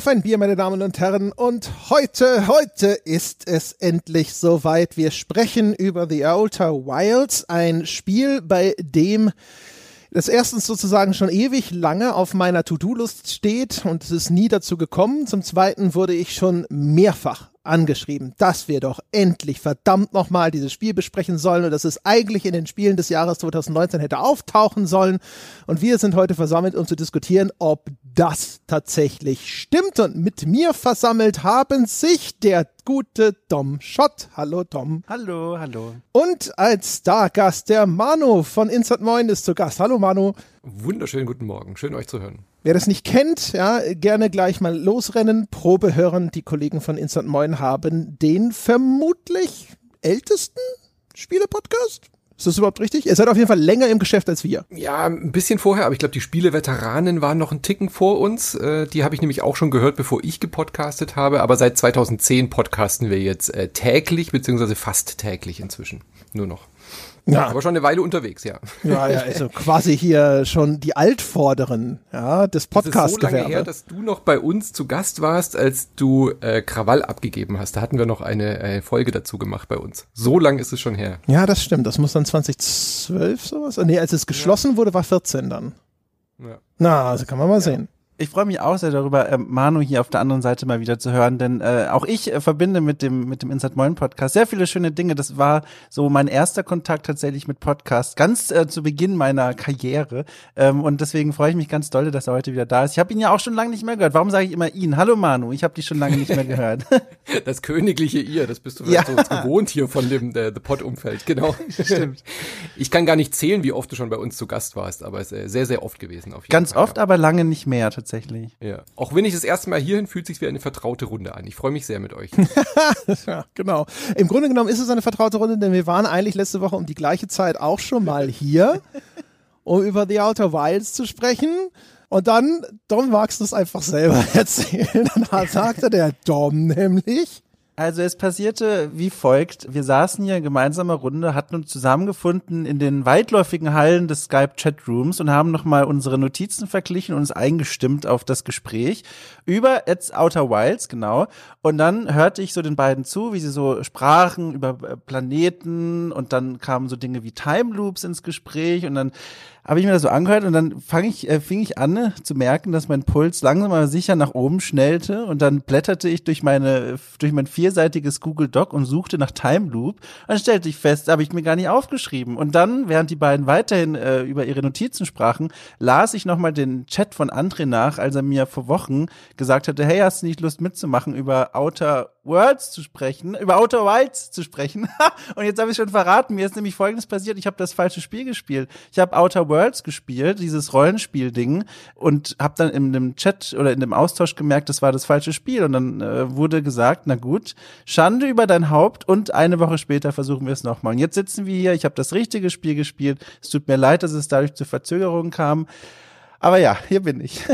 Auf ein Bier, meine Damen und Herren. Und heute, heute ist es endlich soweit. Wir sprechen über The Outer Wilds, ein Spiel, bei dem das erstens sozusagen schon ewig lange auf meiner To-Do-List steht und es ist nie dazu gekommen. Zum zweiten wurde ich schon mehrfach angeschrieben, dass wir doch endlich verdammt nochmal dieses Spiel besprechen sollen und dass es eigentlich in den Spielen des Jahres 2019 hätte auftauchen sollen. Und wir sind heute versammelt, um zu diskutieren, ob das tatsächlich stimmt. Und mit mir versammelt haben sich der gute Dom Schott. Hallo Dom. Hallo, hallo. Und als Stargast der Manu von Instant Moin ist zu Gast. Hallo Manu. Wunderschönen guten Morgen. Schön euch zu hören. Wer das nicht kennt, ja, gerne gleich mal losrennen, Probe hören. Die Kollegen von Instant Moin haben den vermutlich ältesten Spiele-Podcast. Ist das überhaupt richtig? Ihr seid auf jeden Fall länger im Geschäft als wir. Ja, ein bisschen vorher, aber ich glaube, die Spiele-Veteranen waren noch einen Ticken vor uns. Äh, die habe ich nämlich auch schon gehört, bevor ich gepodcastet habe. Aber seit 2010 podcasten wir jetzt äh, täglich, beziehungsweise fast täglich inzwischen. Nur noch. Ja. Aber schon eine Weile unterwegs, ja. Ja, ja, also quasi hier schon die Altvorderen, ja, des Podcasts. Das ist so lange her, dass du noch bei uns zu Gast warst, als du äh, Krawall abgegeben hast. Da hatten wir noch eine äh, Folge dazu gemacht bei uns. So lang ist es schon her. Ja, das stimmt. Das muss dann 2012 sowas. Nee, als es geschlossen ja. wurde, war 14 dann. Ja. Na, also kann man mal ja. sehen. Ich freue mich auch sehr darüber, äh, Manu hier auf der anderen Seite mal wieder zu hören, denn äh, auch ich äh, verbinde mit dem mit dem Inside Moin Podcast sehr viele schöne Dinge. Das war so mein erster Kontakt tatsächlich mit Podcast, ganz äh, zu Beginn meiner Karriere. Ähm, und deswegen freue ich mich ganz doll, dass er heute wieder da ist. Ich habe ihn ja auch schon lange nicht mehr gehört. Warum sage ich immer ihn? Hallo Manu, ich habe dich schon lange nicht mehr gehört. das königliche ihr, das bist du ja. so gewohnt hier von dem der, The Pod Umfeld, genau. Stimmt. Ich kann gar nicht zählen, wie oft du schon bei uns zu Gast warst, aber es ist sehr sehr oft gewesen auf jeden Ganz Fall, oft, ja. aber lange nicht mehr tatsächlich tatsächlich. Ja. Auch wenn ich das erste Mal hierhin fühlt sich wie eine vertraute Runde an. Ich freue mich sehr mit euch. ja, genau. Im Grunde genommen ist es eine vertraute Runde, denn wir waren eigentlich letzte Woche um die gleiche Zeit auch schon mal hier, um über The Outer Wilds zu sprechen. Und dann, Dom, magst du es einfach selber erzählen? Dann sagte der Dom nämlich, also es passierte wie folgt. Wir saßen hier in gemeinsamer Runde, hatten uns zusammengefunden in den weitläufigen Hallen des Skype Chatrooms und haben nochmal unsere Notizen verglichen und uns eingestimmt auf das Gespräch über It's Outer Wilds, genau. Und dann hörte ich so den beiden zu, wie sie so sprachen über äh, Planeten und dann kamen so Dinge wie Time Loops ins Gespräch und dann habe ich mir das so angehört und dann fang ich, äh, fing ich an ne, zu merken, dass mein Puls langsam aber sicher nach oben schnellte und dann blätterte ich durch meine, durch mein vierseitiges Google Doc und suchte nach Time Loop. Dann stellte ich fest, habe ich mir gar nicht aufgeschrieben. Und dann, während die beiden weiterhin äh, über ihre Notizen sprachen, las ich nochmal den Chat von André nach, als er mir vor Wochen gesagt hatte, hey, hast du nicht Lust mitzumachen, über Outer Worlds zu sprechen, über Outer Wilds zu sprechen. und jetzt habe ich schon verraten, mir ist nämlich Folgendes passiert, ich habe das falsche Spiel gespielt. Ich habe Outer Worlds gespielt, dieses Rollenspiel-Ding, und habe dann in dem Chat oder in dem Austausch gemerkt, das war das falsche Spiel. Und dann äh, wurde gesagt, na gut, Schande über dein Haupt und eine Woche später versuchen wir es nochmal. Und jetzt sitzen wir hier, ich habe das richtige Spiel gespielt. Es tut mir leid, dass es dadurch zu Verzögerungen kam. Aber ja, hier bin ich.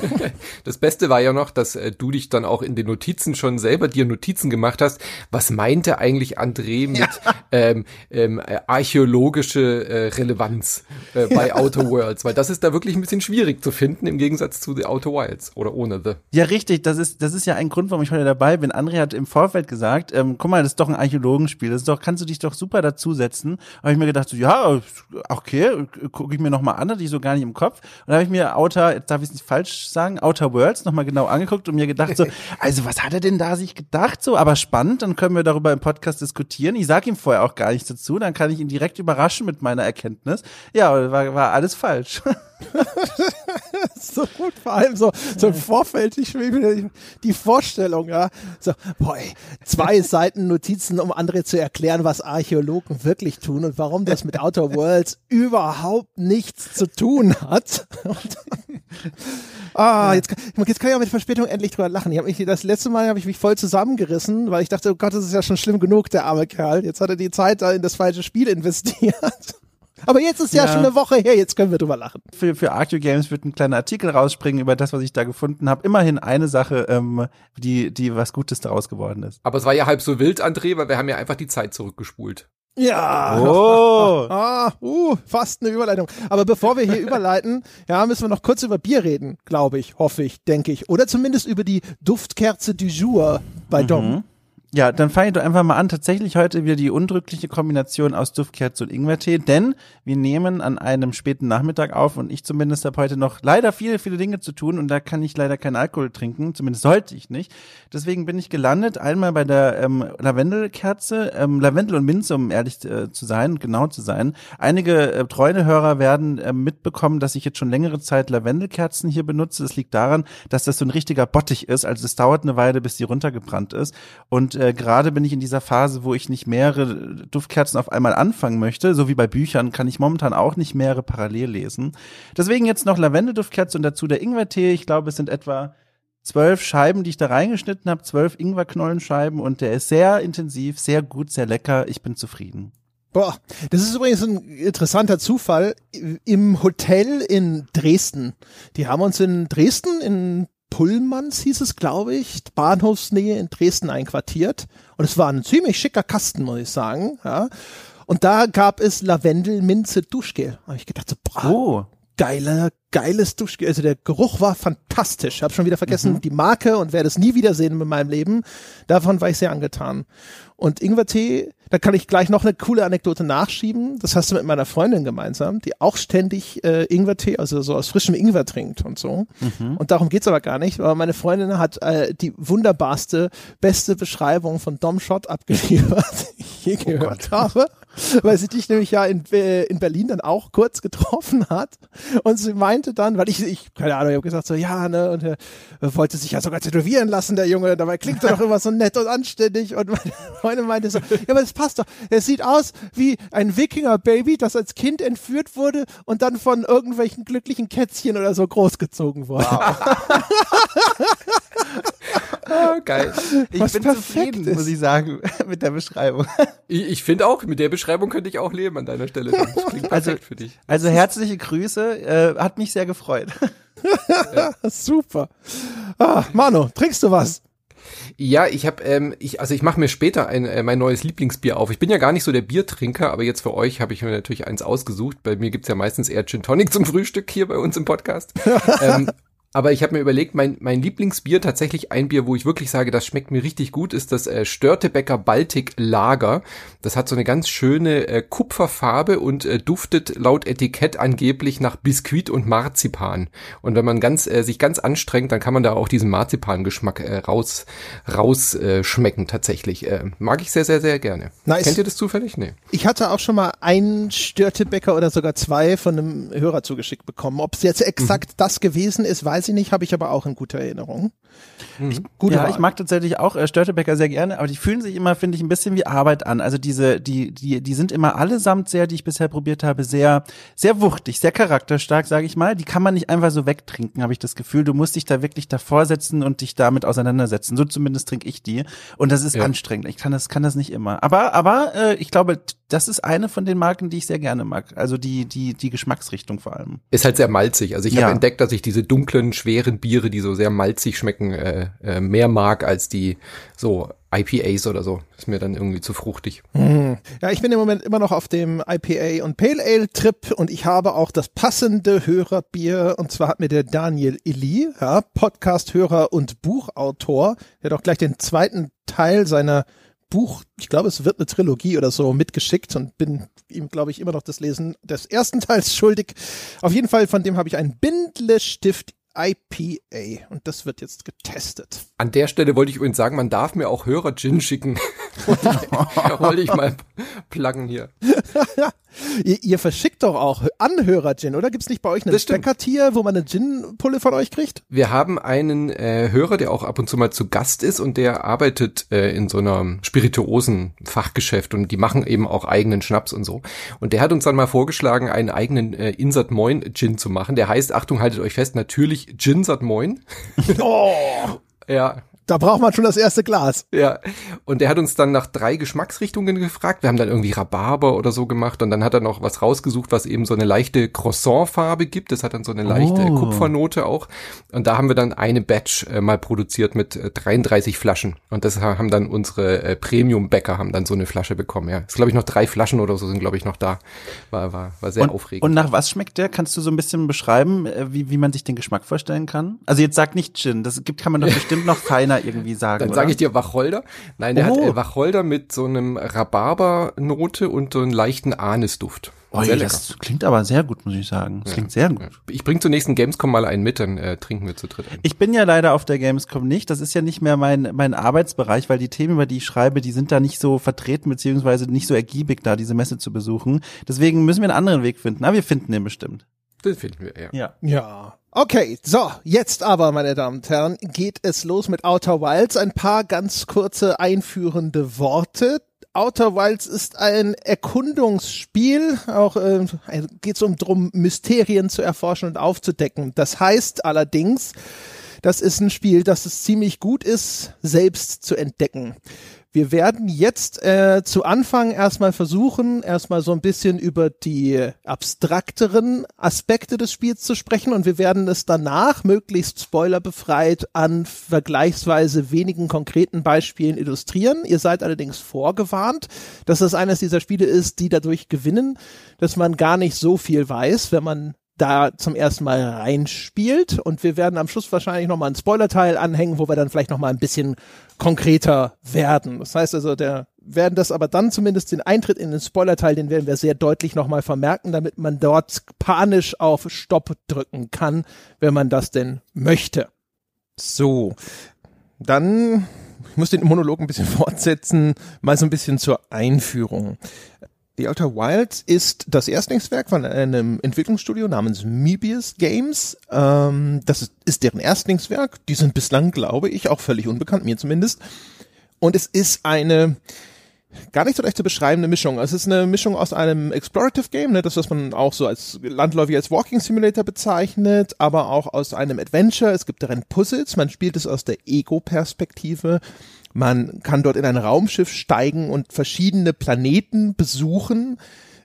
das Beste war ja noch, dass äh, du dich dann auch in den Notizen schon selber dir Notizen gemacht hast. Was meinte eigentlich André mit ja. ähm, ähm, äh, archäologische äh, Relevanz äh, bei ja. Outer Worlds? Weil das ist da wirklich ein bisschen schwierig zu finden im Gegensatz zu The Outer Wilds oder ohne The. Ja, richtig. Das ist, das ist ja ein Grund, warum ich heute dabei bin. André hat im Vorfeld gesagt, ähm, guck mal, das ist doch ein Archäologenspiel. Das ist doch, kannst du dich doch super dazusetzen. Habe ich mir gedacht, so, ja, okay, gucke ich mir noch mal an, hatte ich so gar nicht im Kopf. Und habe ich mir Outer, jetzt darf ich es nicht falsch sagen, Outer Worlds nochmal genau angeguckt und mir gedacht so, also was hat er denn da sich gedacht so? Aber spannend, dann können wir darüber im Podcast diskutieren. Ich sage ihm vorher auch gar nichts dazu, dann kann ich ihn direkt überraschen mit meiner Erkenntnis. Ja, war, war alles falsch. so gut, vor allem so, so im Vorfeld, ich will die Vorstellung, ja, so, boah, ey, zwei Seiten Notizen, um andere zu erklären, was Archäologen wirklich tun und warum das mit Outer Worlds überhaupt nichts zu tun hat. ah, jetzt, jetzt kann ich auch mit Verspätung endlich drüber lachen. Ich hab mich, das letzte Mal habe ich mich voll zusammengerissen, weil ich dachte, oh Gott, das ist ja schon schlimm genug, der arme Kerl. Jetzt hat er die Zeit da in das falsche Spiel investiert. Aber jetzt ist ja, ja, schon eine Woche her, jetzt können wir drüber lachen. Für, für Arctio Games wird ein kleiner Artikel rausspringen über das, was ich da gefunden habe. Immerhin eine Sache, ähm, die, die was Gutes daraus geworden ist. Aber es war ja halb so wild, André, weil wir haben ja einfach die Zeit zurückgespult. Ja. Oh. Ah, uh, fast eine Überleitung. Aber bevor wir hier überleiten, ja, müssen wir noch kurz über Bier reden, glaube ich, hoffe ich, denke ich. Oder zumindest über die Duftkerze du jour bei Dom. Ja, dann fange ich doch einfach mal an. Tatsächlich heute wieder die undrückliche Kombination aus Duftkerze und Ingwertee, denn wir nehmen an einem späten Nachmittag auf und ich zumindest habe heute noch leider viele, viele Dinge zu tun und da kann ich leider keinen Alkohol trinken, zumindest sollte ich nicht. Deswegen bin ich gelandet einmal bei der ähm, Lavendelkerze, ähm, Lavendel und Minze, um ehrlich äh, zu sein genau zu sein. Einige äh, treue Hörer werden äh, mitbekommen, dass ich jetzt schon längere Zeit Lavendelkerzen hier benutze. Das liegt daran, dass das so ein richtiger Bottich ist. Also es dauert eine Weile, bis die runtergebrannt ist und äh, gerade bin ich in dieser Phase, wo ich nicht mehrere Duftkerzen auf einmal anfangen möchte. So wie bei Büchern kann ich momentan auch nicht mehrere parallel lesen. Deswegen jetzt noch Lavendelduftkerze und dazu der Ingwertee. Ich glaube, es sind etwa zwölf Scheiben, die ich da reingeschnitten habe, zwölf Ingwerknollenscheiben und der ist sehr intensiv, sehr gut, sehr lecker. Ich bin zufrieden. Boah, das ist übrigens ein interessanter Zufall. Im Hotel in Dresden. Die haben uns in Dresden in Pullmanns hieß es, glaube ich, Bahnhofsnähe in Dresden einquartiert. Und es war ein ziemlich schicker Kasten, muss ich sagen. Ja. Und da gab es Lavendel, Minze, Duschgel. Habe ich gedacht, so, boah, Oh, geiler, geiles Duschgel. Also der Geruch war fantastisch. Ich habe schon wieder vergessen, die Marke und werde es nie wiedersehen in meinem Leben. Davon war ich sehr angetan. Und Ingwertee, da kann ich gleich noch eine coole Anekdote nachschieben. Das hast du mit meiner Freundin gemeinsam, die auch ständig äh, Ingwertee, also so aus frischem Ingwer trinkt und so. Und darum geht's aber gar nicht. Aber meine Freundin hat äh, die wunderbarste, beste Beschreibung von Domshot abgeliefert, die ich je gehört habe. Weil sie dich nämlich ja in, äh, in Berlin dann auch kurz getroffen hat. Und sie meinte dann, weil ich, ich keine Ahnung, ich habe gesagt so, ja, ne, und er wollte sich ja sogar tätowieren lassen, der Junge. Dabei klingt er doch immer so nett und anständig. Und meine Freundin meinte so, ja, aber das passt doch. Er sieht aus wie ein Wikinger-Baby, das als Kind entführt wurde und dann von irgendwelchen glücklichen Kätzchen oder so großgezogen wurde. Ah, geil. ich Was bin perfekt zufrieden, ist. muss ich sagen, mit der Beschreibung. Ich, ich finde auch, mit der Beschreibung könnte ich auch leben an deiner Stelle. Das klingt perfekt Also- für dich. Also herzliche Grüße, äh, hat mich sehr gefreut. Super. Ah, Manu, trinkst du was? Ja, ich habe, ähm, ich, also ich mache mir später ein, äh, mein neues Lieblingsbier auf. Ich bin ja gar nicht so der Biertrinker, aber jetzt für euch habe ich mir natürlich eins ausgesucht. Bei mir gibt's ja meistens eher Gin Tonic zum Frühstück hier bei uns im Podcast. ähm, aber ich habe mir überlegt, mein, mein Lieblingsbier, tatsächlich ein Bier, wo ich wirklich sage, das schmeckt mir richtig gut, ist das äh, Störtebecker Baltic Lager. Das hat so eine ganz schöne äh, Kupferfarbe und äh, duftet laut Etikett angeblich nach Biskuit und Marzipan. Und wenn man ganz äh, sich ganz anstrengt, dann kann man da auch diesen Marzipangeschmack äh, raus raus äh, schmecken tatsächlich. Äh, mag ich sehr sehr sehr gerne. Nice. Kennt ihr das zufällig? Nee. Ich hatte auch schon mal einen Störtebäcker oder sogar zwei von einem Hörer zugeschickt bekommen. Ob es jetzt exakt das gewesen ist, weiß ich nicht, habe ich aber auch in guter Erinnerung. Gute ja, Wahl. ich mag tatsächlich auch äh, Störtebäcker sehr gerne, aber die fühlen sich immer, finde ich, ein bisschen wie Arbeit an. Also diese, die, die, die sind immer allesamt sehr, die ich bisher probiert habe, sehr, sehr wuchtig, sehr charakterstark, sage ich mal. Die kann man nicht einfach so wegtrinken, habe ich das Gefühl. Du musst dich da wirklich davor setzen und dich damit auseinandersetzen. So zumindest trinke ich die. Und das ist Ja. anstrengend. Ich kann das, kann das nicht immer. Aber, aber äh, ich glaube, das ist eine von den Marken, die ich sehr gerne mag. Also die, die, die Geschmacksrichtung vor allem. Ist halt sehr malzig. Also ich Ja. habe entdeckt, dass ich diese dunklen, schweren Biere, die so sehr malzig schmecken, äh, äh, mehr mag als die so IPAs oder so. Ist mir dann irgendwie zu fruchtig. Ja, ich bin im Moment immer noch auf dem IPA und Pale Ale Trip und ich habe auch das passende Hörerbier und zwar hat mir der Daniel Illy, ja, Podcast-Hörer und Buchautor, der hat auch gleich den zweiten Teil seiner Buch, ich glaube, es wird eine Trilogie oder so mitgeschickt und bin ihm, glaube ich, immer noch das Lesen des ersten Teils schuldig. Auf jeden Fall, von dem habe ich einen Bindlestift IPA und das wird jetzt getestet. An der Stelle wollte ich übrigens sagen, man darf mir auch Hörer-Gin schicken. wollte ich mal pluggen hier. Ihr, ihr verschickt doch auch Anhörer-Gin, oder? Gibt's nicht bei euch ein Das stimmt. Bäckertier, wo man eine Gin-Pulle von euch kriegt? Wir haben einen äh, Hörer, der auch ab und zu mal zu Gast ist und der arbeitet äh, in so einer Spirituosen-Fachgeschäft und die machen eben auch eigenen Schnaps und so. Und der hat uns dann mal vorgeschlagen, einen eigenen äh, Insert Moin Gin zu machen. Der heißt, Achtung, haltet euch fest, natürlich Gin Sat Moin. Oh, Ja, da braucht man schon das erste Glas. Ja, und der hat uns dann nach drei Geschmacksrichtungen gefragt. Wir haben dann irgendwie Rhabarber oder so gemacht und dann hat er noch was rausgesucht, was eben so eine leichte Croissant-Farbe gibt. Das hat dann so eine leichte Oh. Kupfernote auch. Und da haben wir dann eine Batch äh, mal produziert mit äh, 33 Flaschen. Und das haben dann unsere äh, Premium-Bäcker haben dann so eine Flasche bekommen. Ja, ist glaube ich noch drei Flaschen oder so sind glaube ich noch da. War war war sehr Und, aufregend. und nach was schmeckt der? Kannst du so ein bisschen beschreiben, äh, wie, wie man sich den Geschmack vorstellen kann? Also jetzt sag nicht Gin, das gibt, kann man doch bestimmt noch feiner irgendwie sagen. Dann sage ich dir Wacholder. Nein, der Oh. hat äh, Wacholder mit so einem Rhabarbernote und so einem leichten Anisduft. Oi, Sehr lecker. das klingt aber sehr gut, muss ich sagen. Das klingt sehr gut. Ich bring zur nächsten Gamescom mal einen mit, dann äh, trinken wir zu dritt einen. Ich bin ja leider auf der Gamescom nicht. Das ist ja nicht mehr mein, mein Arbeitsbereich, weil die Themen, über die ich schreibe, die sind da nicht so vertreten, beziehungsweise nicht so ergiebig da, diese Messe zu besuchen. Deswegen müssen wir einen anderen Weg finden. Aber wir finden den bestimmt. Das finden wir, ja. Ja. Ja. Okay, so, jetzt aber, meine Damen und Herren, geht es los mit Outer Wilds. Ein paar ganz kurze einführende Worte. Outer Wilds ist ein Erkundungsspiel, auch äh, geht es um drum, Mysterien zu erforschen und aufzudecken. Das heißt allerdings, das ist ein Spiel, das es ziemlich gut ist, selbst zu entdecken. Wir werden jetzt äh, zu Anfang erstmal versuchen, erstmal so ein bisschen über die abstrakteren Aspekte des Spiels zu sprechen und wir werden es danach möglichst spoilerbefreit an vergleichsweise wenigen konkreten Beispielen illustrieren. Ihr seid allerdings vorgewarnt, dass das eines dieser Spiele ist, die dadurch gewinnen, dass man gar nicht so viel weiß, wenn man da zum ersten Mal reinspielt und wir werden am Schluss wahrscheinlich nochmal einen Spoiler-Teil anhängen, wo wir dann vielleicht nochmal ein bisschen konkreter werden. Das heißt also, der werden das aber dann zumindest den Eintritt in den Spoiler-Teil, den werden wir sehr deutlich nochmal vermerken, damit man dort panisch auf Stopp drücken kann, wenn man das denn möchte. So, dann, ich muss den Monolog ein bisschen fortsetzen, mal so ein bisschen zur Einführung. The Outer Wilds ist das Erstlingswerk von einem Entwicklungsstudio namens Mebius Games. Ähm, das ist, ist deren Erstlingswerk. Die sind bislang, glaube ich, auch völlig unbekannt, mir zumindest. Und es ist eine gar nicht so leicht zu beschreibende Mischung. Es ist eine Mischung aus einem Explorative Game, ne, das was man auch so als landläufig als Walking Simulator bezeichnet, aber auch aus einem Adventure. Es gibt darin Puzzles, man spielt es aus der Ego-Perspektive. Man kann dort in ein Raumschiff steigen und verschiedene Planeten besuchen,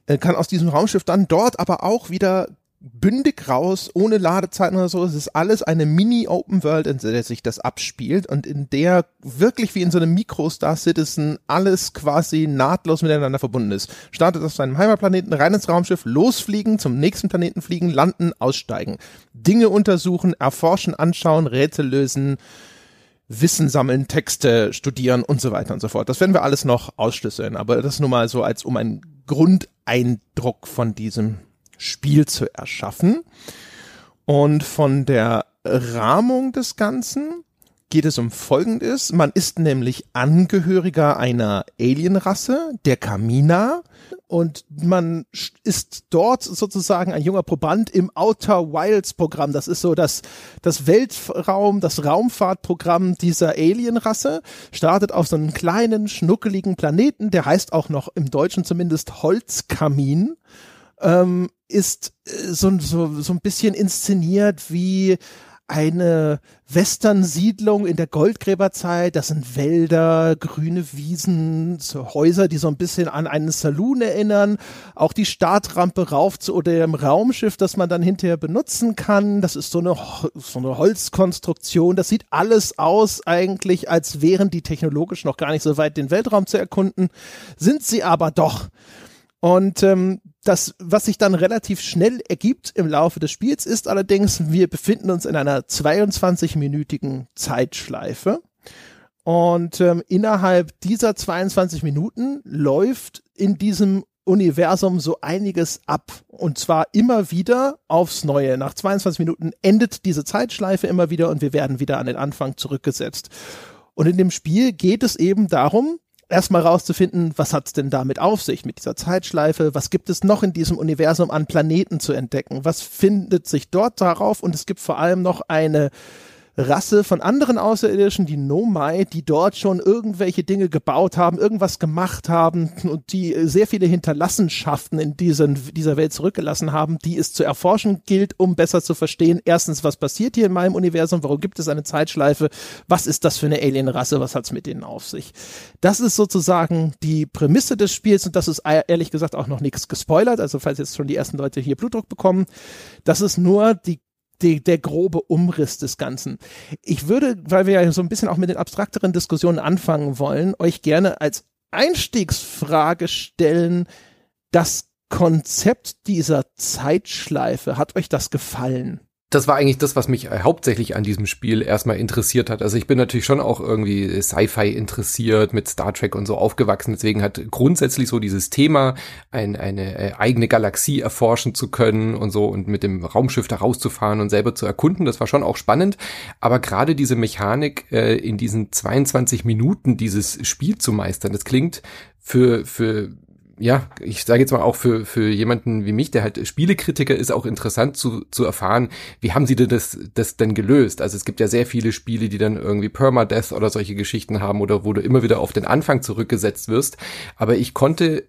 äh, kann aus diesem Raumschiff dann dort aber auch wieder bündig raus, ohne Ladezeiten oder so. Es ist alles eine Mini-Open World, in der sich das abspielt und in der wirklich wie in so einem Micro-Star Citizen alles quasi nahtlos miteinander verbunden ist. Startet auf seinem Heimatplaneten, rein ins Raumschiff, losfliegen, zum nächsten Planeten fliegen, landen, aussteigen. Dinge untersuchen, erforschen, anschauen, Rätsel lösen, Wissen sammeln, Texte studieren und so weiter und so fort. Das werden wir alles noch ausschlüsseln, aber das nur mal so als um einen Grundeindruck von diesem Spiel zu erschaffen. Und von der Rahmung des Ganzen geht es um Folgendes. Man ist nämlich Angehöriger einer Alienrasse, der Kamina, und man ist dort sozusagen ein junger Proband im Outer Wilds Programm. Das ist so das, das Weltraum, das Raumfahrtprogramm dieser Alienrasse. Startet auf so einem kleinen, schnuckeligen Planeten, der heißt auch noch im Deutschen zumindest Holzkamin. Ähm, ist äh, so, so, so ein bisschen inszeniert wie eine Western-Siedlung in der Goldgräberzeit. Das sind Wälder, grüne Wiesen, Häuser, die so ein bisschen an einen Saloon erinnern. Auch die Startrampe rauf zu oder dem Raumschiff, das man dann hinterher benutzen kann. Das ist so eine, so eine Holzkonstruktion. Das sieht alles aus eigentlich, als wären die technologisch noch gar nicht so weit, den Weltraum zu erkunden. Sind sie aber doch. Und ähm, das, was sich dann relativ schnell ergibt im Laufe des Spiels, ist allerdings, wir befinden uns in einer 22-minütigen Zeitschleife. Und ähm, innerhalb dieser 22 Minuten läuft in diesem Universum so einiges ab. Und zwar immer wieder aufs Neue. Nach 22 Minuten endet diese Zeitschleife immer wieder und wir werden wieder an den Anfang zurückgesetzt. Und in dem Spiel geht es eben darum, erstmal rauszufinden, was hat's denn damit auf sich mit dieser Zeitschleife? Was gibt es noch in diesem Universum an Planeten zu entdecken? Was findet sich dort darauf? Und es gibt vor allem noch eine Rasse von anderen Außerirdischen, die Nomai, die dort schon irgendwelche Dinge gebaut haben, irgendwas gemacht haben und die sehr viele Hinterlassenschaften in diesen, dieser Welt zurückgelassen haben, die es zu erforschen gilt, um besser zu verstehen, erstens, was passiert hier in meinem Universum, warum gibt es eine Zeitschleife, was ist das für eine Alienrasse, was hat's mit denen auf sich. Das ist sozusagen die Prämisse des Spiels und das ist ehrlich gesagt auch noch nichts gespoilert, also falls jetzt schon die ersten Leute hier Blutdruck bekommen, das ist nur die die, der grobe Umriss des Ganzen. Ich würde, weil wir ja so ein bisschen auch mit den abstrakteren Diskussionen anfangen wollen, euch gerne als Einstiegsfrage stellen, das Konzept dieser Zeitschleife, hat euch das gefallen? Das war eigentlich das, was mich äh, hauptsächlich an diesem Spiel erstmal interessiert hat. Also ich bin natürlich schon auch irgendwie Sci-Fi interessiert, mit Star Trek und so aufgewachsen. Deswegen hat grundsätzlich so dieses Thema, ein, eine äh, eigene Galaxie erforschen zu können und so und mit dem Raumschiff da rauszufahren und selber zu erkunden, das war schon auch spannend. Aber gerade diese Mechanik, äh, in diesen 22 Minuten dieses Spiel zu meistern, das klingt für, für ja, ich sage jetzt mal auch für, für jemanden wie mich, der halt Spielekritiker ist, auch interessant zu, zu erfahren, wie haben sie denn das, das denn gelöst? Also es gibt ja sehr viele Spiele, die dann irgendwie Permadeath oder solche Geschichten haben oder wo du immer wieder auf den Anfang zurückgesetzt wirst. Aber ich konnte äh,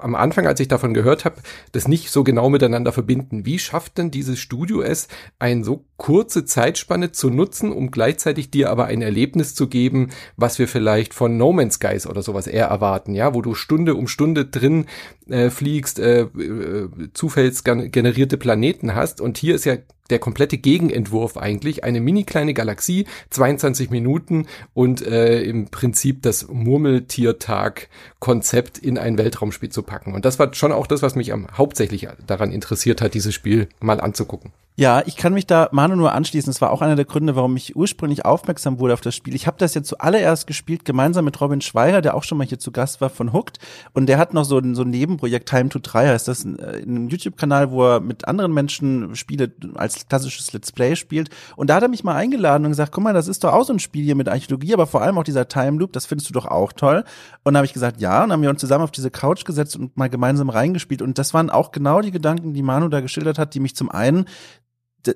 am Anfang, als ich davon gehört habe, das nicht so genau miteinander verbinden. Wie schafft denn dieses Studio es, eine so kurze Zeitspanne zu nutzen, um gleichzeitig dir aber ein Erlebnis zu geben, was wir vielleicht von No Man's Skies oder sowas eher erwarten, ja, wo du Stunde um Stunde drin äh, fliegst, äh, äh, zufallsgenerierte Planeten hast. Und hier ist ja der komplette Gegenentwurf eigentlich, eine mini kleine Galaxie, 22 Minuten und äh, im Prinzip das Murmeltiertag-Konzept in ein Weltraumspiel zu packen. Und das war schon auch das, was mich am hauptsächlich daran interessiert hat, dieses Spiel mal anzugucken. Ja, ich kann mich da Manu nur anschließen. Das war auch einer der Gründe, warum ich ursprünglich aufmerksam wurde auf das Spiel. Ich habe das jetzt zuallererst gespielt, gemeinsam mit Robin Schweiger, der auch schon mal hier zu Gast war von Hooked. Und der hat noch so ein, so ein Nebenprojekt, Time to 3 heißt das, in einem YouTube-Kanal, wo er mit anderen Menschen Spiele als klassisches Let's Play spielt. Und da hat er mich mal eingeladen und gesagt, guck mal, das ist doch auch so ein Spiel hier mit Archäologie, aber vor allem auch dieser Time Loop, das findest du doch auch toll. Und da habe ich gesagt, ja, und haben wir uns zusammen auf diese Couch gesetzt und mal gemeinsam reingespielt. Und das waren auch genau die Gedanken, die Manu da geschildert hat, die mich zum einen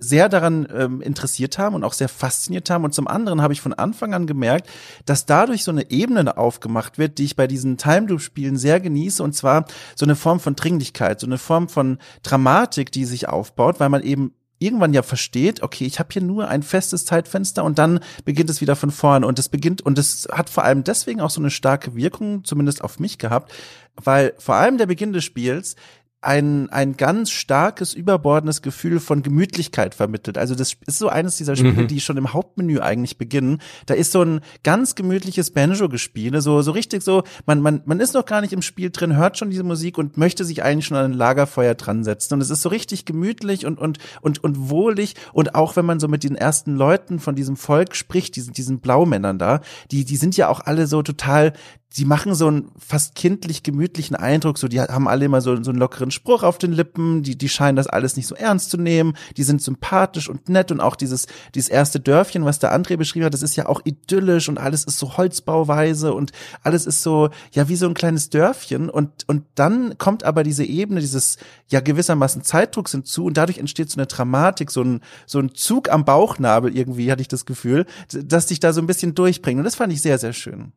sehr daran ähm, interessiert haben und auch sehr fasziniert haben. Und zum anderen habe ich von Anfang an gemerkt, dass dadurch so eine Ebene aufgemacht wird, die ich bei diesen Time Loop Spielen sehr genieße. Und zwar so eine Form von Dringlichkeit, so eine Form von Dramatik, die sich aufbaut, weil man eben irgendwann ja versteht, okay, ich habe hier nur ein festes Zeitfenster und dann beginnt es wieder von vorne und es beginnt und es hat vor allem deswegen auch so eine starke Wirkung, zumindest auf mich gehabt, weil vor allem der Beginn des Spiels ein, ein ganz starkes, überbordendes Gefühl von Gemütlichkeit vermittelt. Also das ist so eines dieser Spiele, mhm. die schon im Hauptmenü eigentlich beginnen. Da ist so ein ganz gemütliches Banjo-Gespiele, so, so richtig so, man, man, man ist noch gar nicht im Spiel drin, hört schon diese Musik und möchte sich eigentlich schon an ein Lagerfeuer dran setzen. Und es ist so richtig gemütlich und, und, und, und wohlig. Und auch wenn man so mit den ersten Leuten von diesem Volk spricht, diesen, diesen Blaumännern da, die, die sind ja auch alle so total, die machen so einen fast kindlich gemütlichen Eindruck, so die haben alle immer so, so einen lockeren Spruch auf den Lippen, die, die scheinen das alles nicht so ernst zu nehmen, die sind sympathisch und nett und auch dieses, dieses erste Dörfchen, was der André beschrieben hat, das ist ja auch idyllisch und alles ist so Holzbauweise und alles ist so, ja, wie so ein kleines Dörfchen und, und dann kommt aber diese Ebene dieses, ja, gewissermaßen Zeitdrucks hinzu und dadurch entsteht so eine Dramatik, so ein, so ein Zug am Bauchnabel irgendwie, hatte ich das Gefühl, dass dich da so ein bisschen durchbringt und das fand ich sehr, sehr schön.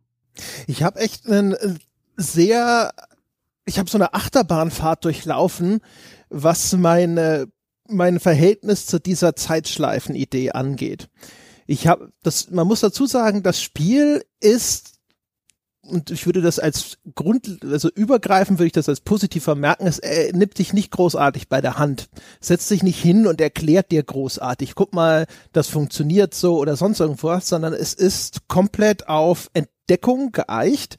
Ich habe echt einen äh, sehr, ich habe so eine Achterbahnfahrt durchlaufen, was meine mein Verhältnis zu dieser Zeitschleifenidee angeht. Ich habe das, man muss dazu sagen, das Spiel ist und ich würde das als Grund, also übergreifend würde ich das als positiv vermerken, es äh, nimmt dich nicht großartig bei der Hand, setzt sich nicht hin und erklärt dir großartig, guck mal, das funktioniert so oder sonst irgendwas, sondern es ist komplett auf Entdeckung geeicht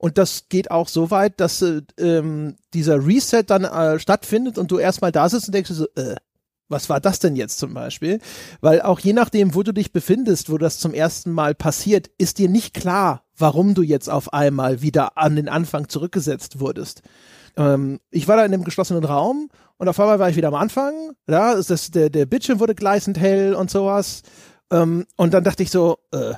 und das geht auch so weit, dass äh, ähm, dieser Reset dann äh, stattfindet und du erstmal da sitzt und denkst so, äh, was war das denn jetzt zum Beispiel? Weil auch je nachdem, wo du dich befindest, wo das zum ersten Mal passiert, ist dir nicht klar, warum du jetzt auf einmal wieder an den Anfang zurückgesetzt wurdest. Ähm, ich war da in einem geschlossenen Raum und auf einmal war ich wieder am Anfang. Ja, ist das, der, der Bildschirm wurde gleißend hell und sowas. Ähm, und dann dachte ich so, äh,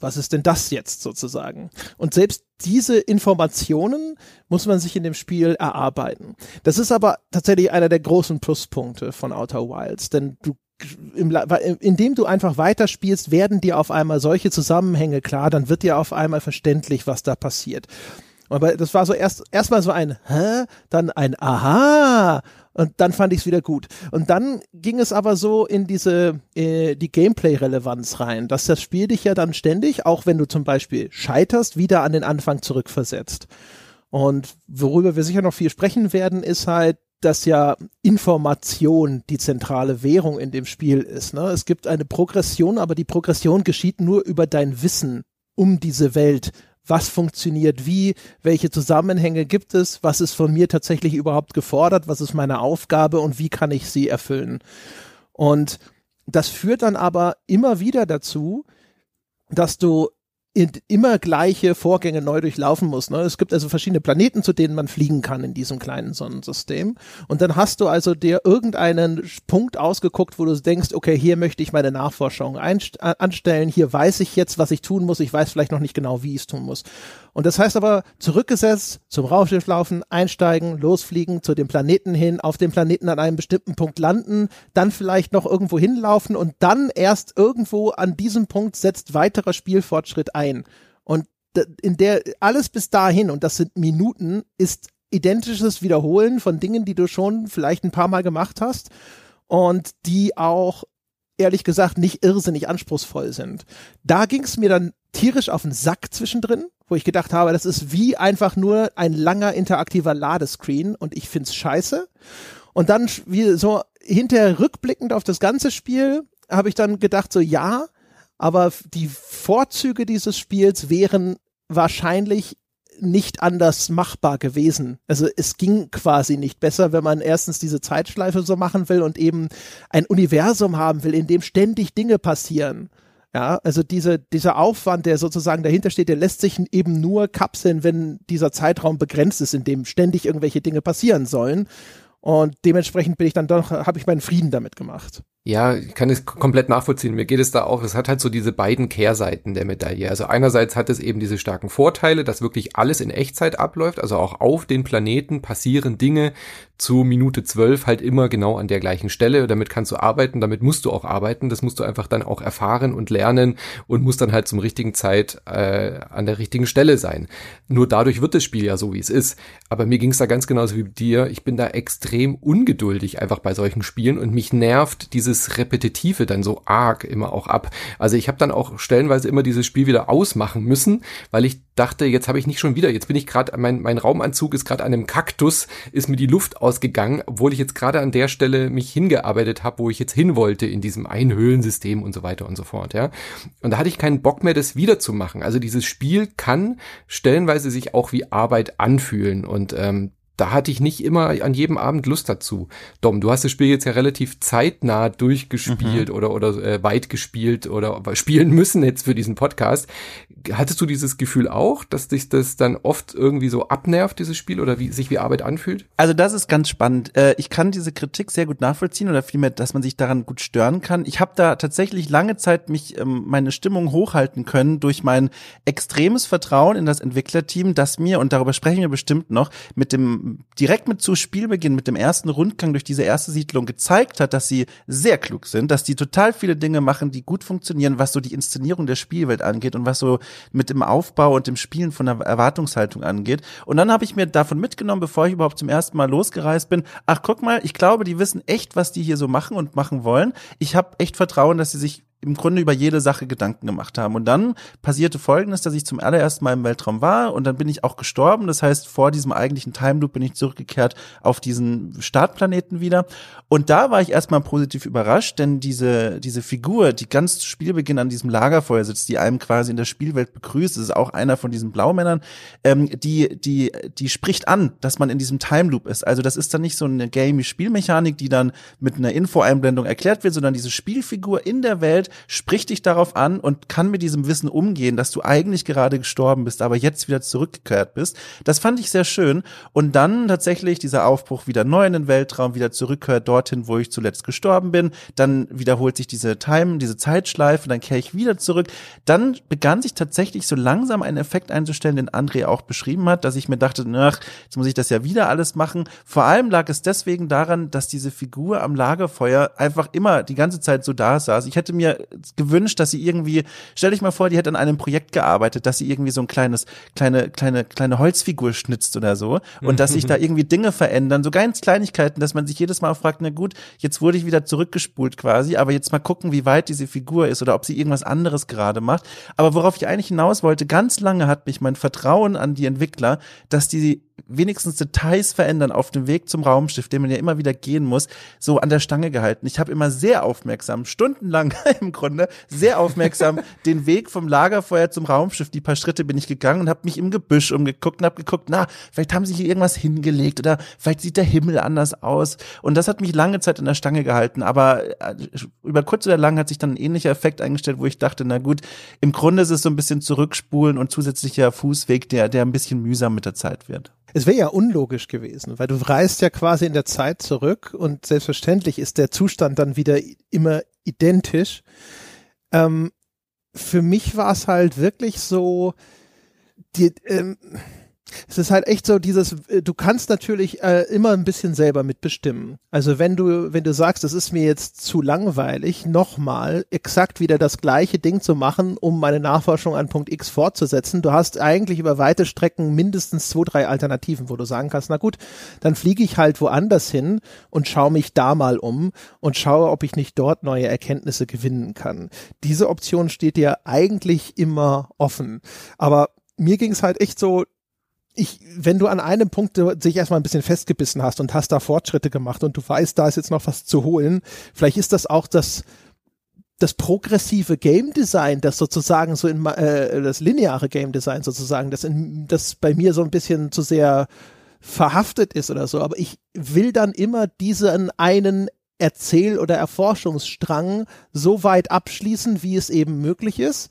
was ist denn das jetzt sozusagen? Und selbst diese Informationen muss man sich in dem Spiel erarbeiten. Das ist aber tatsächlich einer der großen Pluspunkte von Outer Wilds, denn du im, indem du einfach weiterspielst, werden dir auf einmal solche Zusammenhänge klar, dann wird dir auf einmal verständlich, was da passiert. Aber das war so erst erstmal so ein Hä, dann ein Aha und dann fand ich es wieder gut. Und dann ging es aber so in diese äh, die Gameplay-Relevanz rein, dass das Spiel dich ja dann ständig, auch wenn du zum Beispiel scheiterst, wieder an den Anfang zurückversetzt. Und worüber wir sicher noch viel sprechen werden, ist halt, dass ja Information die zentrale Währung in dem Spiel ist. Ne? Es gibt eine Progression, aber die Progression geschieht nur über dein Wissen um diese Welt was funktioniert wie, welche Zusammenhänge gibt es, was ist von mir tatsächlich überhaupt gefordert, was ist meine Aufgabe und wie kann ich sie erfüllen. Und das führt dann aber immer wieder dazu, dass du immer gleiche Vorgänge neu durchlaufen muss. Ne? Es gibt also verschiedene Planeten, zu denen man fliegen kann in diesem kleinen Sonnensystem. Und dann hast du also dir irgendeinen Punkt ausgeguckt, wo du denkst, okay, hier möchte ich meine Nachforschung anstellen, hier weiß ich jetzt, was ich tun muss, ich weiß vielleicht noch nicht genau, wie ich es tun muss. Und das heißt aber, zurückgesetzt, zum Raumschiff laufen, einsteigen, losfliegen, zu dem Planeten hin, auf dem Planeten an einem bestimmten Punkt landen, dann vielleicht noch irgendwo hinlaufen und dann erst irgendwo an diesem Punkt setzt weiterer Spielfortschritt ein. Und in der alles bis dahin, und das sind Minuten, ist identisches Wiederholen von Dingen, die du schon vielleicht ein paar Mal gemacht hast und die auch ehrlich gesagt nicht irrsinnig anspruchsvoll sind. Da ging es mir dann tierisch auf den Sack zwischendrin, wo ich gedacht habe, das ist wie einfach nur ein langer interaktiver Ladescreen und ich find's scheiße. Und dann wie so hinterher rückblickend auf das ganze Spiel habe ich dann gedacht so ja, aber die Vorzüge dieses Spiels wären wahrscheinlich nicht anders machbar gewesen. Also es ging quasi nicht besser, wenn man erstens diese Zeitschleife so machen will und eben ein Universum haben will, in dem ständig Dinge passieren. Ja, also diese, dieser Aufwand, der sozusagen dahinter steht, der lässt sich eben nur kapseln, wenn dieser Zeitraum begrenzt ist, in dem ständig irgendwelche Dinge passieren sollen. Und dementsprechend bin ich dann doch, habe ich meinen Frieden damit gemacht. Ja, ich kann es komplett nachvollziehen. Mir geht es da auch, es hat halt so diese beiden Kehrseiten der Medaille. Also einerseits hat es eben diese starken Vorteile, dass wirklich alles in Echtzeit abläuft, also auch auf den Planeten passieren Dinge zu Minute zwölf halt immer genau an der gleichen Stelle. Damit kannst du arbeiten, damit musst du auch arbeiten, das musst du einfach dann auch erfahren und lernen und musst dann halt zum richtigen Zeit äh, an der richtigen Stelle sein. Nur dadurch wird das Spiel ja so, wie es ist. Aber mir ging es da ganz genauso wie dir. Ich bin da extrem ungeduldig einfach bei solchen Spielen und mich nervt dieses dieses Repetitive dann so arg immer auch ab. Also ich habe dann auch stellenweise immer dieses Spiel wieder ausmachen müssen, weil ich dachte, jetzt habe ich nicht schon wieder, jetzt bin ich gerade, mein, mein Raumanzug ist gerade an einem Kaktus, ist mir die Luft ausgegangen, obwohl ich jetzt gerade an der Stelle mich hingearbeitet habe, wo ich jetzt hin wollte in diesem Einhöhlensystem und so weiter und so fort, ja. Und da hatte ich keinen Bock mehr, das wiederzumachen. Also dieses Spiel kann stellenweise sich auch wie Arbeit anfühlen und ähm, da hatte ich nicht immer an jedem Abend Lust dazu. Dom, du hast das Spiel jetzt ja relativ zeitnah durchgespielt mhm. oder oder äh, weit gespielt oder spielen müssen jetzt für diesen Podcast. Hattest du dieses Gefühl auch, dass dich das dann oft irgendwie so abnervt, dieses Spiel, oder wie sich wie Arbeit anfühlt? Also das ist ganz spannend. Äh, ich kann diese Kritik sehr gut nachvollziehen oder vielmehr, dass man sich daran gut stören kann. Ich habe da tatsächlich lange Zeit mich ähm, meine Stimmung hochhalten können durch mein extremes Vertrauen in das Entwicklerteam, das mir und darüber sprechen wir bestimmt noch mit dem direkt mit zu Spielbeginn, mit dem ersten Rundgang durch diese erste Siedlung gezeigt hat, dass sie sehr klug sind, dass die total viele Dinge machen, die gut funktionieren, was so die Inszenierung der Spielwelt angeht und was so mit dem Aufbau und dem Spielen von der Erwartungshaltung angeht. Und dann habe ich mir davon mitgenommen, bevor ich überhaupt zum ersten Mal losgereist bin, ach guck mal, ich glaube, die wissen echt, was die hier so machen und machen wollen. Ich habe echt Vertrauen, dass sie sich im Grunde über jede Sache Gedanken gemacht haben. Und dann passierte Folgendes, dass ich zum allerersten Mal im Weltraum war und dann bin ich auch gestorben. Das heißt, vor diesem eigentlichen Time Loop bin ich zurückgekehrt auf diesen Startplaneten wieder. Und da war ich erstmal positiv überrascht, denn diese, diese Figur, die ganz zu Spielbeginn an diesem Lagerfeuer sitzt, die einem quasi in der Spielwelt begrüßt, das ist auch einer von diesen Blaumännern, ähm, die, die, die spricht an, dass man in diesem Time Loop ist. Also das ist dann nicht so eine gamey Spielmechanik, die dann mit einer Info-Einblendung erklärt wird, sondern diese Spielfigur in der Welt spricht dich darauf an und kann mit diesem Wissen umgehen, dass du eigentlich gerade gestorben bist, aber jetzt wieder zurückgekehrt bist. Das fand ich sehr schön. Und dann tatsächlich dieser Aufbruch wieder neu in den Weltraum, wieder zurückkehrt dorthin, wo ich zuletzt gestorben bin. Dann wiederholt sich diese Time, diese Zeitschleife, dann kehre ich wieder zurück. Dann begann sich tatsächlich so langsam ein Effekt einzustellen, den André auch beschrieben hat, dass ich mir dachte, ach, jetzt muss ich das ja wieder alles machen. Vor allem lag es deswegen daran, dass diese Figur am Lagerfeuer einfach immer die ganze Zeit so da saß. Ich hätte mir gewünscht, dass sie irgendwie, stell dich mal vor, die hätte an einem Projekt gearbeitet, dass sie irgendwie so ein kleines, kleine, kleine, kleine Holzfigur schnitzt oder so und dass sich da irgendwie Dinge verändern, so ganz Kleinigkeiten, dass man sich jedes Mal fragt, na gut, jetzt wurde ich wieder zurückgespult quasi, aber jetzt mal gucken, wie weit diese Figur ist oder ob sie irgendwas anderes gerade macht. Aber worauf ich eigentlich hinaus wollte, ganz lange hat mich mein Vertrauen an die Entwickler, dass die wenigstens Details verändern auf dem Weg zum Raumschiff, den man ja immer wieder gehen muss, so an der Stange gehalten. Ich habe immer sehr aufmerksam, stundenlang im Grunde, sehr aufmerksam den Weg vom Lagerfeuer zum Raumschiff, die paar Schritte bin ich gegangen und habe mich im Gebüsch umgeguckt und habe geguckt, na, vielleicht haben sie hier irgendwas hingelegt oder vielleicht sieht der Himmel anders aus. Und das hat mich lange Zeit in der Stange gehalten. Aber äh, über kurz oder lang hat sich dann ein ähnlicher Effekt eingestellt, wo ich dachte, na gut, im Grunde ist es so ein bisschen zurückspulen und zusätzlicher Fußweg, der, der ein bisschen mühsam mit der Zeit wird. Es wäre ja unlogisch gewesen, weil du reist ja quasi in der Zeit zurück und selbstverständlich ist der Zustand dann wieder immer identisch. Ähm, für mich war es halt wirklich so, die, ähm, es ist halt echt so dieses, äh, du kannst natürlich äh, immer ein bisschen selber mitbestimmen. Also wenn du, wenn du sagst, es ist mir jetzt zu langweilig, nochmal exakt wieder das gleiche Ding zu machen, um meine Nachforschung an Punkt X fortzusetzen, du hast eigentlich über weite Strecken mindestens zwei, drei Alternativen, wo du sagen kannst, na gut, dann fliege ich halt woanders hin und schaue mich da mal um und schaue, ob ich nicht dort neue Erkenntnisse gewinnen kann. Diese Option steht dir eigentlich immer offen. Aber mir ging es halt echt so, ich, wenn du an einem Punkt sich erstmal ein bisschen festgebissen hast und hast da Fortschritte gemacht und du weißt, da ist jetzt noch was zu holen, vielleicht ist das auch das, das progressive Game Design, das sozusagen so in äh, das lineare Game Design sozusagen, das in, das bei mir so ein bisschen zu sehr verhaftet ist oder so. Aber ich will dann immer diesen einen Erzähl- oder Erforschungsstrang so weit abschließen, wie es eben möglich ist.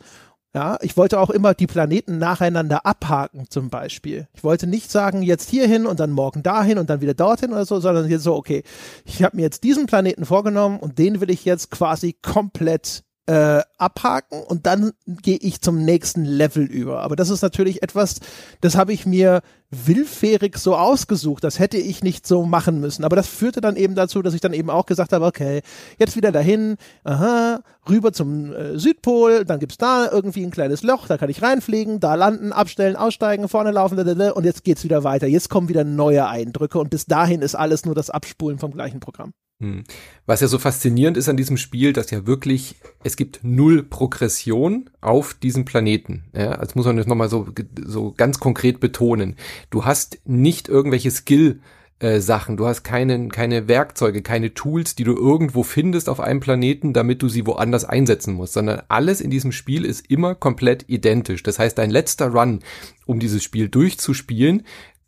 Ja, ich wollte auch immer die Planeten nacheinander abhaken, zum Beispiel. Ich wollte nicht sagen, jetzt hierhin und dann morgen dahin und dann wieder dorthin oder so, sondern jetzt so, okay, ich habe mir jetzt diesen Planeten vorgenommen und den will ich jetzt quasi komplett äh, abhaken und dann gehe ich zum nächsten Level über. Aber das ist natürlich etwas, das habe ich mir willfährig so ausgesucht. Das hätte ich nicht so machen müssen. Aber das führte dann eben dazu, dass ich dann eben auch gesagt habe, okay, jetzt wieder dahin, aha, rüber zum äh, Südpol, dann gibt's da irgendwie ein kleines Loch, da kann ich reinfliegen, da landen, abstellen, aussteigen, vorne laufen, und jetzt geht's wieder weiter. Jetzt kommen wieder neue Eindrücke und bis dahin ist alles nur das Abspulen vom gleichen Programm. Hm. Was ja so faszinierend ist an diesem Spiel, dass ja wirklich, es gibt null Progression auf diesem Planeten. Ja, das muss man jetzt nochmal so, so ganz konkret betonen. Du hast nicht irgendwelche Skill- äh, Sachen. Du hast keine, keine Werkzeuge, keine Tools, die du irgendwo findest auf einem Planeten, damit du sie woanders einsetzen musst, sondern alles in diesem Spiel ist immer komplett identisch. Das heißt, dein letzter Run, um dieses Spiel durchzuspielen,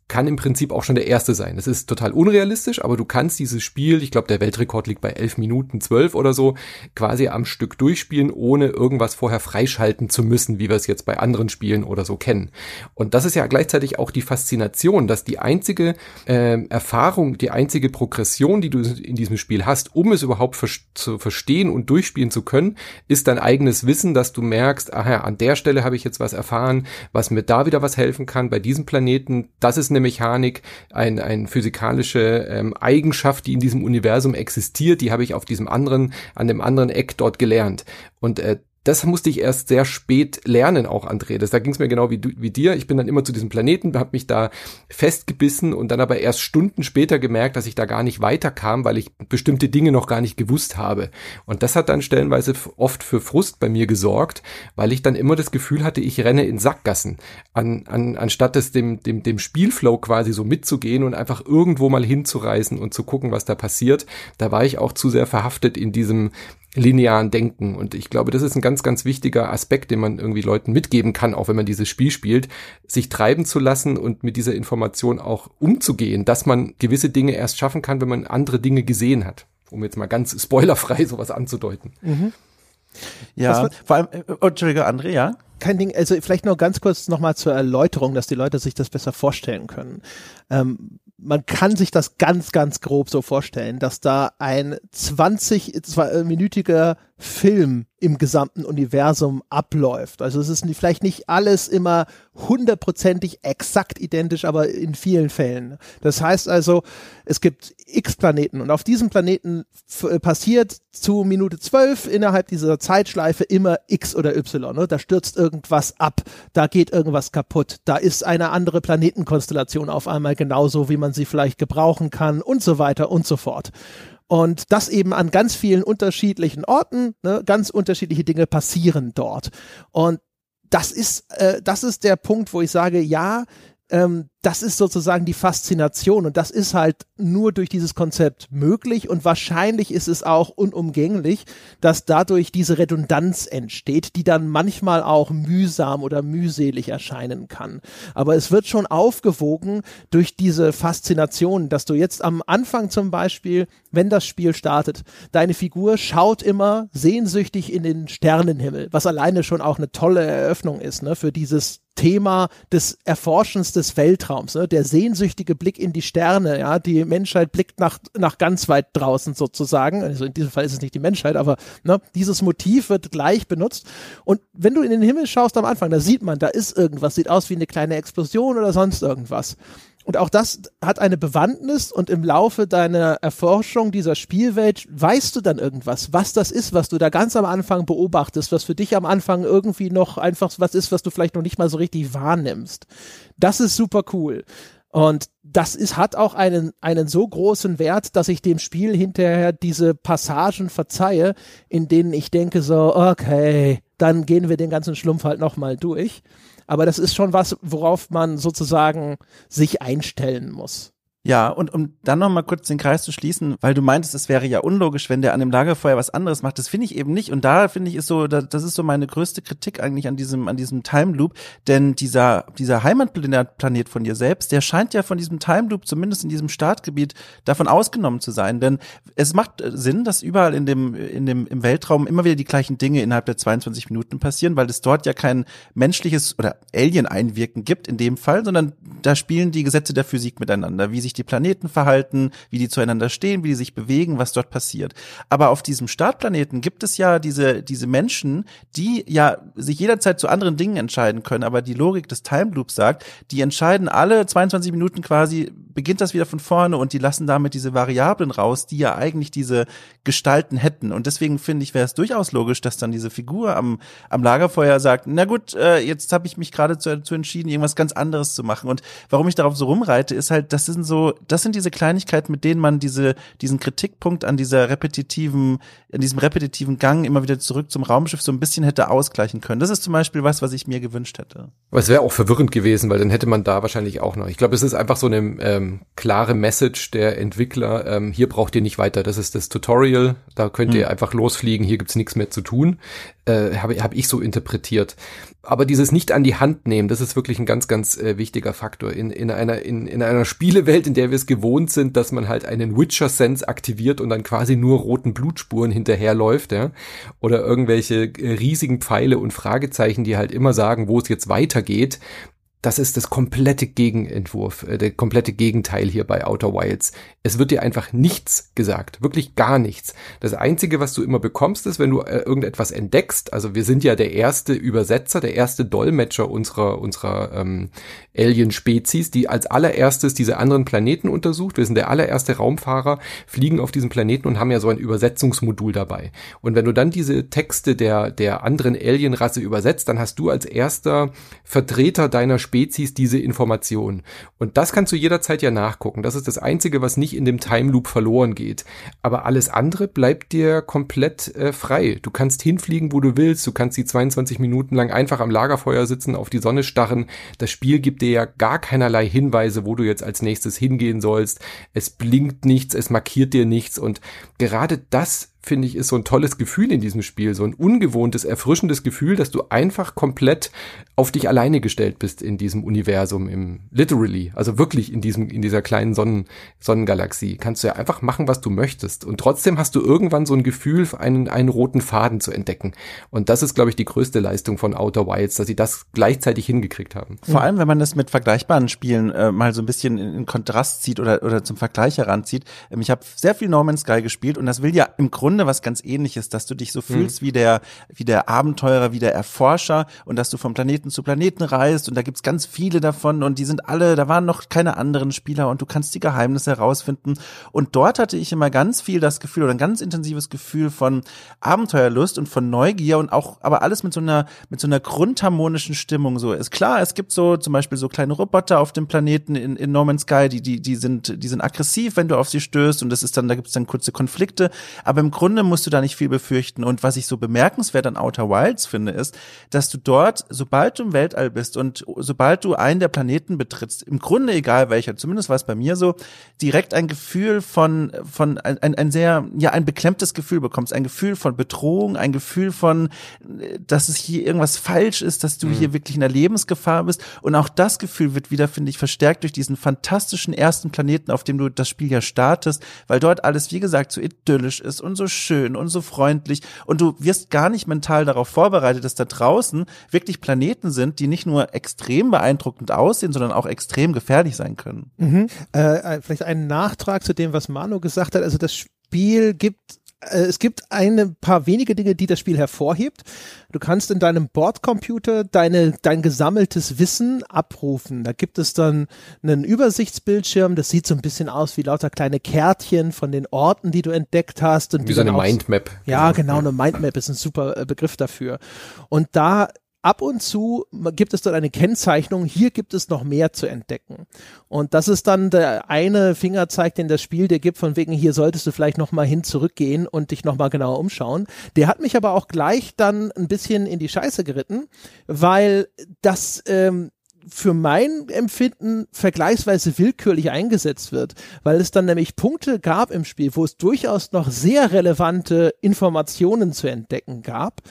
kann im Prinzip auch schon der erste sein. Es ist total unrealistisch, aber du kannst dieses Spiel, ich glaube, der Weltrekord liegt bei 11 Minuten 12 oder so, quasi am Stück durchspielen, ohne irgendwas vorher freischalten zu müssen, wie wir es jetzt bei anderen Spielen oder so kennen. Und das ist ja gleichzeitig auch die Faszination, dass die einzige äh, Erfahrung, die einzige Progression, die du in diesem Spiel hast, um es überhaupt ver zu verstehen und durchspielen zu können, ist dein eigenes Wissen, dass du merkst, aha, an der Stelle habe ich jetzt was erfahren, was mir da wieder was helfen kann, bei diesem Planeten, das ist eine Mechanik, ein, ein physikalische ähm, Eigenschaft, die in diesem Universum existiert, die habe ich auf diesem anderen, an dem anderen Eck dort gelernt. Und äh, das musste ich erst sehr spät lernen, auch André. Das, da ging es mir genau wie, du, wie dir. Ich bin dann immer zu diesem Planeten, habe mich da festgebissen und dann aber erst Stunden später gemerkt, dass ich da gar nicht weiterkam, weil ich bestimmte Dinge noch gar nicht gewusst habe. Und das hat dann stellenweise oft für Frust bei mir gesorgt, weil ich dann immer das Gefühl hatte, ich renne in Sackgassen, an, an, anstatt es dem, dem, dem Spielflow quasi so mitzugehen und einfach irgendwo mal hinzureisen und zu gucken, was da passiert. Da war ich auch zu sehr verhaftet in diesem linearen Denken. Und ich glaube, das ist ein ganz, ganz wichtiger Aspekt, den man irgendwie Leuten mitgeben kann, auch wenn man dieses Spiel spielt, sich treiben zu lassen und mit dieser Information auch umzugehen, dass man gewisse Dinge erst schaffen kann, wenn man andere Dinge gesehen hat. Um jetzt mal ganz spoilerfrei sowas anzudeuten. Mhm. Ja, vor allem, äh, oh, Entschuldige, André, ja? Kein Ding, also vielleicht nur ganz kurz nochmal zur Erläuterung, dass die Leute sich das besser vorstellen können. Ähm, man kann sich das ganz, ganz grob so vorstellen, dass da ein 20-minütiger Film im gesamten Universum abläuft. Also es ist vielleicht nicht alles immer hundertprozentig exakt identisch, aber in vielen Fällen. Das heißt also, es gibt x Planeten und auf diesem Planeten äh, passiert zu Minute zwölf innerhalb dieser Zeitschleife immer x oder y. Ne? Da stürzt irgendwas ab, da geht irgendwas kaputt, da ist eine andere Planetenkonstellation auf einmal genauso, wie man sie vielleicht gebrauchen kann und so weiter und so fort. Und das eben an ganz vielen unterschiedlichen Orten, ne, ganz unterschiedliche Dinge passieren dort. Und das ist, äh, das ist der Punkt, wo ich sage, ja, ähm, das ist sozusagen die Faszination und das ist halt nur durch dieses Konzept möglich und wahrscheinlich ist es auch unumgänglich, dass dadurch diese Redundanz entsteht, die dann manchmal auch mühsam oder mühselig erscheinen kann. Aber es wird schon aufgewogen durch diese Faszination, dass du jetzt am Anfang zum Beispiel, wenn das Spiel startet, deine Figur schaut immer sehnsüchtig in den Sternenhimmel, was alleine schon auch eine tolle Eröffnung ist, ne, für dieses Thema des Erforschens des Weltraums, ne? der sehnsüchtige Blick in die Sterne, ja, die Menschheit blickt nach, nach ganz weit draußen sozusagen, also in diesem Fall ist es nicht die Menschheit, aber ne, dieses Motiv wird gleich benutzt. Und wenn du in den Himmel schaust am Anfang, da sieht man, da ist irgendwas, sieht aus wie eine kleine Explosion oder sonst irgendwas und auch das hat eine Bewandtnis und im Laufe deiner Erforschung dieser Spielwelt weißt du dann irgendwas, was das ist, was du da ganz am Anfang beobachtest, was für dich am Anfang irgendwie noch einfach was ist, was du vielleicht noch nicht mal so richtig wahrnimmst. Das ist super cool. Und das ist, hat auch einen, einen so großen Wert, dass ich dem Spiel hinterher diese Passagen verzeihe, in denen ich denke so, okay, dann gehen wir den ganzen Schlumpf halt nochmal durch aber das ist schon was, worauf man sozusagen sich einstellen muss. Ja, und um dann noch mal kurz den Kreis zu schließen, weil du meintest, es wäre ja unlogisch, wenn der an dem Lagerfeuer was anderes macht. Das finde ich eben nicht. Und da finde ich ist so, das ist so meine größte Kritik eigentlich an diesem, an diesem Time Loop. Denn dieser, dieser Heimatplanet von dir selbst, der scheint ja von diesem Time Loop, zumindest in diesem Startgebiet, davon ausgenommen zu sein. Denn es macht Sinn, dass überall in dem, in dem, im Weltraum immer wieder die gleichen Dinge innerhalb der 22 Minuten passieren, weil es dort ja kein menschliches oder Alien-Einwirken gibt in dem Fall, sondern da spielen die Gesetze der Physik miteinander, wie sich die Planeten verhalten, wie die zueinander stehen, wie die sich bewegen, was dort passiert. Aber auf diesem Startplaneten gibt es ja diese, diese Menschen, die ja sich jederzeit zu anderen Dingen entscheiden können, aber die Logik des Time Loops sagt, die entscheiden alle 22 Minuten quasi, beginnt das wieder von vorne und die lassen damit diese Variablen raus, die ja eigentlich diese Gestalten hätten. Und deswegen finde ich, wäre es durchaus logisch, dass dann diese Figur am, am Lagerfeuer sagt, na gut, äh, jetzt habe ich mich gerade zu, entschieden, irgendwas ganz anderes zu machen. Und warum ich darauf so rumreite, ist halt, das sind so das sind diese Kleinigkeiten, mit denen man diese, diesen Kritikpunkt an dieser repetitiven, an diesem repetitiven Gang immer wieder zurück zum Raumschiff so ein bisschen hätte ausgleichen können. Das ist zum Beispiel was, was ich mir gewünscht hätte. Aber es wäre auch verwirrend gewesen, weil dann hätte man da wahrscheinlich auch noch. Ich glaube, es ist einfach so eine ähm, klare Message der Entwickler. Ähm, hier braucht ihr nicht weiter. Das ist das Tutorial. Da könnt ihr hm. einfach losfliegen. Hier gibt's nichts mehr zu tun. Äh, Habe hab ich so interpretiert aber dieses nicht an die Hand nehmen, das ist wirklich ein ganz, ganz äh, wichtiger Faktor. In, in einer in, in einer Spielewelt, in der wir es gewohnt sind, dass man halt einen Witcher Sense aktiviert und dann quasi nur roten Blutspuren hinterherläuft, ja, oder irgendwelche äh, riesigen Pfeile und Fragezeichen, die halt immer sagen, wo es jetzt weitergeht das ist das komplette Gegenentwurf, äh, der komplette Gegenteil hier bei Outer Wilds. Es wird dir einfach nichts gesagt, wirklich gar nichts. Das Einzige, was du immer bekommst, ist, wenn du äh, irgendetwas entdeckst. Also wir sind ja der erste Übersetzer, der erste Dolmetscher unserer unserer ähm, Alien-Spezies, die als allererstes diese anderen Planeten untersucht. Wir sind der allererste Raumfahrer, fliegen auf diesem Planeten und haben ja so ein Übersetzungsmodul dabei. Und wenn du dann diese Texte der der anderen Alien-Rasse übersetzt, dann hast du als erster Vertreter deiner Spezies Spezies diese Information. Und das kannst du jederzeit ja nachgucken. Das ist das Einzige, was nicht in dem Time Loop verloren geht. Aber alles andere bleibt dir komplett äh, frei. Du kannst hinfliegen, wo du willst. Du kannst die 22 Minuten lang einfach am Lagerfeuer sitzen, auf die Sonne starren. Das Spiel gibt dir ja gar keinerlei Hinweise, wo du jetzt als nächstes hingehen sollst. Es blinkt nichts, es markiert dir nichts. Und gerade das finde ich, ist so ein tolles Gefühl in diesem Spiel, so ein ungewohntes, erfrischendes Gefühl, dass du einfach komplett auf dich alleine gestellt bist in diesem Universum, im literally, also wirklich in diesem, in dieser kleinen Sonnen, Sonnengalaxie. Kannst du ja einfach machen, was du möchtest. Und trotzdem hast du irgendwann so ein Gefühl, einen, einen roten Faden zu entdecken. Und das ist, glaube ich, die größte Leistung von Outer Wilds, dass sie das gleichzeitig hingekriegt haben. Vor allem, wenn man das mit vergleichbaren Spielen äh, mal so ein bisschen in, Kontrast zieht oder, oder zum Vergleich heranzieht. Ähm, ich habe sehr viel No Sky gespielt und das will ja im Grunde was ganz ähnliches, dass du dich so fühlst mhm. wie der, wie der Abenteurer, wie der Erforscher und dass du vom Planeten zu Planeten reist und da gibt's ganz viele davon und die sind alle, da waren noch keine anderen Spieler und du kannst die Geheimnisse herausfinden. Und dort hatte ich immer ganz viel das Gefühl oder ein ganz intensives Gefühl von Abenteuerlust und von Neugier und auch, aber alles mit so einer, mit so einer grundharmonischen Stimmung. So ist klar, es gibt so zum Beispiel so kleine Roboter auf dem Planeten in, in No Man's Sky, die, die, die sind, die sind aggressiv, wenn du auf sie stößt und das ist dann, da gibt's dann kurze Konflikte. Aber im Grunde musst du da nicht viel befürchten. Und was ich so bemerkenswert an Outer Wilds finde, ist, dass du dort, sobald du im Weltall bist und sobald du einen der Planeten betrittst, im Grunde egal welcher, zumindest war es bei mir so, direkt ein Gefühl von, von ein, ein, ein sehr, ja, ein beklemmtes Gefühl bekommst, ein Gefühl von Bedrohung, ein Gefühl von, dass es hier irgendwas falsch ist, dass du mhm. hier wirklich in der Lebensgefahr bist. Und auch das Gefühl wird wieder, finde ich, verstärkt durch diesen fantastischen ersten Planeten, auf dem du das Spiel ja startest, weil dort alles, wie gesagt, so idyllisch ist und so schön und so freundlich und du wirst gar nicht mental darauf vorbereitet, dass da draußen wirklich Planeten sind, die nicht nur extrem beeindruckend aussehen, sondern auch extrem gefährlich sein können. Mhm. Äh, vielleicht einen Nachtrag zu dem, was Manu gesagt hat. Also das Spiel gibt äh, es gibt ein paar wenige Dinge, die das Spiel hervorhebt. Du kannst in deinem Bordcomputer deine, dein gesammeltes Wissen abrufen. Da gibt es dann einen Übersichtsbildschirm, das sieht so ein bisschen aus wie lauter kleine Kärtchen von den Orten, die du entdeckt hast. Und wie so eine Mindmap. Ja, genau, eine Mindmap ist ein super äh, Begriff dafür. Und da ab und zu gibt es dort eine Kennzeichnung, hier gibt es noch mehr zu entdecken. Und das ist dann der eine Fingerzeig, den das Spiel dir gibt, von wegen, hier solltest du vielleicht nochmal hin zurückgehen und dich nochmal genauer umschauen. Der hat mich aber auch gleich dann ein bisschen in die Scheiße geritten, weil das ähm, für mein Empfinden vergleichsweise willkürlich eingesetzt wird, weil es dann nämlich Punkte gab im Spiel, wo es durchaus noch sehr relevante Informationen zu entdecken gab,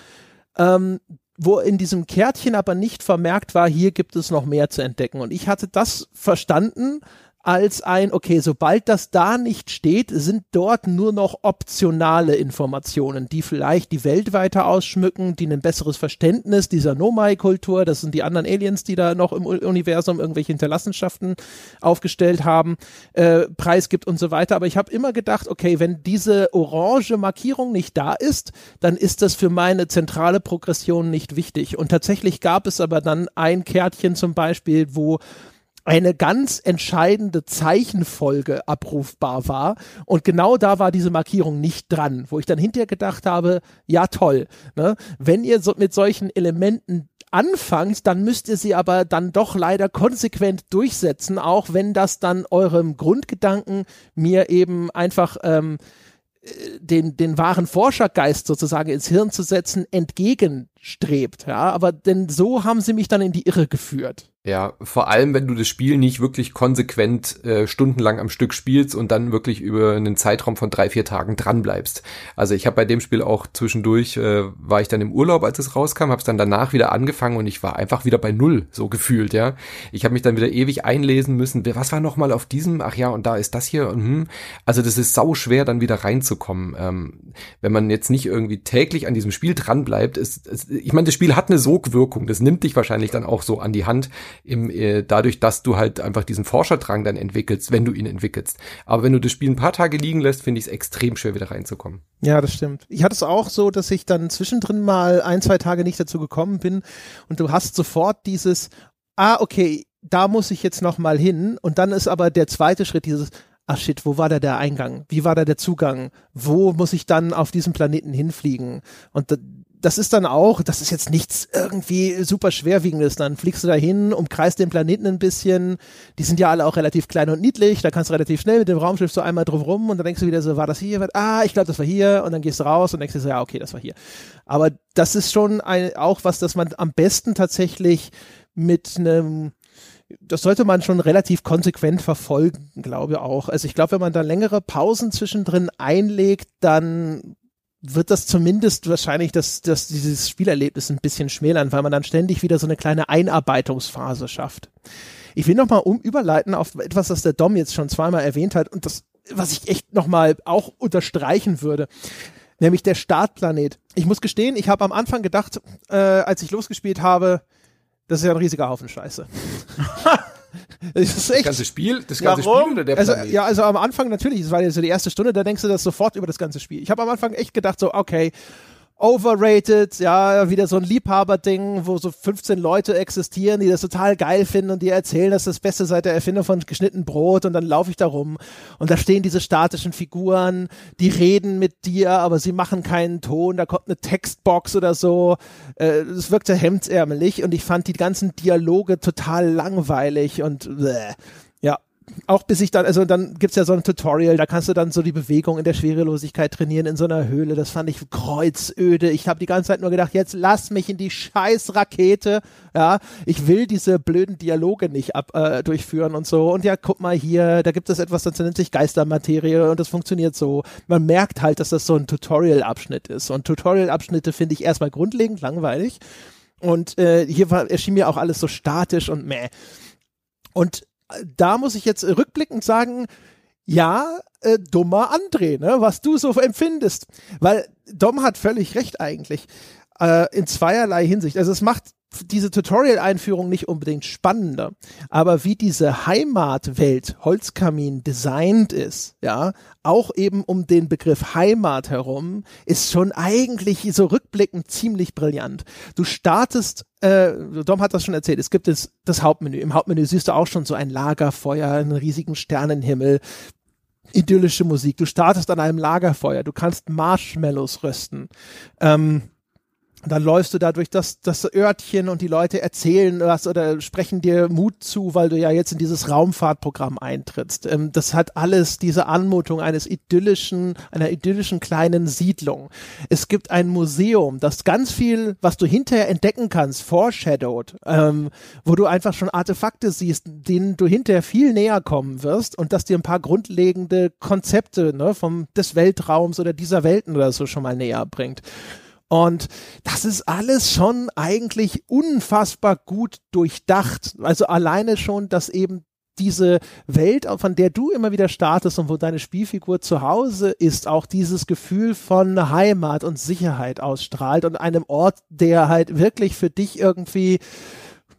ähm, wo in diesem Kärtchen aber nicht vermerkt war, hier gibt es noch mehr zu entdecken. Und ich hatte das verstanden als ein, okay, sobald das da nicht steht, sind dort nur noch optionale Informationen, die vielleicht die Welt weiter ausschmücken, die ein besseres Verständnis dieser Nomai-Kultur, das sind die anderen Aliens, die da noch im Universum irgendwelche Hinterlassenschaften aufgestellt haben, äh, preisgibt und so weiter. Aber ich habe immer gedacht, okay, wenn diese orange Markierung nicht da ist, dann ist das für meine zentrale Progression nicht wichtig. Und tatsächlich gab es aber dann ein Kärtchen zum Beispiel, wo eine ganz entscheidende Zeichenfolge abrufbar war. Und genau da war diese Markierung nicht dran, wo ich dann hinterher gedacht habe, ja toll, ne? wenn ihr so mit solchen Elementen anfangt, dann müsst ihr sie aber dann doch leider konsequent durchsetzen, auch wenn das dann eurem Grundgedanken mir eben einfach ähm, den, den wahren Forschergeist sozusagen ins Hirn zu setzen, entgegenstrebt. Ja, aber denn so haben sie mich dann in die Irre geführt. Ja, vor allem, wenn du das Spiel nicht wirklich konsequent äh, stundenlang am Stück spielst und dann wirklich über einen Zeitraum von drei, vier Tagen dran bleibst. Also ich habe bei dem Spiel auch zwischendurch, äh, war ich dann im Urlaub, als es rauskam, habe es dann danach wieder angefangen und ich war einfach wieder bei Null, so gefühlt, ja. Ich habe mich dann wieder ewig einlesen müssen. Was war nochmal auf diesem? Ach ja, und da ist das hier. Und, hm. Also das ist sau schwer, dann wieder reinzukommen. Ähm, wenn man jetzt nicht irgendwie täglich an diesem Spiel dran bleibt, ist, ist ich meine, das Spiel hat eine Sogwirkung. Das nimmt dich wahrscheinlich dann auch so an die Hand im, äh, dadurch, dass du halt einfach diesen Forscherdrang dann entwickelst, wenn du ihn entwickelst. Aber wenn du das Spiel ein paar Tage liegen lässt, finde ich es extrem schwer, wieder reinzukommen. Ja, das stimmt. Ich hatte es auch so, dass ich dann zwischendrin mal ein, zwei Tage nicht dazu gekommen bin und du hast sofort dieses, ah, okay, da muss ich jetzt noch mal hin und dann ist aber der zweite Schritt dieses, ach shit, wo war da der Eingang? Wie war da der Zugang? Wo muss ich dann auf diesem Planeten hinfliegen? Und das ist dann auch, das ist jetzt nichts irgendwie super schwerwiegendes. Dann fliegst du da hin, umkreist den Planeten ein bisschen. Die sind ja alle auch relativ klein und niedlich. Da kannst du relativ schnell mit dem Raumschiff so einmal drauf rum und dann denkst du wieder so, war das hier? Ah, ich glaube, das war hier. Und dann gehst du raus und denkst dir so, ja, okay, das war hier. Aber das ist schon ein, auch was, das man am besten tatsächlich mit einem das sollte man schon relativ konsequent verfolgen, glaube ich auch. Also ich glaube, wenn man da längere Pausen zwischendrin einlegt, dann wird das zumindest wahrscheinlich das, das, dieses Spielerlebnis ein bisschen schmälern, weil man dann ständig wieder so eine kleine Einarbeitungsphase schafft. Ich will nochmal um überleiten auf etwas, das der Dom jetzt schon zweimal erwähnt hat und das, was ich echt nochmal auch unterstreichen würde nämlich der Startplanet. Ich muss gestehen, ich habe am Anfang gedacht, äh, als ich losgespielt habe, das ist ja ein riesiger Haufen Scheiße. das, das ganze Spiel, das ganze Warum? Spiel oder der also, Planet? Also, ja, also am Anfang natürlich, es war ja so die erste Stunde, da denkst du das sofort über das ganze Spiel. Ich habe am Anfang echt gedacht so, okay, overrated, ja, wieder so ein Liebhaberding, wo so 15 Leute existieren, die das total geil finden und die erzählen, das ist das Beste seit der Erfindung von geschnitten Brot und dann laufe ich da rum und da stehen diese statischen Figuren, die reden mit dir, aber sie machen keinen Ton, da kommt eine Textbox oder so, es äh, wirkte hemdsärmelig und ich fand die ganzen Dialoge total langweilig und bleh auch bis ich dann, also dann gibt's ja so ein Tutorial, da kannst du dann so die Bewegung in der Schwerelosigkeit trainieren in so einer Höhle. Das fand ich kreuzöde. Ich habe die ganze Zeit nur gedacht, jetzt lass mich in die scheiß Rakete. Ja, ich will diese blöden Dialoge nicht ab, äh, durchführen und so. Und ja, guck mal hier, da gibt es etwas, das nennt sich Geistermaterie und das funktioniert so. Man merkt halt, dass das so ein Tutorial-Abschnitt ist. Und Tutorial-Abschnitte finde ich erstmal grundlegend langweilig. Und äh, hier war, erschien mir auch alles so statisch und meh. Und da muss ich jetzt rückblickend sagen, ja, äh, dummer André, ne, was du so empfindest. Weil Dom hat völlig recht eigentlich. Äh, in zweierlei Hinsicht. Also es macht diese Tutorial-Einführung nicht unbedingt spannender, aber wie diese Heimatwelt Holzkamin designt ist, ja, auch eben um den Begriff Heimat herum, ist schon eigentlich so rückblickend ziemlich brillant. Du startest, äh, Dom hat das schon erzählt, es gibt das, das Hauptmenü. Im Hauptmenü siehst du auch schon so ein Lagerfeuer, einen riesigen Sternenhimmel, idyllische Musik. Du startest an einem Lagerfeuer, du kannst Marshmallows rösten. Ähm, dann läufst du da durch das, das Örtchen und die Leute erzählen was oder sprechen dir Mut zu, weil du ja jetzt in dieses Raumfahrtprogramm eintrittst. Ähm, das hat alles diese Anmutung eines idyllischen, einer idyllischen kleinen Siedlung. Es gibt ein Museum, das ganz viel, was du hinterher entdecken kannst, foreshadowed, ähm, wo du einfach schon Artefakte siehst, denen du hinterher viel näher kommen wirst und das dir ein paar grundlegende Konzepte ne, vom, des Weltraums oder dieser Welten oder so schon mal näher bringt. Und das ist alles schon eigentlich unfassbar gut durchdacht. Also alleine schon, dass eben diese Welt, von der du immer wieder startest und wo deine Spielfigur zu Hause ist, auch dieses Gefühl von Heimat und Sicherheit ausstrahlt und einem Ort, der halt wirklich für dich irgendwie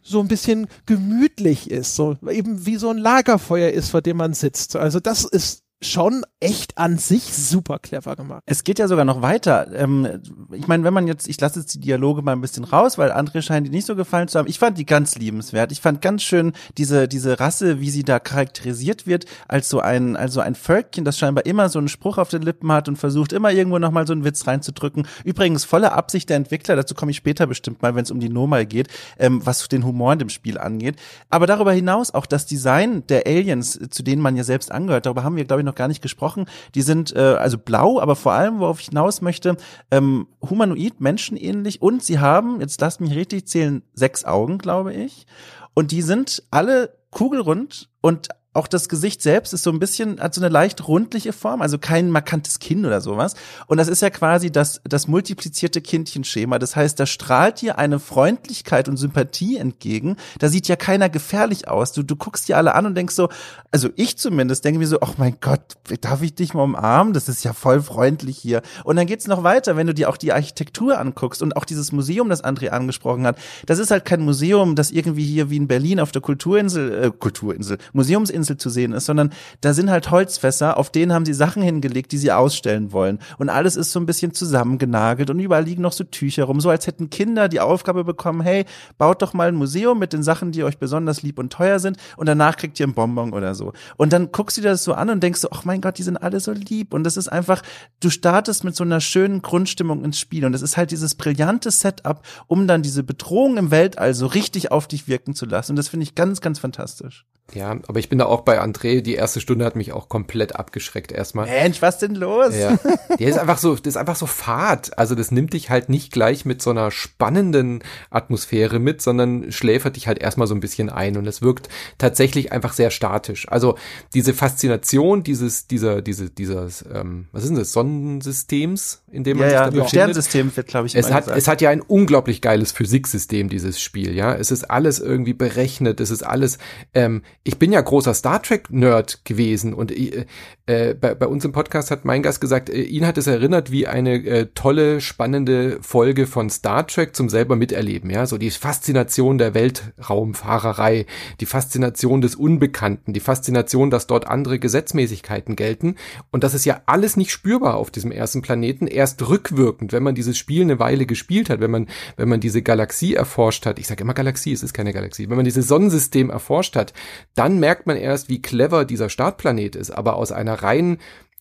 so ein bisschen gemütlich ist, so eben wie so ein Lagerfeuer ist, vor dem man sitzt. Also das ist schon echt an sich super clever gemacht. Es geht ja sogar noch weiter. Ähm, ich meine, wenn man jetzt, ich lasse jetzt die Dialoge mal ein bisschen raus, weil andere scheinen die nicht so gefallen zu haben. Ich fand die ganz liebenswert. Ich fand ganz schön diese diese Rasse, wie sie da charakterisiert wird, als so ein also ein Völkchen, das scheinbar immer so einen Spruch auf den Lippen hat und versucht immer irgendwo noch mal so einen Witz reinzudrücken. Übrigens volle Absicht der Entwickler. Dazu komme ich später bestimmt mal, wenn es um die Normal geht, ähm, was den Humor in dem Spiel angeht. Aber darüber hinaus auch das Design der Aliens, zu denen man ja selbst angehört. Darüber haben wir glaube ich noch gar nicht gesprochen. Die sind äh, also blau, aber vor allem, worauf ich hinaus möchte, ähm, humanoid, menschenähnlich und sie haben, jetzt lasst mich richtig zählen, sechs Augen, glaube ich. Und die sind alle kugelrund und auch das Gesicht selbst ist so ein bisschen, hat so eine leicht rundliche Form, also kein markantes Kinn oder sowas. Und das ist ja quasi das, das multiplizierte Kindchenschema. Das heißt, da strahlt dir eine Freundlichkeit und Sympathie entgegen. Da sieht ja keiner gefährlich aus. Du, du guckst dir alle an und denkst so, also ich zumindest denke mir so, ach mein Gott, darf ich dich mal umarmen? Das ist ja voll freundlich hier. Und dann geht's noch weiter, wenn du dir auch die Architektur anguckst und auch dieses Museum, das André angesprochen hat. Das ist halt kein Museum, das irgendwie hier wie in Berlin auf der Kulturinsel, äh, Kulturinsel, Museumsinsel Insel zu sehen ist, sondern da sind halt Holzfässer, auf denen haben sie Sachen hingelegt, die sie ausstellen wollen. Und alles ist so ein bisschen zusammengenagelt und überall liegen noch so Tücher rum, so als hätten Kinder die Aufgabe bekommen, hey, baut doch mal ein Museum mit den Sachen, die euch besonders lieb und teuer sind und danach kriegt ihr ein Bonbon oder so. Und dann guckst du dir das so an und denkst so, ach mein Gott, die sind alle so lieb. Und das ist einfach, du startest mit so einer schönen Grundstimmung ins Spiel und es ist halt dieses brillante Setup, um dann diese Bedrohung im Weltall so richtig auf dich wirken zu lassen. Und das finde ich ganz, ganz fantastisch. Ja, aber ich bin da auch bei André. Die erste Stunde hat mich auch komplett abgeschreckt erstmal. Mensch, was denn los? Ja. Der ist einfach so, das ist einfach so fad. Also das nimmt dich halt nicht gleich mit so einer spannenden Atmosphäre mit, sondern schläfert dich halt erstmal so ein bisschen ein und es wirkt tatsächlich einfach sehr statisch. Also diese Faszination dieses, dieser, diese, dieses, ähm, was ist denn das, Sonnensystems, in dem man ja, sich ja, befindet? Sternsystem wird, glaube ich, Es hat, gesagt. es hat ja ein unglaublich geiles Physiksystem, dieses Spiel, ja. Es ist alles irgendwie berechnet, es ist alles, ähm, ich bin ja großer Star Trek-Nerd gewesen und äh, äh, bei, bei uns im Podcast hat mein Gast gesagt, äh, ihn hat es erinnert wie eine äh, tolle, spannende Folge von Star Trek zum selber miterleben, ja. So die Faszination der Weltraumfahrerei, die Faszination des Unbekannten, die Faszination, dass dort andere Gesetzmäßigkeiten gelten. Und das ist ja alles nicht spürbar auf diesem ersten Planeten, erst rückwirkend, wenn man dieses Spiel eine Weile gespielt hat, wenn man, wenn man diese Galaxie erforscht hat, ich sage immer Galaxie, es ist keine Galaxie, wenn man dieses Sonnensystem erforscht hat, dann merkt man wie clever dieser Startplanet ist. Aber aus einer reinen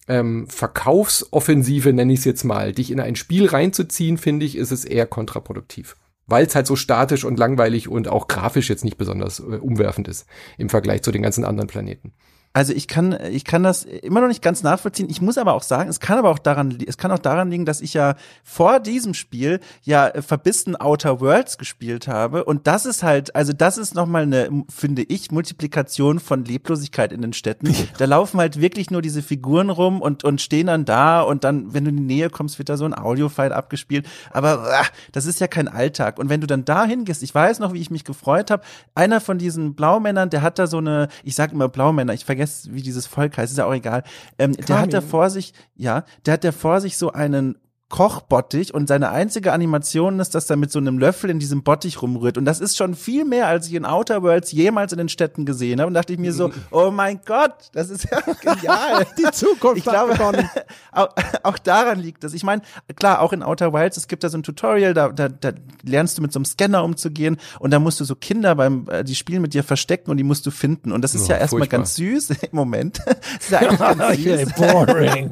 ähm, Verkaufsoffensive, nenne ich es jetzt mal, dich in ein Spiel reinzuziehen, finde ich, ist es eher kontraproduktiv. Weil es halt so statisch und langweilig und auch grafisch jetzt nicht besonders äh, umwerfend ist im Vergleich zu den ganzen anderen Planeten. Also ich kann, ich kann das immer noch nicht ganz nachvollziehen. Ich muss aber auch sagen, es kann aber auch daran, es kann auch daran liegen, dass ich ja vor diesem Spiel ja verbissen Outer Worlds gespielt habe und das ist halt, also das ist nochmal eine, finde ich, Multiplikation von Leblosigkeit in den Städten. Da laufen halt wirklich nur diese Figuren rum und und stehen dann da und dann, wenn du in die Nähe kommst, wird da so ein Audiofile abgespielt. Aber ah, das ist ja kein Alltag. Und wenn du dann da hingehst, ich weiß noch, wie ich mich gefreut habe. Einer von diesen Blaumännern, der hat da so eine, ich sag immer Blaumänner, ich vergesse, wie dieses Volk heißt, ist ja auch egal. Ähm, der hat da vor sich, ja, der hat da vor sich so einen Kochbottich und seine einzige Animation ist, dass er mit so einem Löffel in diesem Bottich rumrührt. Und das ist schon viel mehr, als ich in Outer Worlds jemals in den Städten gesehen habe. Und dachte ich mir so, oh mein Gott, das ist ja genial. Die Zukunft Ich glaube, auch, auch daran liegt es. Ich meine, klar, auch in Outer Wilds, es gibt da so ein Tutorial, da, da, da lernst du mit so einem Scanner umzugehen und da musst du so Kinder beim, äh, die spielen mit dir verstecken und die musst du finden. Und das ist Oh, ja erstmal ganz süß im Moment. Das ist ja eigentlich ganz süß. boring.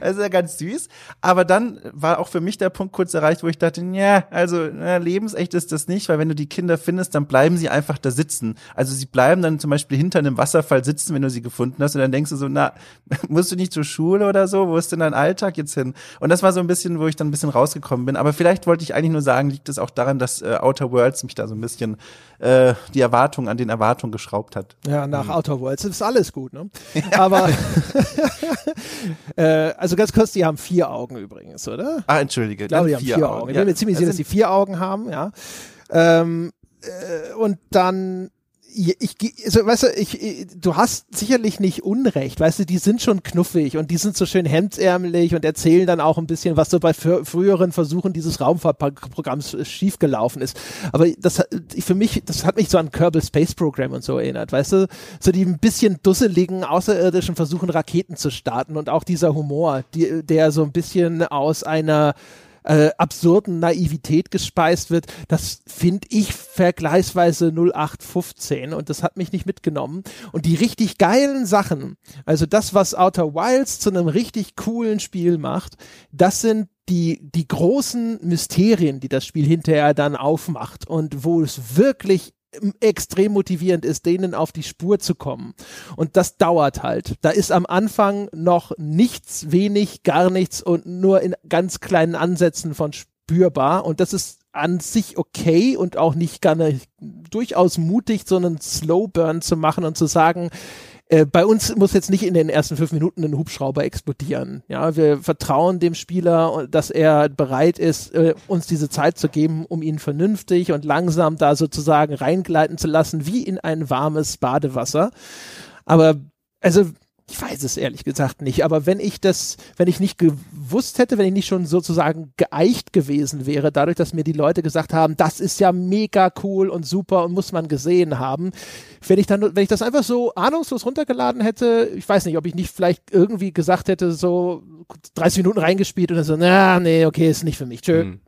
Das ist ja ganz süß. Aber dann war auch für mich der Punkt kurz erreicht, wo ich dachte, ja, also na, lebensecht ist das nicht, weil wenn du die Kinder findest, dann bleiben sie einfach da sitzen. Also sie bleiben dann zum Beispiel hinter einem Wasserfall sitzen, wenn du sie gefunden hast. Und dann denkst du so, na, musst du nicht zur Schule oder so? Wo ist denn dein Alltag jetzt hin? Und das war so ein bisschen, wo ich dann ein bisschen rausgekommen bin. Aber vielleicht wollte ich eigentlich nur sagen, liegt es auch daran, dass äh, Outer Worlds mich da so ein bisschen äh, die Erwartung an den Erwartungen geschraubt hat. Ja, nach Outer Worlds ist alles gut, ne? Aber äh, also ganz kurz, die haben vier Augen übrigens, oder? Ah, entschuldige. Ich glaube, die haben vier Augen. Ich bin mir ziemlich sicher, dass die vier Augen haben, ja. Ähm, äh, und dann ich, also, weißt du, ich, ich, du hast sicherlich nicht Unrecht, weißt du, die sind schon knuffig und die sind so schön hemdsärmelig und erzählen dann auch ein bisschen, was so bei frü- früheren Versuchen dieses Raumfahrtprogramms schiefgelaufen ist. Aber das für mich, das hat mich so an Kerbal Space Program und so erinnert, weißt du, so die ein bisschen dusseligen Außerirdischen versuchen Raketen zu starten und auch dieser Humor, die, der so ein bisschen aus einer äh, absurden Naivität gespeist wird, das finde ich vergleichsweise 0815 und das hat mich nicht mitgenommen. Und die richtig geilen Sachen, also das, was Outer Wilds zu einem richtig coolen Spiel macht, das sind die, die großen Mysterien, die das Spiel hinterher dann aufmacht und wo es wirklich extrem motivierend ist, denen auf die Spur zu kommen. Und das dauert halt. Da ist am Anfang noch nichts, wenig, gar nichts und nur in ganz kleinen Ansätzen von spürbar. Und das ist an sich okay und auch nicht gar nicht durchaus mutig, so einen Slow Burn zu machen und zu sagen, äh, bei uns muss jetzt nicht in den ersten fünf Minuten ein Hubschrauber explodieren. Ja, wir vertrauen dem Spieler, dass er bereit ist, äh, uns diese Zeit zu geben, um ihn vernünftig und langsam da sozusagen reingleiten zu lassen, wie in ein warmes Badewasser. Aber, also, ich weiß es ehrlich gesagt nicht, aber wenn ich das, wenn ich nicht gewusst hätte, wenn ich nicht schon sozusagen geeicht gewesen wäre, dadurch, dass mir die Leute gesagt haben, das ist ja mega cool und super und muss man gesehen haben, wenn ich dann, wenn ich das einfach so ahnungslos runtergeladen hätte, ich weiß nicht, ob ich nicht vielleicht irgendwie gesagt hätte, so 30 Minuten reingespielt und dann so, na, nee, okay, ist nicht für mich, tschö. Hm.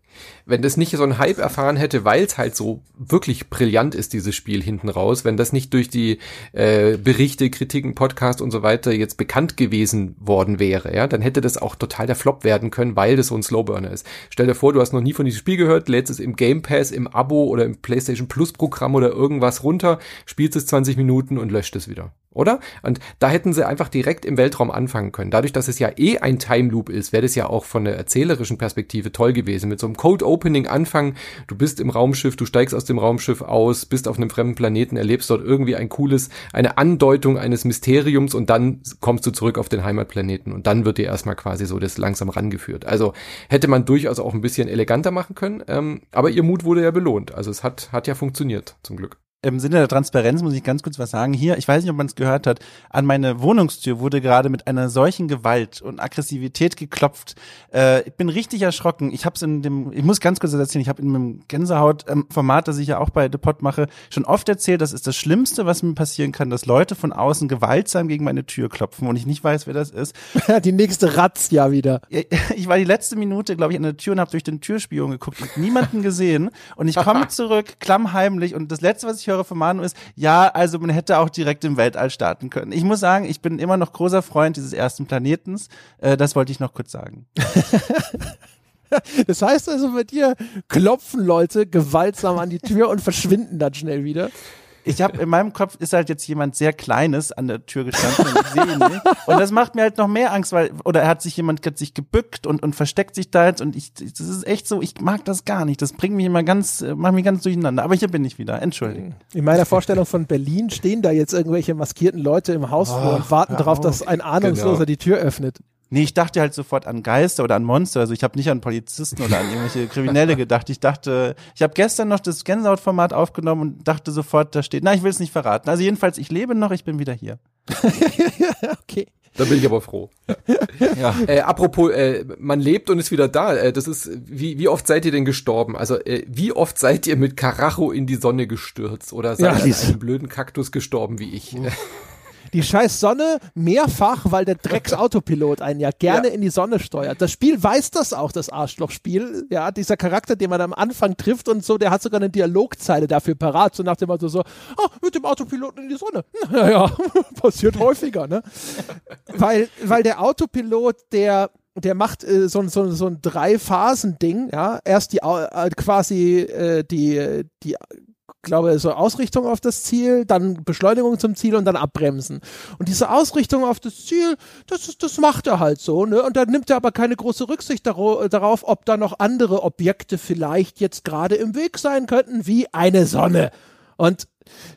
Wenn das nicht so ein Hype erfahren hätte, weil es halt so wirklich brillant ist, dieses Spiel hinten raus, wenn das nicht durch die äh, Berichte, Kritiken, Podcast und so weiter jetzt bekannt gewesen worden wäre, ja, dann hätte das auch total der Flop werden können, weil das so ein Slowburner ist. Stell dir vor, du hast noch nie von diesem Spiel gehört, lädst es im Game Pass, im Abo oder im PlayStation Plus Programm oder irgendwas runter, spielst es 20 Minuten und löscht es wieder oder? Und da hätten sie einfach direkt im Weltraum anfangen können. Dadurch, dass es ja eh ein Time Loop ist, wäre das ja auch von der erzählerischen Perspektive toll gewesen. Mit so einem Code Opening anfangen, du bist im Raumschiff, du steigst aus dem Raumschiff aus, bist auf einem fremden Planeten, erlebst dort irgendwie ein cooles, eine Andeutung eines Mysteriums und dann kommst du zurück auf den Heimatplaneten und dann wird dir erstmal quasi so das langsam rangeführt. Also hätte man durchaus auch ein bisschen eleganter machen können, ähm, aber ihr Mut wurde ja belohnt. Also es hat, hat ja funktioniert, zum Glück im Sinne der Transparenz muss ich ganz kurz was sagen. Hier, ich weiß nicht, ob man es gehört hat, an meine Wohnungstür wurde gerade mit einer solchen Gewalt und Aggressivität geklopft. Äh, ich bin richtig erschrocken. Ich habe es in dem, ich muss ganz kurz erzählen, ich habe in dem Gänsehaut-Format, das ich ja auch bei The Pod mache, schon oft erzählt, das ist das Schlimmste, was mir passieren kann, dass Leute von außen gewaltsam gegen meine Tür klopfen und ich nicht weiß, wer das ist. die nächste Razzia wieder. Ich war die letzte Minute, glaube ich, an der Tür und habe durch den Türspion geguckt und niemanden gesehen und ich komme zurück, klammheimlich und das Letzte, was ich höre von Manu ist, ja, also man hätte auch direkt im Weltall starten können. Ich muss sagen, ich bin immer noch großer Freund dieses ersten Planetens. Äh, das wollte ich noch kurz sagen. Das heißt also, bei dir klopfen Leute gewaltsam an die Tür und verschwinden dann schnell wieder ich habe in meinem Kopf ist halt jetzt jemand sehr Kleines an der Tür gestanden und ich sehe ihn nicht. Und das macht mir halt noch mehr Angst, weil, oder er hat sich jemand hat sich gebückt und, und versteckt sich da jetzt und ich, das ist echt so, ich mag das gar nicht. Das bringt mich immer ganz, macht mich ganz durcheinander. Aber hier bin ich wieder. Entschuldigung. In meiner Vorstellung von Berlin stehen da jetzt irgendwelche maskierten Leute im Haus oh, vor und warten darauf, dass ein Ahnungsloser genau. die Tür öffnet. Nee, ich dachte halt sofort an Geister oder an Monster. Also ich habe nicht an Polizisten oder an irgendwelche Kriminelle gedacht. Ich dachte, ich habe gestern noch das Gänsehautformat aufgenommen und dachte sofort, da steht, na, ich will es nicht verraten. Also jedenfalls, ich lebe noch, ich bin wieder hier. okay. Da bin ich aber froh. ja. Äh, apropos, äh, man lebt und ist wieder da. Äh, das ist, wie, wie oft seid ihr denn gestorben? Also, äh, wie oft seid ihr mit Karacho in die Sonne gestürzt oder seid ihr ja, an einem blöden Kaktus gestorben wie ich? Die scheiß Sonne mehrfach, weil der Drecks-Autopilot einen ja gerne ja. in die Sonne steuert. Das Spiel weiß das auch, das Arschlochspiel. Ja, dieser Charakter, den man am Anfang trifft und so, der hat sogar eine Dialogzeile dafür parat, so nach dem Motto so, ah, mit dem Autopiloten in die Sonne. Naja, passiert häufiger, ne? weil, weil der Autopilot, der der macht äh, so, so, so ein Drei-Phasen-Ding, ja. Erst die äh, quasi äh, die, die glaube, so Ausrichtung auf das Ziel, dann Beschleunigung zum Ziel und dann abbremsen. Und diese Ausrichtung auf das Ziel, das ist, das macht er halt so, ne? Und da nimmt er aber keine große Rücksicht darauf, ob da noch andere Objekte vielleicht jetzt gerade im Weg sein könnten, wie eine Sonne. Und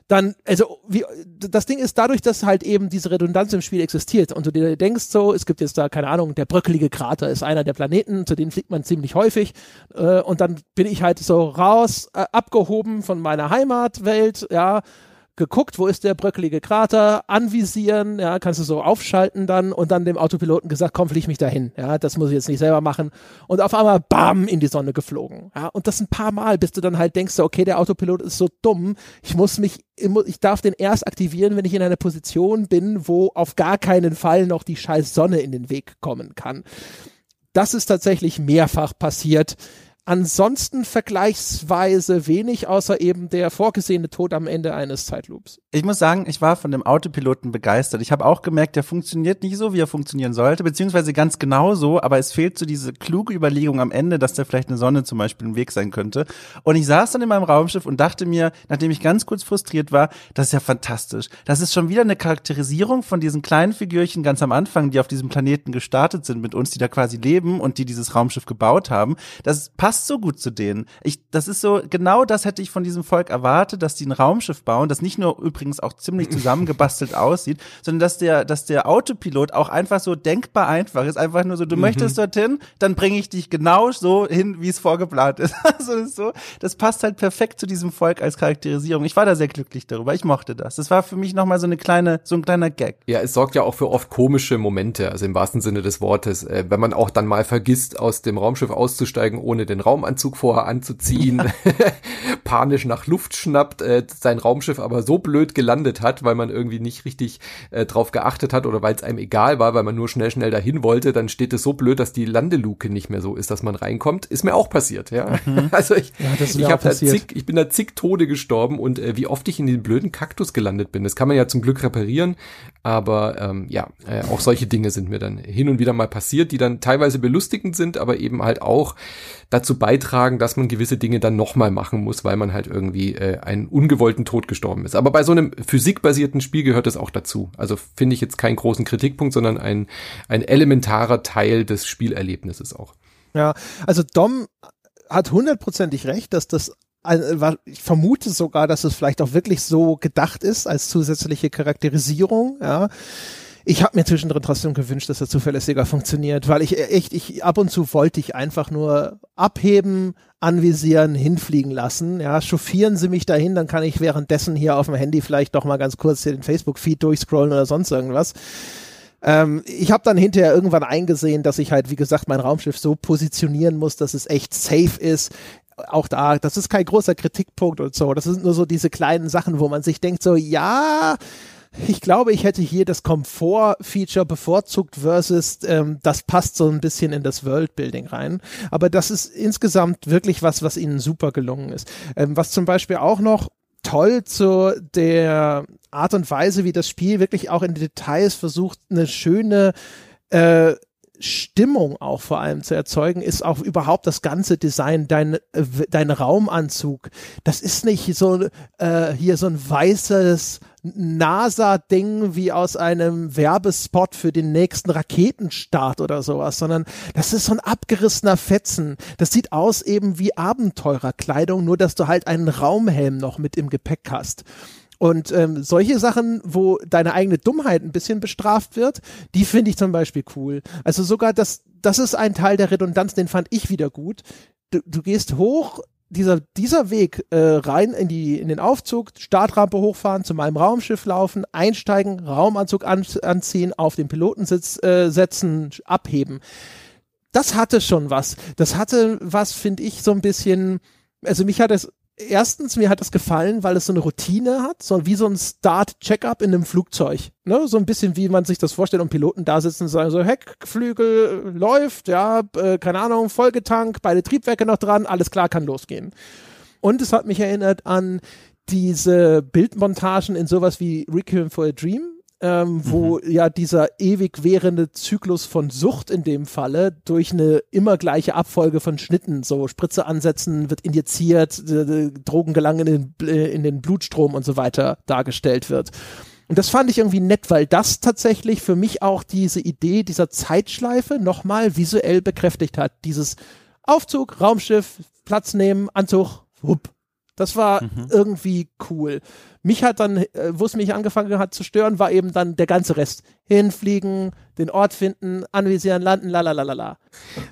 dann, also wie, das Ding ist dadurch, dass halt eben diese Redundanz im Spiel existiert und du dir denkst so, es gibt jetzt da, keine Ahnung, der bröckelige Krater ist einer der Planeten, zu denen fliegt man ziemlich häufig äh, und dann bin ich halt so raus, äh, abgehoben von meiner Heimatwelt, ja, geguckt, wo ist der bröckelige Krater, anvisieren, ja, kannst du so aufschalten dann und dann dem Autopiloten gesagt, komm, flieg mich dahin, ja, das muss ich jetzt nicht selber machen. Und auf einmal bam in die Sonne geflogen, ja, und das ein paar Mal, bis du dann halt denkst, okay, der Autopilot ist so dumm, ich muss mich, ich darf den erst aktivieren, wenn ich in einer Position bin, wo auf gar keinen Fall noch die scheiß Sonne in den Weg kommen kann. Das ist tatsächlich mehrfach passiert ansonsten vergleichsweise wenig, außer eben der vorgesehene Tod am Ende eines Zeitloops. Ich muss sagen, ich war von dem Autopiloten begeistert. Ich habe auch gemerkt, der funktioniert nicht so, wie er funktionieren sollte, beziehungsweise ganz genau so, aber es fehlt so diese kluge Überlegung am Ende, dass da vielleicht eine Sonne zum Beispiel im Weg sein könnte. Und ich saß dann in meinem Raumschiff und dachte mir, nachdem ich ganz kurz frustriert war, das ist ja fantastisch. Das ist schon wieder eine Charakterisierung von diesen kleinen Figürchen ganz am Anfang, die auf diesem Planeten gestartet sind mit uns, die da quasi leben und die dieses Raumschiff gebaut haben. Das passt passt so gut zu denen. Ich, das ist so, genau das hätte ich von diesem Volk erwartet, dass die ein Raumschiff bauen, das nicht nur übrigens auch ziemlich zusammengebastelt aussieht, sondern dass der, dass der Autopilot auch einfach so denkbar einfach ist. Einfach nur so, du mhm. möchtest dorthin, dann bringe ich dich genau so hin, wie es vorgeplant ist. also das ist so, das passt halt perfekt zu diesem Volk als Charakterisierung. Ich war da sehr glücklich darüber. Ich mochte das. Das war für mich nochmal so eine kleine, so ein kleiner Gag. Ja, es sorgt ja auch für oft komische Momente, also im wahrsten Sinne des Wortes. Äh, wenn man auch dann mal vergisst, aus dem Raumschiff auszusteigen, ohne den seinen Raumanzug vorher anzuziehen, panisch nach Luft schnappt, äh, sein Raumschiff aber so blöd gelandet hat, weil man irgendwie nicht richtig äh, drauf geachtet hat oder weil es einem egal war, weil man nur schnell, schnell dahin wollte, dann steht es so blöd, dass die Landeluke nicht mehr so ist, dass man reinkommt. Ist mir auch passiert, ja. Mhm. Also ich, ja, ich, hab da zig, ich bin da zig Tode gestorben und äh, wie oft ich in den blöden Kaktus gelandet bin. Das kann man ja zum Glück reparieren, aber ähm, ja, äh, auch solche Dinge sind mir dann hin und wieder mal passiert, die dann teilweise belustigend sind, aber eben halt auch dazu beitragen, dass man gewisse Dinge dann nochmal machen muss, weil man halt irgendwie äh, einen ungewollten Tod gestorben ist. Aber bei so einem physikbasierten Spiel gehört das auch dazu. Also finde ich jetzt keinen großen Kritikpunkt, sondern ein, ein elementarer Teil des Spielerlebnisses auch. Ja, also Dom hat hundertprozentig recht, dass das ich vermute sogar, dass es vielleicht auch wirklich so gedacht ist als zusätzliche Charakterisierung, ja. Ich habe mir zwischendrin trotzdem gewünscht, dass er zuverlässiger funktioniert, weil ich echt, ich ab und zu wollte ich einfach nur abheben, anvisieren, hinfliegen lassen. Ja, chauffieren Sie mich dahin, dann kann ich währenddessen hier auf dem Handy vielleicht doch mal ganz kurz hier den Facebook-Feed durchscrollen oder sonst irgendwas. Ähm, ich habe dann hinterher irgendwann eingesehen, dass ich halt, wie gesagt, mein Raumschiff so positionieren muss, dass es echt safe ist auch da, das ist kein großer Kritikpunkt und so. Das sind nur so diese kleinen Sachen, wo man sich denkt, so, ja, ich glaube, ich hätte hier das Komfort-Feature bevorzugt versus ähm, das passt so ein bisschen in das Worldbuilding rein. Aber das ist insgesamt wirklich was, was ihnen super gelungen ist. Ähm, was zum Beispiel auch noch toll zu der Art und Weise, wie das Spiel wirklich auch in Details versucht, eine schöne äh, Stimmung auch vor allem zu erzeugen, ist auch überhaupt das ganze Design, dein, äh, dein Raumanzug. Das ist nicht so äh, hier so ein weißes NASA-Ding wie aus einem Werbespot für den nächsten Raketenstart oder sowas, sondern das ist so ein abgerissener Fetzen. Das sieht aus eben wie Abenteurerkleidung, nur dass du halt einen Raumhelm noch mit im Gepäck hast. Und ähm, solche Sachen, wo deine eigene Dummheit ein bisschen bestraft wird, die finde ich zum Beispiel cool. Also sogar das, das ist ein Teil der Redundanz, den fand ich wieder gut. Du, du gehst hoch, dieser, dieser Weg äh, rein in, die, in den Aufzug, Startrampe hochfahren, zu meinem Raumschiff laufen, einsteigen, Raumanzug an, anziehen, auf den Pilotensitz äh, setzen, abheben. Das hatte schon was. Das hatte was, finde ich, so ein bisschen, also mich hat es erstens, mir hat das gefallen, weil es so eine Routine hat, so wie so ein Start-Check-up in einem Flugzeug. Ne? So ein bisschen, wie man sich das vorstellt, und Piloten da sitzen und sagen so, Heckflügel läuft, ja, äh, keine Ahnung, Folgetank, beide Triebwerke noch dran, alles klar, kann losgehen. Und es hat mich erinnert an diese Bildmontagen in sowas wie Requiem for a Dream, ähm, wo mhm. ja dieser ewig währende Zyklus von Sucht in dem Falle durch eine immer gleiche Abfolge von Schnitten, so Spritze ansetzen, wird injiziert, Drogen gelangen in den, äh, in den Blutstrom und so weiter dargestellt wird. Und das fand ich irgendwie nett, weil das tatsächlich für mich auch diese Idee dieser Zeitschleife nochmal visuell bekräftigt hat. Dieses Aufzug, Raumschiff, Platz nehmen, Anzug, wupp. Das war mhm. irgendwie cool. Mich hat dann, äh, wo es mich angefangen hat zu stören, war eben dann der ganze Rest. Hinfliegen, den Ort finden, anvisieren, landen, lalalala.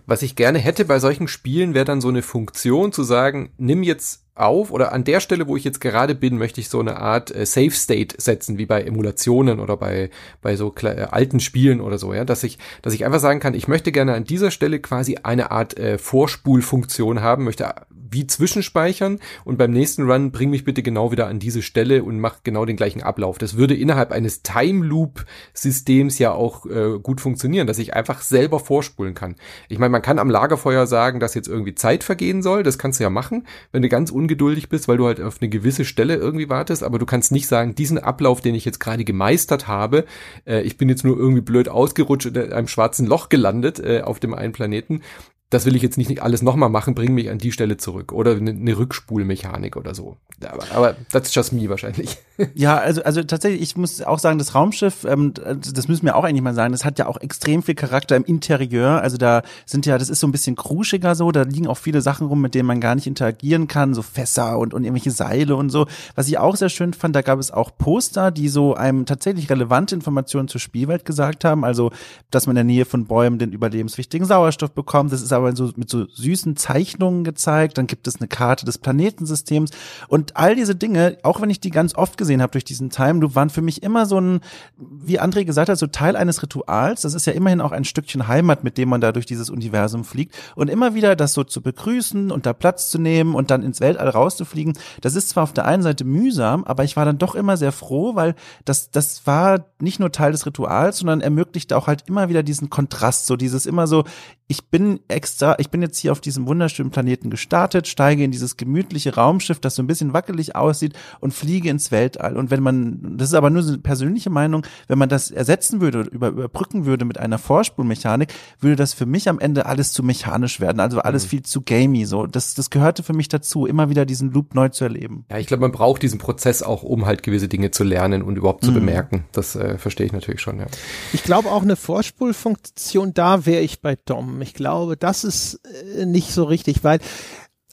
Was ich gerne hätte bei solchen Spielen, wäre dann so eine Funktion zu sagen, nimm jetzt auf oder an der Stelle, wo ich jetzt gerade bin, möchte ich so eine Art äh, Safe State setzen, wie bei Emulationen oder bei bei so äh, alten Spielen oder so, ja, dass ich dass ich einfach sagen kann, ich möchte gerne an dieser Stelle quasi eine Art äh, Vorspulfunktion haben, möchte wie zwischenspeichern und beim nächsten Run bring mich bitte genau wieder an diese Stelle und mach genau den gleichen Ablauf. Das würde innerhalb eines Time Loop Systems ja auch äh, gut funktionieren, dass ich einfach selber vorspulen kann. Ich meine, man kann am Lagerfeuer sagen, dass jetzt irgendwie Zeit vergehen soll, das kannst du ja machen, wenn du ganz ungeduldig bist, weil du halt auf eine gewisse Stelle irgendwie wartest, aber du kannst nicht sagen, diesen Ablauf, den ich jetzt gerade gemeistert habe, äh, ich bin jetzt nur irgendwie blöd ausgerutscht in einem schwarzen Loch gelandet äh, auf dem einen Planeten, das will ich jetzt nicht alles nochmal machen, bring mich an die Stelle zurück. Oder eine, eine Rückspulmechanik oder so. Aber, aber that's just me wahrscheinlich. Ja, also, also tatsächlich, ich muss auch sagen, das Raumschiff, ähm, das müssen wir auch eigentlich mal sagen, das hat ja auch extrem viel Charakter im Interieur. Also da sind ja, das ist so ein bisschen kruschiger so, da liegen auch viele Sachen rum, mit denen man gar nicht interagieren kann, so Fässer und, und irgendwelche Seile und so. Was ich auch sehr schön fand, da gab es auch Poster, die so einem tatsächlich relevante Informationen zur Spielwelt gesagt haben. Also, dass man in der Nähe von Bäumen den überlebenswichtigen Sauerstoff bekommt. Das ist aber so mit so süßen Zeichnungen gezeigt. Dann gibt es eine Karte des Planetensystems und all diese Dinge, auch wenn ich die ganz oft gesehen habe durch diesen Time Loop, waren für mich immer so ein, wie André gesagt hat, so Teil eines Rituals. Das ist ja immerhin auch ein Stückchen Heimat, mit dem man da durch dieses Universum fliegt und immer wieder das so zu begrüßen und da Platz zu nehmen und dann ins Weltall rauszufliegen. Das ist zwar auf der einen Seite mühsam, aber ich war dann doch immer sehr froh, weil das das war nicht nur Teil des Rituals, sondern ermöglichte auch halt immer wieder diesen Kontrast, so dieses immer so, ich bin extra, ich bin jetzt hier auf diesem wunderschönen Planeten gestartet, steige in dieses gemütliche Raumschiff, das so ein bisschen wackelig aussieht und fliege ins Weltall. Und wenn man, das ist aber nur so eine persönliche Meinung, wenn man das ersetzen würde, über, überbrücken würde mit einer Vorspulmechanik, würde das für mich am Ende alles zu mechanisch werden, also alles mhm. viel zu gamey, so. Das, das gehörte für mich dazu, immer wieder diesen Loop neu zu erleben. Ja, ich glaube, man braucht diesen Prozess auch, um halt gewisse Dinge zu lernen und überhaupt zu mhm. bemerken. Das äh, verstehe ich natürlich schon, ja. Ich glaube auch eine Vorspulfunktion, da wäre ich bei Dom. Ich glaube, das ist äh, nicht so richtig, weil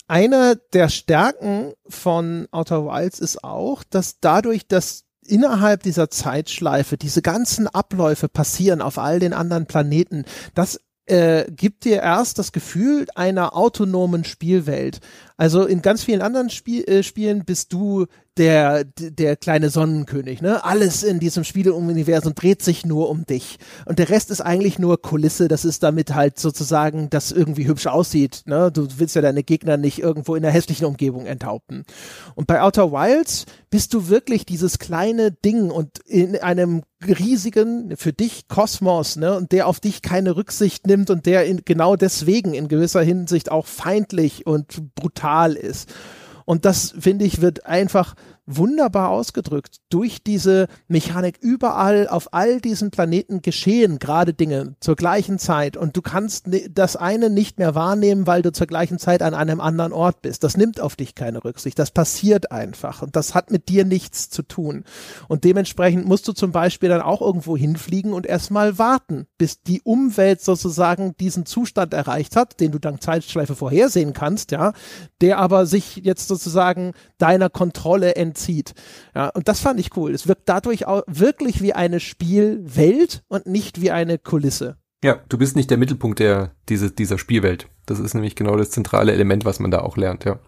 einer der Stärken von Outer Wilds ist auch, dass dadurch, dass innerhalb dieser Zeitschleife diese ganzen Abläufe passieren auf all den anderen Planeten, das äh, gibt dir erst das Gefühl einer autonomen Spielwelt. Also in ganz vielen anderen Spiel, äh, Spielen bist du der, der kleine Sonnenkönig, ne? Alles in diesem Spieleuniversum dreht sich nur um dich. Und der Rest ist eigentlich nur Kulisse. Das ist damit halt sozusagen, das irgendwie hübsch aussieht, ne? Du willst ja deine Gegner nicht irgendwo in einer hässlichen Umgebung enthaupten. Und bei Outer Wilds bist du wirklich dieses kleine Ding und in einem riesigen, für dich Kosmos, ne? Und der auf dich keine Rücksicht nimmt und der in, genau deswegen in gewisser Hinsicht auch feindlich und brutal ist. Und das, finde ich, wird einfach wunderbar ausgedrückt. Durch diese Mechanik überall auf all diesen Planeten geschehen gerade Dinge zur gleichen Zeit und du kannst das eine nicht mehr wahrnehmen, weil du zur gleichen Zeit an einem anderen Ort bist. Das nimmt auf dich keine Rücksicht. Das passiert einfach und das hat mit dir nichts zu tun. Und dementsprechend musst du zum Beispiel dann auch irgendwo hinfliegen und erstmal warten, bis die Umwelt sozusagen diesen Zustand erreicht hat, den du dank Zeitschleife vorhersehen kannst, ja, der aber sich jetzt sozusagen deiner Kontrolle ent entzieht. Ja, und das fand ich cool. Es wirkt dadurch auch wirklich wie eine Spielwelt und nicht wie eine Kulisse. Ja, du bist nicht der Mittelpunkt der, diese, dieser Spielwelt. Das ist nämlich genau das zentrale Element, was man da auch lernt, ja.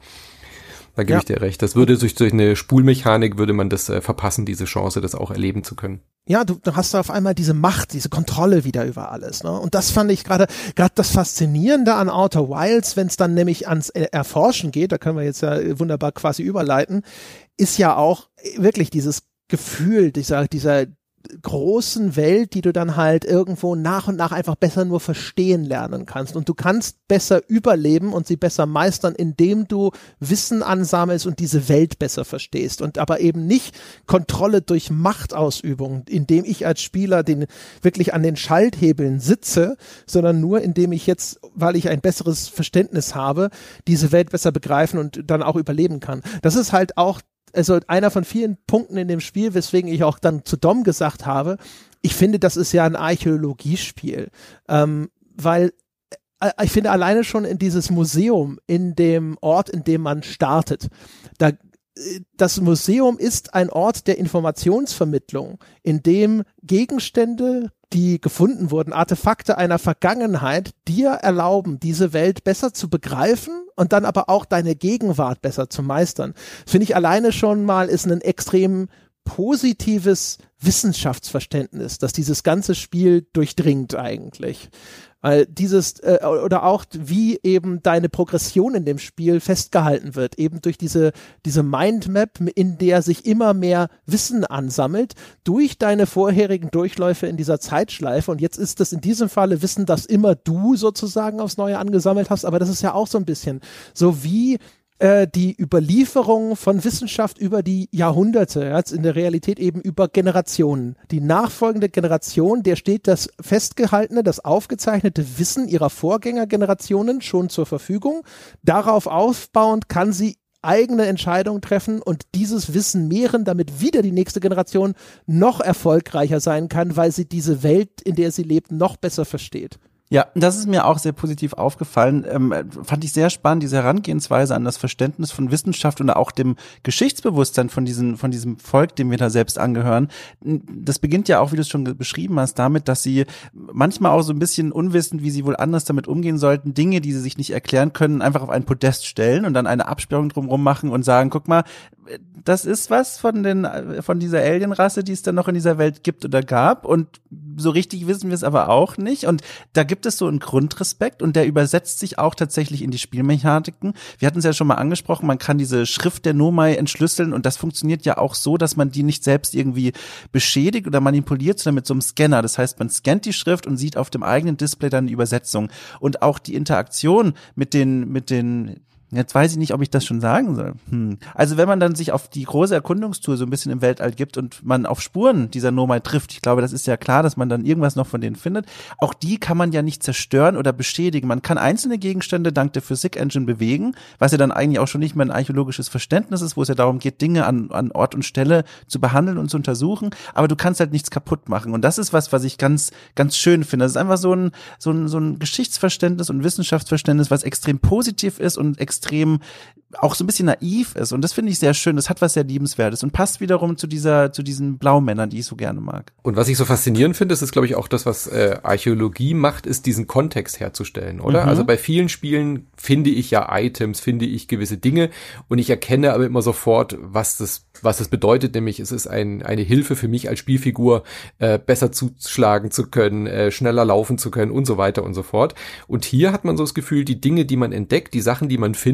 Da gebe ja. ich dir recht. Das würde durch, durch eine Spulmechanik würde man das äh, verpassen, diese Chance, das auch erleben zu können. Ja, du, du hast auf einmal diese Macht, diese Kontrolle wieder über alles. Ne? Und das fand ich gerade gerade das Faszinierende an Outer Wilds, wenn es dann nämlich ans Erforschen geht, da können wir jetzt ja wunderbar quasi überleiten, ist ja auch wirklich dieses Gefühl, dieser, dieser großen Welt, die du dann halt irgendwo nach und nach einfach besser nur verstehen lernen kannst. Und du kannst besser überleben und sie besser meistern, indem du Wissen ansammelst und diese Welt besser verstehst. Und aber eben nicht Kontrolle durch Machtausübung, indem ich als Spieler den wirklich an den Schalthebeln sitze, sondern nur indem ich jetzt, weil ich ein besseres Verständnis habe, diese Welt besser begreifen und dann auch überleben kann. Das ist halt auch also einer von vielen Punkten in dem Spiel, weswegen ich auch dann zu Dom gesagt habe, ich finde, das ist ja ein Archäologiespiel, ähm, weil äh, ich finde alleine schon in dieses Museum, in dem Ort, in dem man startet, da das Museum ist ein Ort der Informationsvermittlung, in dem Gegenstände, die gefunden wurden, Artefakte einer Vergangenheit, dir erlauben, diese Welt besser zu begreifen und dann aber auch deine Gegenwart besser zu meistern. Finde ich alleine schon mal ist ein extrem positives Wissenschaftsverständnis, das dieses ganze Spiel durchdringt eigentlich. Weil dieses, äh, oder auch wie eben deine Progression in dem Spiel festgehalten wird, eben durch diese, diese Mindmap, in der sich immer mehr Wissen ansammelt, durch deine vorherigen Durchläufe in dieser Zeitschleife. Und jetzt ist das in diesem Falle Wissen, das immer du sozusagen aufs Neue angesammelt hast, aber das ist ja auch so ein bisschen so wie äh, die Überlieferung von Wissenschaft über die Jahrhunderte, jetzt in der Realität eben über Generationen. Die nachfolgende Generation, der steht das festgehaltene, das aufgezeichnete Wissen ihrer Vorgängergenerationen schon zur Verfügung. Darauf aufbauend kann sie eigene Entscheidungen treffen und dieses Wissen mehren, damit wieder die nächste Generation noch erfolgreicher sein kann, weil sie diese Welt, in der sie lebt, noch besser versteht. Ja, das ist mir auch sehr positiv aufgefallen. Ähm, fand ich sehr spannend, diese Herangehensweise an das Verständnis von Wissenschaft und auch dem Geschichtsbewusstsein von, diesen, von diesem Volk, dem wir da selbst angehören. Das beginnt ja auch, wie du es schon beschrieben hast, damit, dass sie manchmal auch so ein bisschen unwissend, wie sie wohl anders damit umgehen sollten, Dinge, die sie sich nicht erklären können, einfach auf ein Podest stellen und dann eine Absperrung drumherum machen und sagen, guck mal, das ist was von den von dieser Alienrasse, die es dann noch in dieser Welt gibt oder gab und so richtig wissen wir es aber auch nicht und da gibt es so einen Grundrespekt und der übersetzt sich auch tatsächlich in die Spielmechaniken. Wir hatten es ja schon mal angesprochen, man kann diese Schrift der Nomai entschlüsseln und das funktioniert ja auch so, dass man die nicht selbst irgendwie beschädigt oder manipuliert, sondern mit so einem Scanner. Das heißt, man scannt die Schrift und sieht auf dem eigenen Display dann die Übersetzung und auch die Interaktion mit den mit den Jetzt weiß ich nicht, ob ich das schon sagen soll. Hm. Also wenn man dann sich auf die große Erkundungstour so ein bisschen im Weltall gibt und man auf Spuren dieser Nomai trifft, ich glaube, das ist ja klar, dass man dann irgendwas noch von denen findet. Auch die kann man ja nicht zerstören oder beschädigen. Man kann einzelne Gegenstände dank der Physik Engine bewegen, was ja dann eigentlich auch schon nicht mehr ein archäologisches Verständnis ist, wo es ja darum geht, Dinge an, an Ort und Stelle zu behandeln und zu untersuchen. Aber du kannst halt nichts kaputt machen. Und das ist was, was ich ganz, ganz schön finde. Das ist einfach so ein, so ein, so ein Geschichtsverständnis und Wissenschaftsverständnis, was extrem positiv ist und extrem extrem auch so ein bisschen naiv ist. Und das finde ich sehr schön. Das hat was sehr Liebenswertes und passt wiederum zu dieser, zu diesen Blaumännern, die ich so gerne mag. Und was ich so faszinierend finde, ist, ist glaube ich auch das, was äh, Archäologie macht, ist diesen Kontext herzustellen, oder? Mhm. Also bei vielen Spielen finde ich ja Items, finde ich gewisse Dinge und ich erkenne aber immer sofort, was das, was das bedeutet, nämlich es ist ein, eine Hilfe für mich als Spielfigur, äh, besser zuschlagen zu können, äh, schneller laufen zu können und so weiter und so fort. Und hier hat man so das Gefühl, die Dinge, die man entdeckt, die Sachen, die man findet,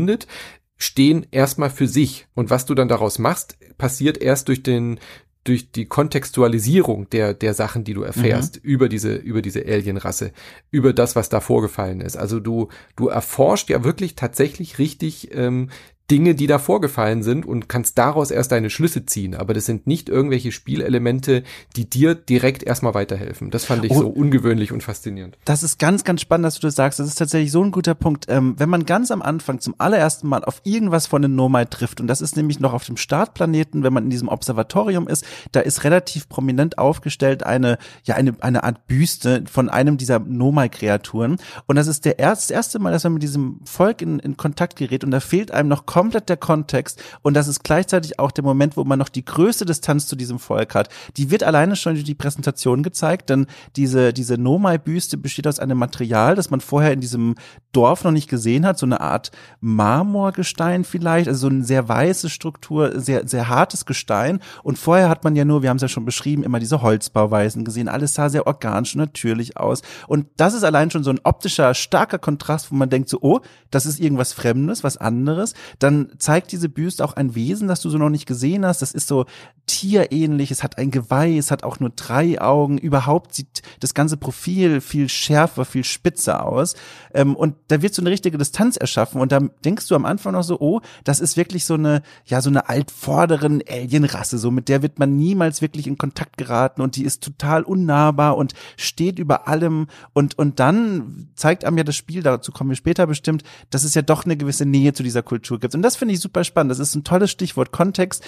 stehen erstmal für sich. Und was du dann daraus machst, passiert erst durch den, durch die Kontextualisierung der, der Sachen, die du erfährst, mhm. über diese, über diese Alienrasse, über das, was da vorgefallen ist. Also du, du erforscht ja wirklich tatsächlich richtig ähm, Dinge, die da vorgefallen sind und kannst daraus erst deine Schlüsse ziehen. Aber das sind nicht irgendwelche Spielelemente, die dir direkt erstmal weiterhelfen. Das fand ich oh, so ungewöhnlich und faszinierend. Das ist ganz, ganz spannend, dass du das sagst. Das ist tatsächlich so ein guter Punkt. Ähm, wenn man ganz am Anfang zum allerersten Mal auf irgendwas von den Nomai trifft, und das ist nämlich noch auf dem Startplaneten, wenn man in diesem Observatorium ist, da ist relativ prominent aufgestellt eine, ja, eine, eine Art Büste von einem dieser Nomai-Kreaturen. Und das ist der erst, das erste Mal, dass man mit diesem Volk in, in Kontakt gerät und da fehlt einem noch komplett der Kontext. Und das ist gleichzeitig auch der Moment, wo man noch die größte Distanz zu diesem Volk hat. Die wird alleine schon durch die Präsentation gezeigt, denn diese, diese Nomai-Büste besteht aus einem Material, das man vorher in diesem Dorf noch nicht gesehen hat, so eine Art Marmorgestein vielleicht, also so eine sehr weiße Struktur, sehr, sehr hartes Gestein. Und vorher hat man ja nur, wir haben es ja schon beschrieben, immer diese Holzbauweisen gesehen, alles sah sehr organisch und natürlich aus. Und das ist allein schon so ein optischer, starker Kontrast, wo man denkt so, oh, das ist irgendwas Fremdes, was anderes dann zeigt diese Büste auch ein Wesen, das du so noch nicht gesehen hast. Das ist so tierähnlich, es hat ein Geweih, es hat auch nur drei Augen. Überhaupt sieht das ganze Profil viel schärfer, viel spitzer aus. Ähm, und da wird so eine richtige Distanz erschaffen. Und da denkst du am Anfang noch so, oh, das ist wirklich so eine, ja, so eine altvorderen Alienrasse. So mit der wird man niemals wirklich in Kontakt geraten und die ist total unnahbar und steht über allem. Und, und dann zeigt einem ja das Spiel, dazu kommen wir später bestimmt, dass es ja doch eine gewisse Nähe zu dieser Kultur gibt. Und das finde ich super spannend. Das ist ein tolles Stichwort Kontext.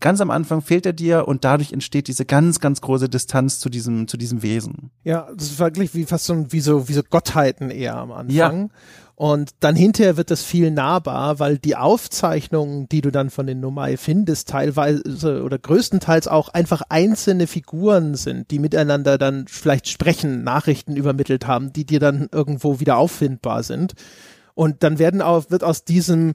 Ganz am Anfang fehlt er dir und dadurch entsteht diese ganz, ganz große Distanz zu diesem, zu diesem Wesen. Ja, das ist wirklich wie fast so, wie so, wie so Gottheiten eher am Anfang. Ja. Und dann hinterher wird das viel nahbar, weil die Aufzeichnungen, die du dann von den Nomai findest, teilweise oder größtenteils auch einfach einzelne Figuren sind, die miteinander dann vielleicht sprechen, Nachrichten übermittelt haben, die dir dann irgendwo wieder auffindbar sind. Und dann werden auch, wird aus diesem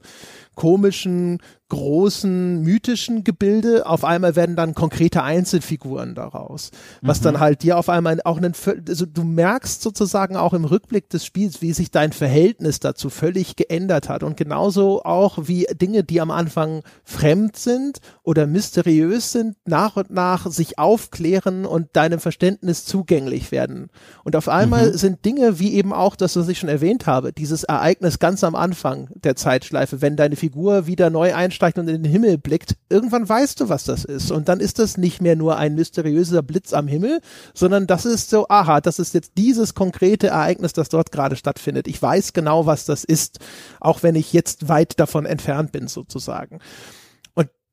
komischen, großen, mythischen Gebilde. Auf einmal werden dann konkrete Einzelfiguren daraus. Was mhm. dann halt dir auf einmal auch einen, also du merkst sozusagen auch im Rückblick des Spiels, wie sich dein Verhältnis dazu völlig geändert hat. Und genauso auch wie Dinge, die am Anfang fremd sind oder mysteriös sind, nach und nach sich aufklären und deinem Verständnis zugänglich werden. Und auf einmal mhm. sind Dinge wie eben auch das, was ich schon erwähnt habe, dieses Ereignis ganz am Anfang der Zeitschleife, wenn deine Figur wieder neu einsteigt und in den Himmel blickt, irgendwann weißt du, was das ist. Und dann ist das nicht mehr nur ein mysteriöser Blitz am Himmel, sondern das ist so, aha, das ist jetzt dieses konkrete Ereignis, das dort gerade stattfindet. Ich weiß genau, was das ist, auch wenn ich jetzt weit davon entfernt bin, sozusagen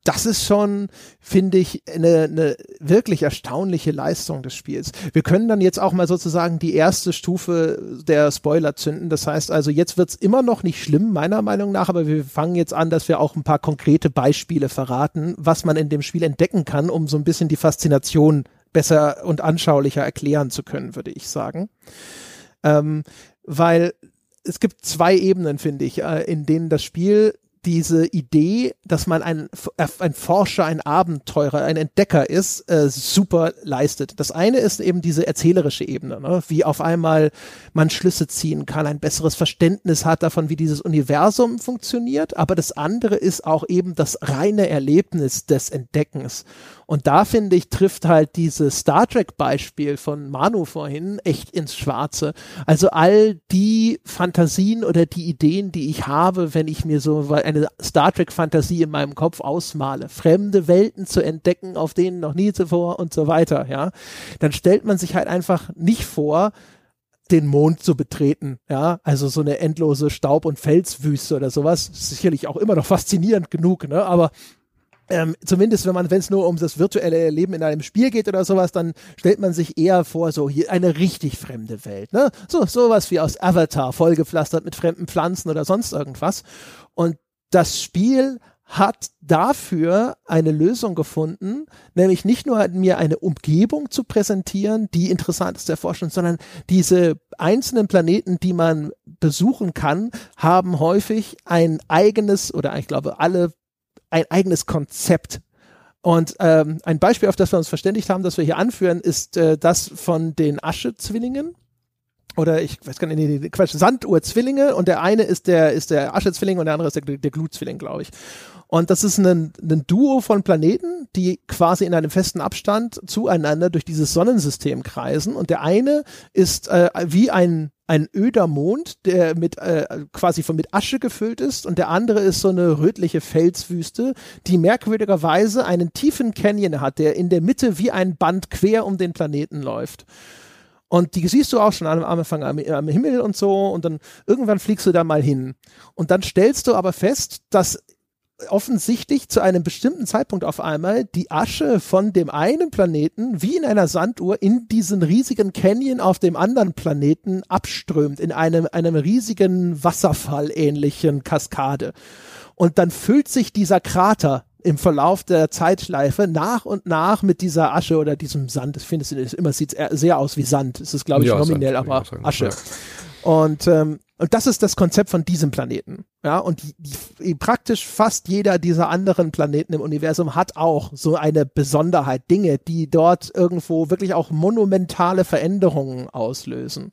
das ist schon, finde ich, eine, eine wirklich erstaunliche Leistung des Spiels. Wir können dann jetzt auch mal sozusagen die erste Stufe der Spoiler zünden. Das heißt also, jetzt wird's immer noch nicht schlimm, meiner Meinung nach, aber wir fangen jetzt an, dass wir auch ein paar konkrete Beispiele verraten, was man in dem Spiel entdecken kann, um so ein bisschen die Faszination besser und anschaulicher erklären zu können, würde ich sagen. Ähm, weil es gibt zwei Ebenen, finde ich, äh, in denen das Spiel diese Idee, dass man ein, ein Forscher, ein Abenteurer, ein Entdecker ist, äh, super leistet. Das eine ist eben diese erzählerische Ebene, ne? wie auf einmal man Schlüsse ziehen kann, ein besseres Verständnis hat davon, wie dieses Universum funktioniert. Aber das andere ist auch eben das reine Erlebnis des Entdeckens. Und da finde ich, trifft halt dieses Star Trek Beispiel von Manu vorhin echt ins Schwarze. Also all die Fantasien oder die Ideen, die ich habe, wenn ich mir so eine Star Trek Fantasie in meinem Kopf ausmale, fremde Welten zu entdecken, auf denen noch nie zuvor und so weiter, ja, dann stellt man sich halt einfach nicht vor, den Mond zu betreten, ja, also so eine endlose Staub- und Felswüste oder sowas, sicherlich auch immer noch faszinierend genug, ne, aber ähm, zumindest wenn man, wenn es nur um das virtuelle Leben in einem Spiel geht oder sowas, dann stellt man sich eher vor, so hier eine richtig fremde Welt, ne? So, sowas wie aus Avatar, vollgepflastert mit fremden Pflanzen oder sonst irgendwas. Und das Spiel hat dafür eine Lösung gefunden, nämlich nicht nur mir eine Umgebung zu präsentieren, die interessant ist zu erforschen, sondern diese einzelnen Planeten, die man besuchen kann, haben häufig ein eigenes oder ich glaube alle ein eigenes Konzept. Und ähm, ein Beispiel, auf das wir uns verständigt haben, das wir hier anführen, ist äh, das von den Asche-Zwillingen. Oder ich weiß gar nicht, nee, Quatsch, Sanduhr-Zwillinge und der eine ist der, ist der Asche-Zwilling und der andere ist der, der Glut-Zwilling, glaube ich. Und das ist ein, ein Duo von Planeten, die quasi in einem festen Abstand zueinander durch dieses Sonnensystem kreisen. Und der eine ist äh, wie ein ein öder Mond, der mit äh, quasi von mit Asche gefüllt ist und der andere ist so eine rötliche Felswüste, die merkwürdigerweise einen tiefen Canyon hat, der in der Mitte wie ein Band quer um den Planeten läuft. Und die siehst du auch schon am Anfang am, am Himmel und so und dann irgendwann fliegst du da mal hin. Und dann stellst du aber fest, dass offensichtlich zu einem bestimmten Zeitpunkt auf einmal die Asche von dem einen Planeten wie in einer Sanduhr in diesen riesigen Canyon auf dem anderen Planeten abströmt, in einem, einem riesigen Wasserfall ähnlichen Kaskade. Und dann füllt sich dieser Krater im Verlauf der Zeitschleife nach und nach mit dieser Asche oder diesem Sand. Ich finde es immer sieht sehr aus wie Sand. Es ist glaube ich ja, nominell, Sand, aber Asche. Ja. Und ähm, und das ist das Konzept von diesem Planeten. Ja, und die, praktisch fast jeder dieser anderen Planeten im Universum hat auch so eine Besonderheit, Dinge, die dort irgendwo wirklich auch monumentale Veränderungen auslösen.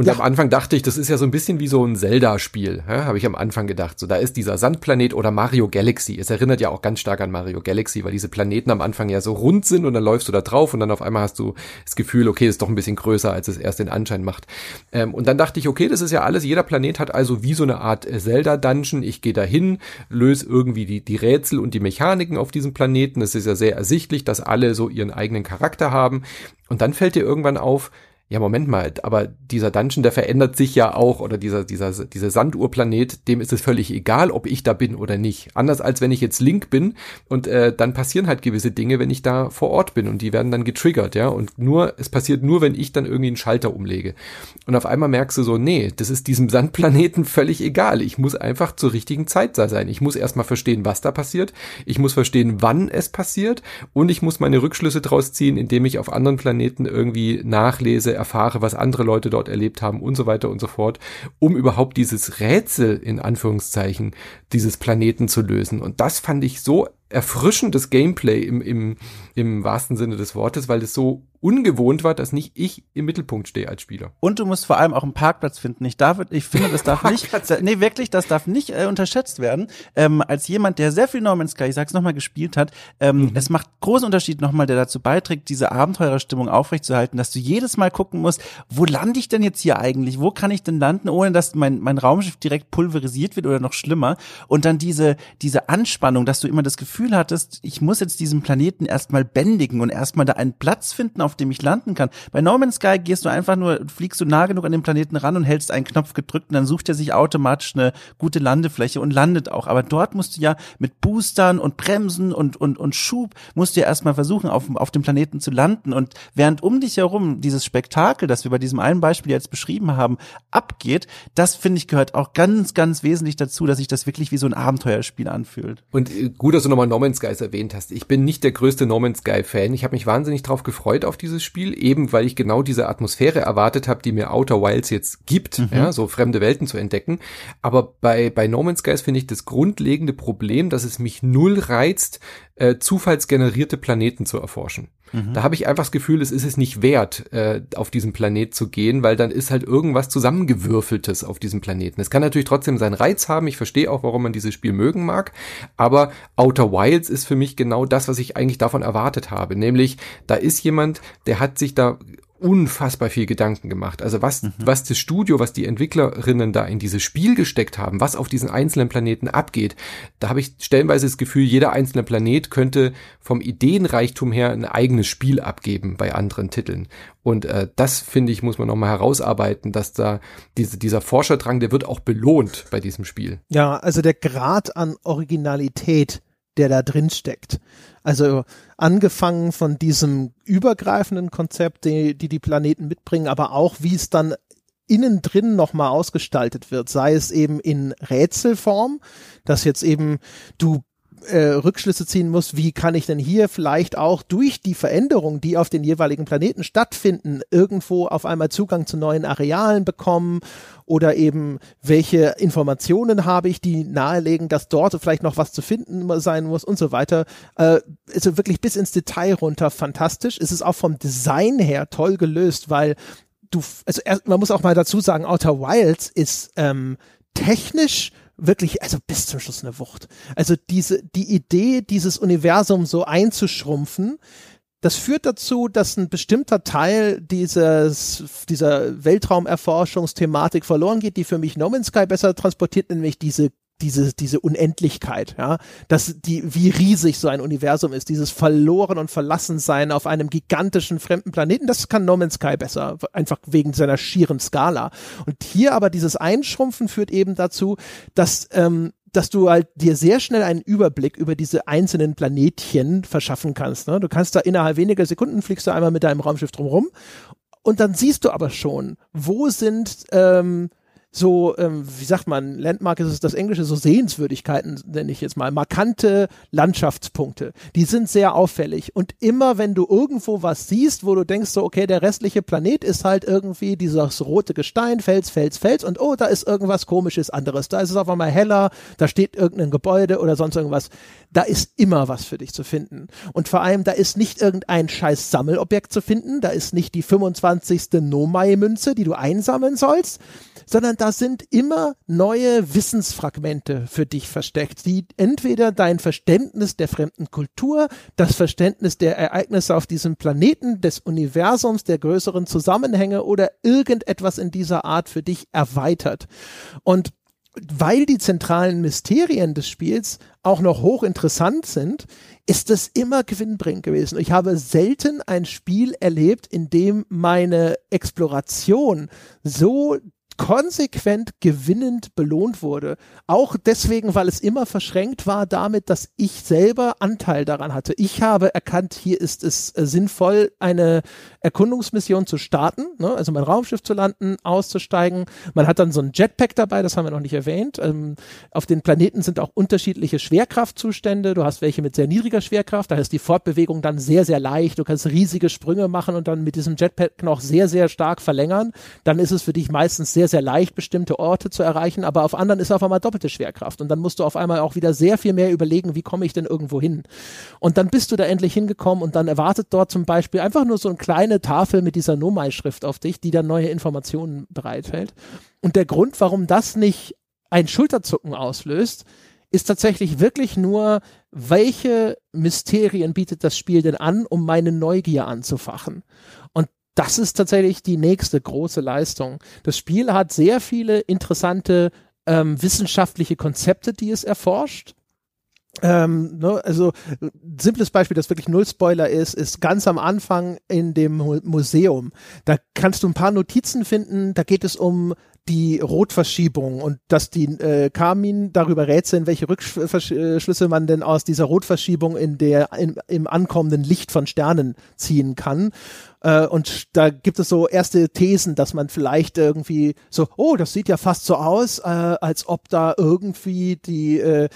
Und ja. am Anfang dachte ich, das ist ja so ein bisschen wie so ein Zelda-Spiel, ja, habe ich am Anfang gedacht. So, da ist dieser Sandplanet oder Mario Galaxy. Es erinnert ja auch ganz stark an Mario Galaxy, weil diese Planeten am Anfang ja so rund sind und dann läufst du da drauf und dann auf einmal hast du das Gefühl, okay, ist doch ein bisschen größer, als es erst den Anschein macht. Ähm, und dann dachte ich, okay, das ist ja alles, jeder Planet hat also wie so eine Art äh, Zelda-Dungeon. Ich gehe da hin, löse irgendwie die, die Rätsel und die Mechaniken auf diesem Planeten. Es ist ja sehr ersichtlich, dass alle so ihren eigenen Charakter haben. Und dann fällt dir irgendwann auf, ja, Moment mal, aber dieser Dungeon, der verändert sich ja auch, oder dieser, dieser, dieser Sanduhrplanet, dem ist es völlig egal, ob ich da bin oder nicht. Anders als wenn ich jetzt Link bin und äh, dann passieren halt gewisse Dinge, wenn ich da vor Ort bin und die werden dann getriggert, ja. Und nur, es passiert nur, wenn ich dann irgendwie einen Schalter umlege. Und auf einmal merkst du so, nee, das ist diesem Sandplaneten völlig egal. Ich muss einfach zur richtigen Zeit da sein. Ich muss erstmal verstehen, was da passiert. Ich muss verstehen, wann es passiert. Und ich muss meine Rückschlüsse draus ziehen, indem ich auf anderen Planeten irgendwie nachlese, erfahre, was andere Leute dort erlebt haben und so weiter und so fort, um überhaupt dieses Rätsel in Anführungszeichen dieses Planeten zu lösen. Und das fand ich so erfrischendes Gameplay im, im, im wahrsten Sinne des Wortes, weil es so ungewohnt war, dass nicht ich im Mittelpunkt stehe als Spieler. Und du musst vor allem auch einen Parkplatz finden. Ich darf, ich finde, das darf nicht, nee, wirklich, das darf nicht äh, unterschätzt werden. Ähm, als jemand, der sehr viel No Man's Sky, ich sag's nochmal, gespielt hat, ähm, mhm. es macht großen Unterschied nochmal, der dazu beiträgt, diese Abenteurerstimmung aufrechtzuerhalten, dass du jedes Mal gucken musst, wo lande ich denn jetzt hier eigentlich? Wo kann ich denn landen, ohne dass mein, mein Raumschiff direkt pulverisiert wird oder noch schlimmer? Und dann diese, diese Anspannung, dass du immer das Gefühl hattest, ich muss jetzt diesen Planeten erstmal bändigen und erstmal da einen Platz finden, auf dem ich landen kann. Bei No Man's Sky gehst du einfach nur, fliegst du nah genug an den Planeten ran und hältst einen Knopf gedrückt und dann sucht er sich automatisch eine gute Landefläche und landet auch. Aber dort musst du ja mit Boostern und Bremsen und, und, und Schub musst du ja erstmal versuchen, auf, auf dem Planeten zu landen. Und während um dich herum dieses Spektakel, das wir bei diesem einen Beispiel jetzt beschrieben haben, abgeht, das finde ich gehört auch ganz, ganz wesentlich dazu, dass sich das wirklich wie so ein Abenteuerspiel anfühlt. Und äh, gut, dass du nochmal No Man's Sky erwähnt hast. Ich bin nicht der größte No Man's Sky Fan. Ich habe mich wahnsinnig drauf gefreut auf dieses Spiel, eben weil ich genau diese Atmosphäre erwartet habe, die mir Outer Wilds jetzt gibt, mhm. ja, so fremde Welten zu entdecken. Aber bei, bei No Man's Sky finde ich das grundlegende Problem, dass es mich null reizt, äh, zufallsgenerierte Planeten zu erforschen. Mhm. Da habe ich einfach das Gefühl, es ist es nicht wert, äh, auf diesen Planet zu gehen, weil dann ist halt irgendwas zusammengewürfeltes auf diesem Planeten. Es kann natürlich trotzdem seinen Reiz haben. Ich verstehe auch, warum man dieses Spiel mögen mag. Aber Outer Wilds ist für mich genau das, was ich eigentlich davon erwartet habe. Nämlich, da ist jemand, der hat sich da unfassbar viel Gedanken gemacht. Also was, mhm. was das Studio, was die Entwicklerinnen da in dieses Spiel gesteckt haben, was auf diesen einzelnen Planeten abgeht, da habe ich stellenweise das Gefühl, jeder einzelne Planet könnte vom Ideenreichtum her ein eigenes Spiel abgeben bei anderen Titeln. Und äh, das, finde ich, muss man nochmal herausarbeiten, dass da diese, dieser Forscherdrang, der wird auch belohnt bei diesem Spiel. Ja, also der Grad an Originalität, der da drin steckt. Also angefangen von diesem übergreifenden Konzept, die die, die Planeten mitbringen, aber auch wie es dann innen drin nochmal ausgestaltet wird, sei es eben in Rätselform, dass jetzt eben du äh, Rückschlüsse ziehen muss, wie kann ich denn hier vielleicht auch durch die Veränderungen, die auf den jeweiligen Planeten stattfinden, irgendwo auf einmal Zugang zu neuen Arealen bekommen oder eben welche Informationen habe ich, die nahelegen, dass dort vielleicht noch was zu finden sein muss und so weiter. Äh, also wirklich bis ins Detail runter fantastisch. Es ist auch vom Design her toll gelöst, weil du, also erst, man muss auch mal dazu sagen, Outer Wilds ist ähm, technisch wirklich, also bis zum Schluss eine Wucht. Also diese, die Idee, dieses Universum so einzuschrumpfen, das führt dazu, dass ein bestimmter Teil dieses, dieser Weltraumerforschungsthematik verloren geht, die für mich No Man's Sky besser transportiert, nämlich diese diese, diese Unendlichkeit, ja, dass die, wie riesig so ein Universum ist, dieses Verloren und Verlassensein auf einem gigantischen fremden Planeten, das kann No Man's Sky besser, einfach wegen seiner schieren Skala. Und hier aber dieses Einschrumpfen führt eben dazu, dass, ähm, dass du halt dir sehr schnell einen Überblick über diese einzelnen Planetchen verschaffen kannst. Ne? Du kannst da innerhalb weniger Sekunden fliegst du einmal mit deinem Raumschiff drumherum und dann siehst du aber schon, wo sind ähm, so, ähm, wie sagt man, Landmark ist es das Englische, so Sehenswürdigkeiten, nenne ich jetzt mal, markante Landschaftspunkte. Die sind sehr auffällig. Und immer wenn du irgendwo was siehst, wo du denkst, so, okay, der restliche Planet ist halt irgendwie dieses rote Gestein, Fels, Fels, Fels, und oh, da ist irgendwas komisches anderes. Da ist es auf einmal heller, da steht irgendein Gebäude oder sonst irgendwas. Da ist immer was für dich zu finden. Und vor allem, da ist nicht irgendein scheiß Sammelobjekt zu finden, da ist nicht die 25. Nomai-Münze, die du einsammeln sollst, sondern da sind immer neue Wissensfragmente für dich versteckt, die entweder dein Verständnis der fremden Kultur, das Verständnis der Ereignisse auf diesem Planeten, des Universums, der größeren Zusammenhänge oder irgendetwas in dieser Art für dich erweitert. Und weil die zentralen Mysterien des Spiels auch noch hochinteressant sind, ist es immer gewinnbringend gewesen. Ich habe selten ein Spiel erlebt, in dem meine Exploration so konsequent gewinnend belohnt wurde. Auch deswegen, weil es immer verschränkt war damit, dass ich selber Anteil daran hatte. Ich habe erkannt, hier ist es äh, sinnvoll, eine Erkundungsmission zu starten, ne? also mein Raumschiff zu landen, auszusteigen. Man hat dann so ein Jetpack dabei, das haben wir noch nicht erwähnt. Ähm, auf den Planeten sind auch unterschiedliche Schwerkraftzustände. Du hast welche mit sehr niedriger Schwerkraft, da ist die Fortbewegung dann sehr, sehr leicht. Du kannst riesige Sprünge machen und dann mit diesem Jetpack noch sehr, sehr stark verlängern. Dann ist es für dich meistens sehr, sehr leicht, bestimmte Orte zu erreichen, aber auf anderen ist auf einmal doppelte Schwerkraft. Und dann musst du auf einmal auch wieder sehr viel mehr überlegen, wie komme ich denn irgendwo hin? Und dann bist du da endlich hingekommen und dann erwartet dort zum Beispiel einfach nur so eine kleine Tafel mit dieser Nomai-Schrift auf dich, die dann neue Informationen bereithält. Und der Grund, warum das nicht ein Schulterzucken auslöst, ist tatsächlich wirklich nur, welche Mysterien bietet das Spiel denn an, um meine Neugier anzufachen? Das ist tatsächlich die nächste große Leistung. Das Spiel hat sehr viele interessante ähm, wissenschaftliche Konzepte, die es erforscht. ähm, ne, also simples Beispiel, das wirklich null Spoiler ist, ist ganz am Anfang in dem Museum. Da kannst du ein paar Notizen finden. Da geht es um die Rotverschiebung und dass die äh, Carmin darüber rätseln, welche Rückschlüsse man denn aus dieser Rotverschiebung in der in, im ankommenden Licht von Sternen ziehen kann. Äh, und da gibt es so erste Thesen, dass man vielleicht irgendwie so, oh, das sieht ja fast so aus, äh, als ob da irgendwie die äh,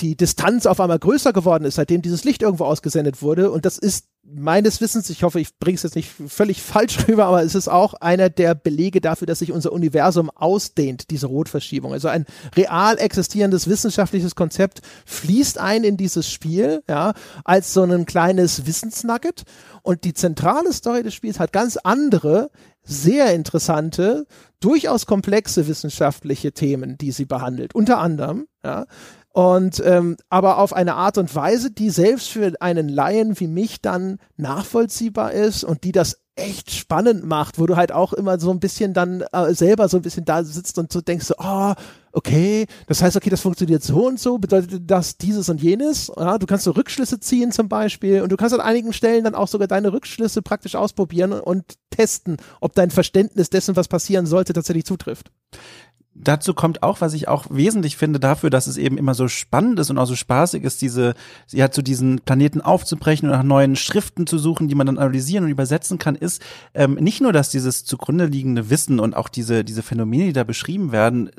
die Distanz auf einmal größer geworden ist, seitdem dieses Licht irgendwo ausgesendet wurde. Und das ist meines Wissens, ich hoffe, ich bringe es jetzt nicht völlig falsch rüber, aber es ist auch einer der Belege dafür, dass sich unser Universum ausdehnt, diese Rotverschiebung. Also ein real existierendes wissenschaftliches Konzept fließt ein in dieses Spiel, ja, als so ein kleines Wissensnugget. Und die zentrale Story des Spiels hat ganz andere, sehr interessante, durchaus komplexe wissenschaftliche Themen, die sie behandelt. Unter anderem, ja, und ähm, aber auf eine Art und Weise, die selbst für einen Laien wie mich dann nachvollziehbar ist und die das echt spannend macht, wo du halt auch immer so ein bisschen dann äh, selber so ein bisschen da sitzt und so denkst so, oh, okay, das heißt, okay, das funktioniert so und so, bedeutet das dieses und jenes. Ja, du kannst so Rückschlüsse ziehen zum Beispiel und du kannst an einigen Stellen dann auch sogar deine Rückschlüsse praktisch ausprobieren und testen, ob dein Verständnis dessen, was passieren sollte, tatsächlich zutrifft dazu kommt auch, was ich auch wesentlich finde dafür, dass es eben immer so spannend ist und auch so spaßig ist, diese, ja, zu diesen Planeten aufzubrechen und nach neuen Schriften zu suchen, die man dann analysieren und übersetzen kann, ist ähm, nicht nur, dass dieses zugrunde liegende Wissen und auch diese, diese Phänomene, die da beschrieben werden,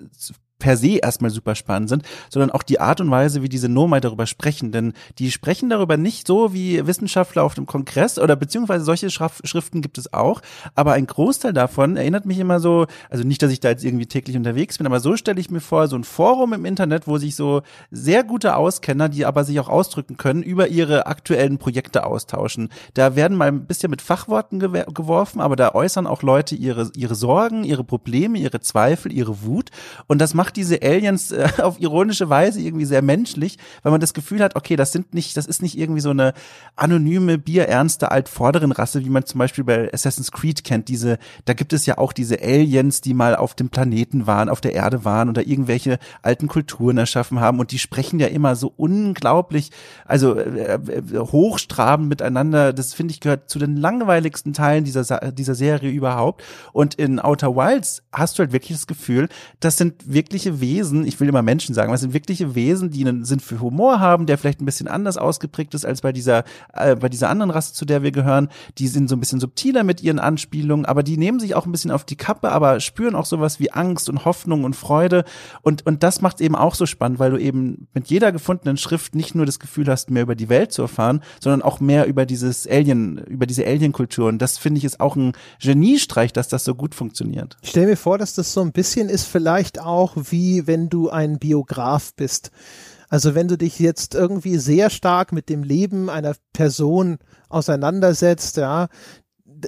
per se erstmal super spannend sind, sondern auch die Art und Weise, wie diese Nomai darüber sprechen. Denn die sprechen darüber nicht so wie Wissenschaftler auf dem Kongress oder beziehungsweise solche Schriften gibt es auch. Aber ein Großteil davon erinnert mich immer so, also nicht, dass ich da jetzt irgendwie täglich unterwegs bin, aber so stelle ich mir vor, so ein Forum im Internet, wo sich so sehr gute Auskenner, die aber sich auch ausdrücken können, über ihre aktuellen Projekte austauschen. Da werden mal ein bisschen mit Fachworten geworfen, aber da äußern auch Leute ihre, ihre Sorgen, ihre Probleme, ihre Zweifel, ihre Wut. Und das macht macht diese Aliens äh, auf ironische Weise irgendwie sehr menschlich, weil man das Gefühl hat, okay, das sind nicht, das ist nicht irgendwie so eine anonyme, bierernste altvorderen Rasse, wie man zum Beispiel bei Assassin's Creed kennt. Diese, da gibt es ja auch diese Aliens, die mal auf dem Planeten waren, auf der Erde waren oder irgendwelche alten Kulturen erschaffen haben und die sprechen ja immer so unglaublich, also äh, äh hochstrabend miteinander. Das finde ich gehört zu den langweiligsten Teilen dieser dieser Serie überhaupt. Und in Outer Wilds hast du halt wirklich das Gefühl, das sind wirklich wirkliche Wesen, ich will immer Menschen sagen, was sind wirkliche Wesen, die einen Sinn für Humor haben, der vielleicht ein bisschen anders ausgeprägt ist als bei dieser, äh, bei dieser anderen Rasse, zu der wir gehören. Die sind so ein bisschen subtiler mit ihren Anspielungen, aber die nehmen sich auch ein bisschen auf die Kappe, aber spüren auch sowas wie Angst und Hoffnung und Freude. Und, und das macht eben auch so spannend, weil du eben mit jeder gefundenen Schrift nicht nur das Gefühl hast, mehr über die Welt zu erfahren, sondern auch mehr über dieses Alien, über diese Alien-Kultur. Und das finde ich ist auch ein Geniestreich, dass das so gut funktioniert. Ich stelle mir vor, dass das so ein bisschen ist vielleicht auch wie wenn du ein Biograf bist. Also wenn du dich jetzt irgendwie sehr stark mit dem Leben einer Person auseinandersetzt, ja,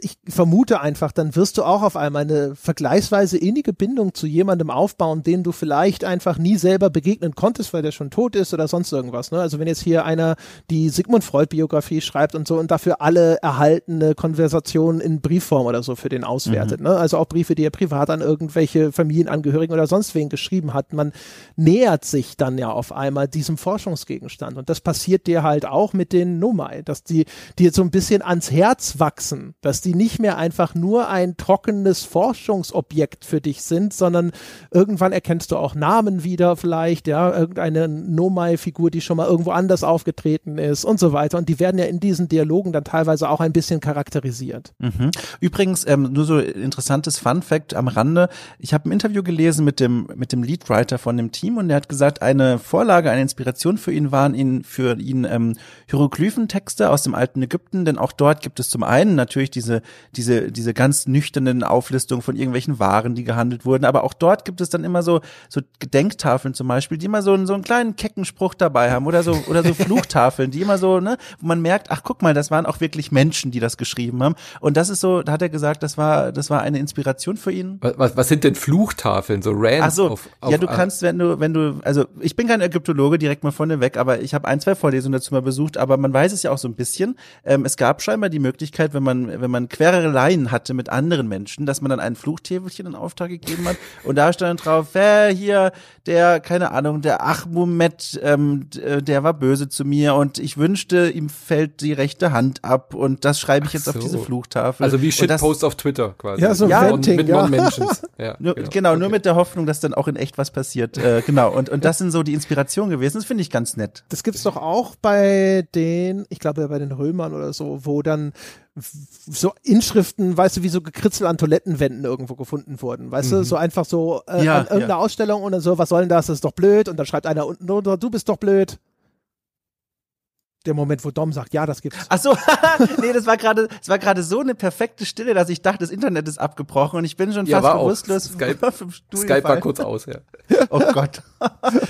ich vermute einfach, dann wirst du auch auf einmal eine vergleichsweise innige Bindung zu jemandem aufbauen, den du vielleicht einfach nie selber begegnen konntest, weil der schon tot ist oder sonst irgendwas. Ne? Also wenn jetzt hier einer die Sigmund Freud Biografie schreibt und so und dafür alle erhaltene Konversationen in Briefform oder so für den auswertet. Mhm. Ne? Also auch Briefe, die er privat an irgendwelche Familienangehörigen oder sonst wen geschrieben hat. Man nähert sich dann ja auf einmal diesem Forschungsgegenstand. Und das passiert dir halt auch mit den Nomai, dass die dir so ein bisschen ans Herz wachsen, dass die nicht mehr einfach nur ein trockenes Forschungsobjekt für dich sind, sondern irgendwann erkennst du auch Namen wieder vielleicht, ja, irgendeine Nomai-Figur, die schon mal irgendwo anders aufgetreten ist und so weiter. Und die werden ja in diesen Dialogen dann teilweise auch ein bisschen charakterisiert. Mhm. Übrigens, ähm, nur so interessantes Fun Fact am Rande. Ich habe ein Interview gelesen mit dem, mit dem Leadwriter von dem Team und der hat gesagt, eine Vorlage, eine Inspiration für ihn waren ihn, für ihn ähm, Hieroglyphentexte aus dem alten Ägypten, denn auch dort gibt es zum einen natürlich diese diese, diese, diese ganz nüchternen Auflistungen von irgendwelchen Waren, die gehandelt wurden. Aber auch dort gibt es dann immer so, so Gedenktafeln zum Beispiel, die immer so, einen so einen kleinen kecken Spruch dabei haben oder so, oder so Fluchtafeln, die immer so, ne, wo man merkt, ach guck mal, das waren auch wirklich Menschen, die das geschrieben haben. Und das ist so, da hat er gesagt, das war, das war eine Inspiration für ihn. Was, was sind denn Fluchtafeln, so Rants? Ach so, auf, auf, ja, du kannst, wenn du, wenn du, also ich bin kein Ägyptologe direkt mal vorne weg, aber ich habe ein, zwei Vorlesungen dazu mal besucht, aber man weiß es ja auch so ein bisschen. Ähm, es gab scheinbar die Möglichkeit, wenn man, wenn man man Quereleien hatte mit anderen Menschen, dass man dann ein Fluchtäfelchen in Auftrag gegeben hat und da stand drauf, äh, hier, der, keine Ahnung, der Achmumet, ähm, äh, der war böse zu mir und ich wünschte, ihm fällt die rechte Hand ab und das schreibe ich jetzt so. auf diese Fluchtafel. Also wie Shitpost auf Twitter quasi. Ja, so ja, Venting, mit ja. Non-Mentions. Ja, Nur, genau, genau okay. nur mit der Hoffnung, dass dann auch in echt was passiert. Äh, genau. Und, und das sind so die Inspirationen gewesen. Das finde ich ganz nett. Das gibt's doch auch bei den, ich glaube bei den Römern oder so, wo dann so Inschriften, weißt du, wie so gekritzel an Toilettenwänden irgendwo gefunden wurden, weißt mhm. du, so einfach so äh, ja, an irgendeiner ja. Ausstellung und dann so, was soll denn das, das ist doch blöd und dann schreibt einer unten drunter, du bist doch blöd der Moment, wo Dom sagt, ja, das gibt's. Ach so, nee, das war gerade, es war gerade so eine perfekte Stille, dass ich dachte, das Internet ist abgebrochen und ich bin schon ja, fast bewusstlos. Skype, Skype war kurz aus, ja. Oh Gott.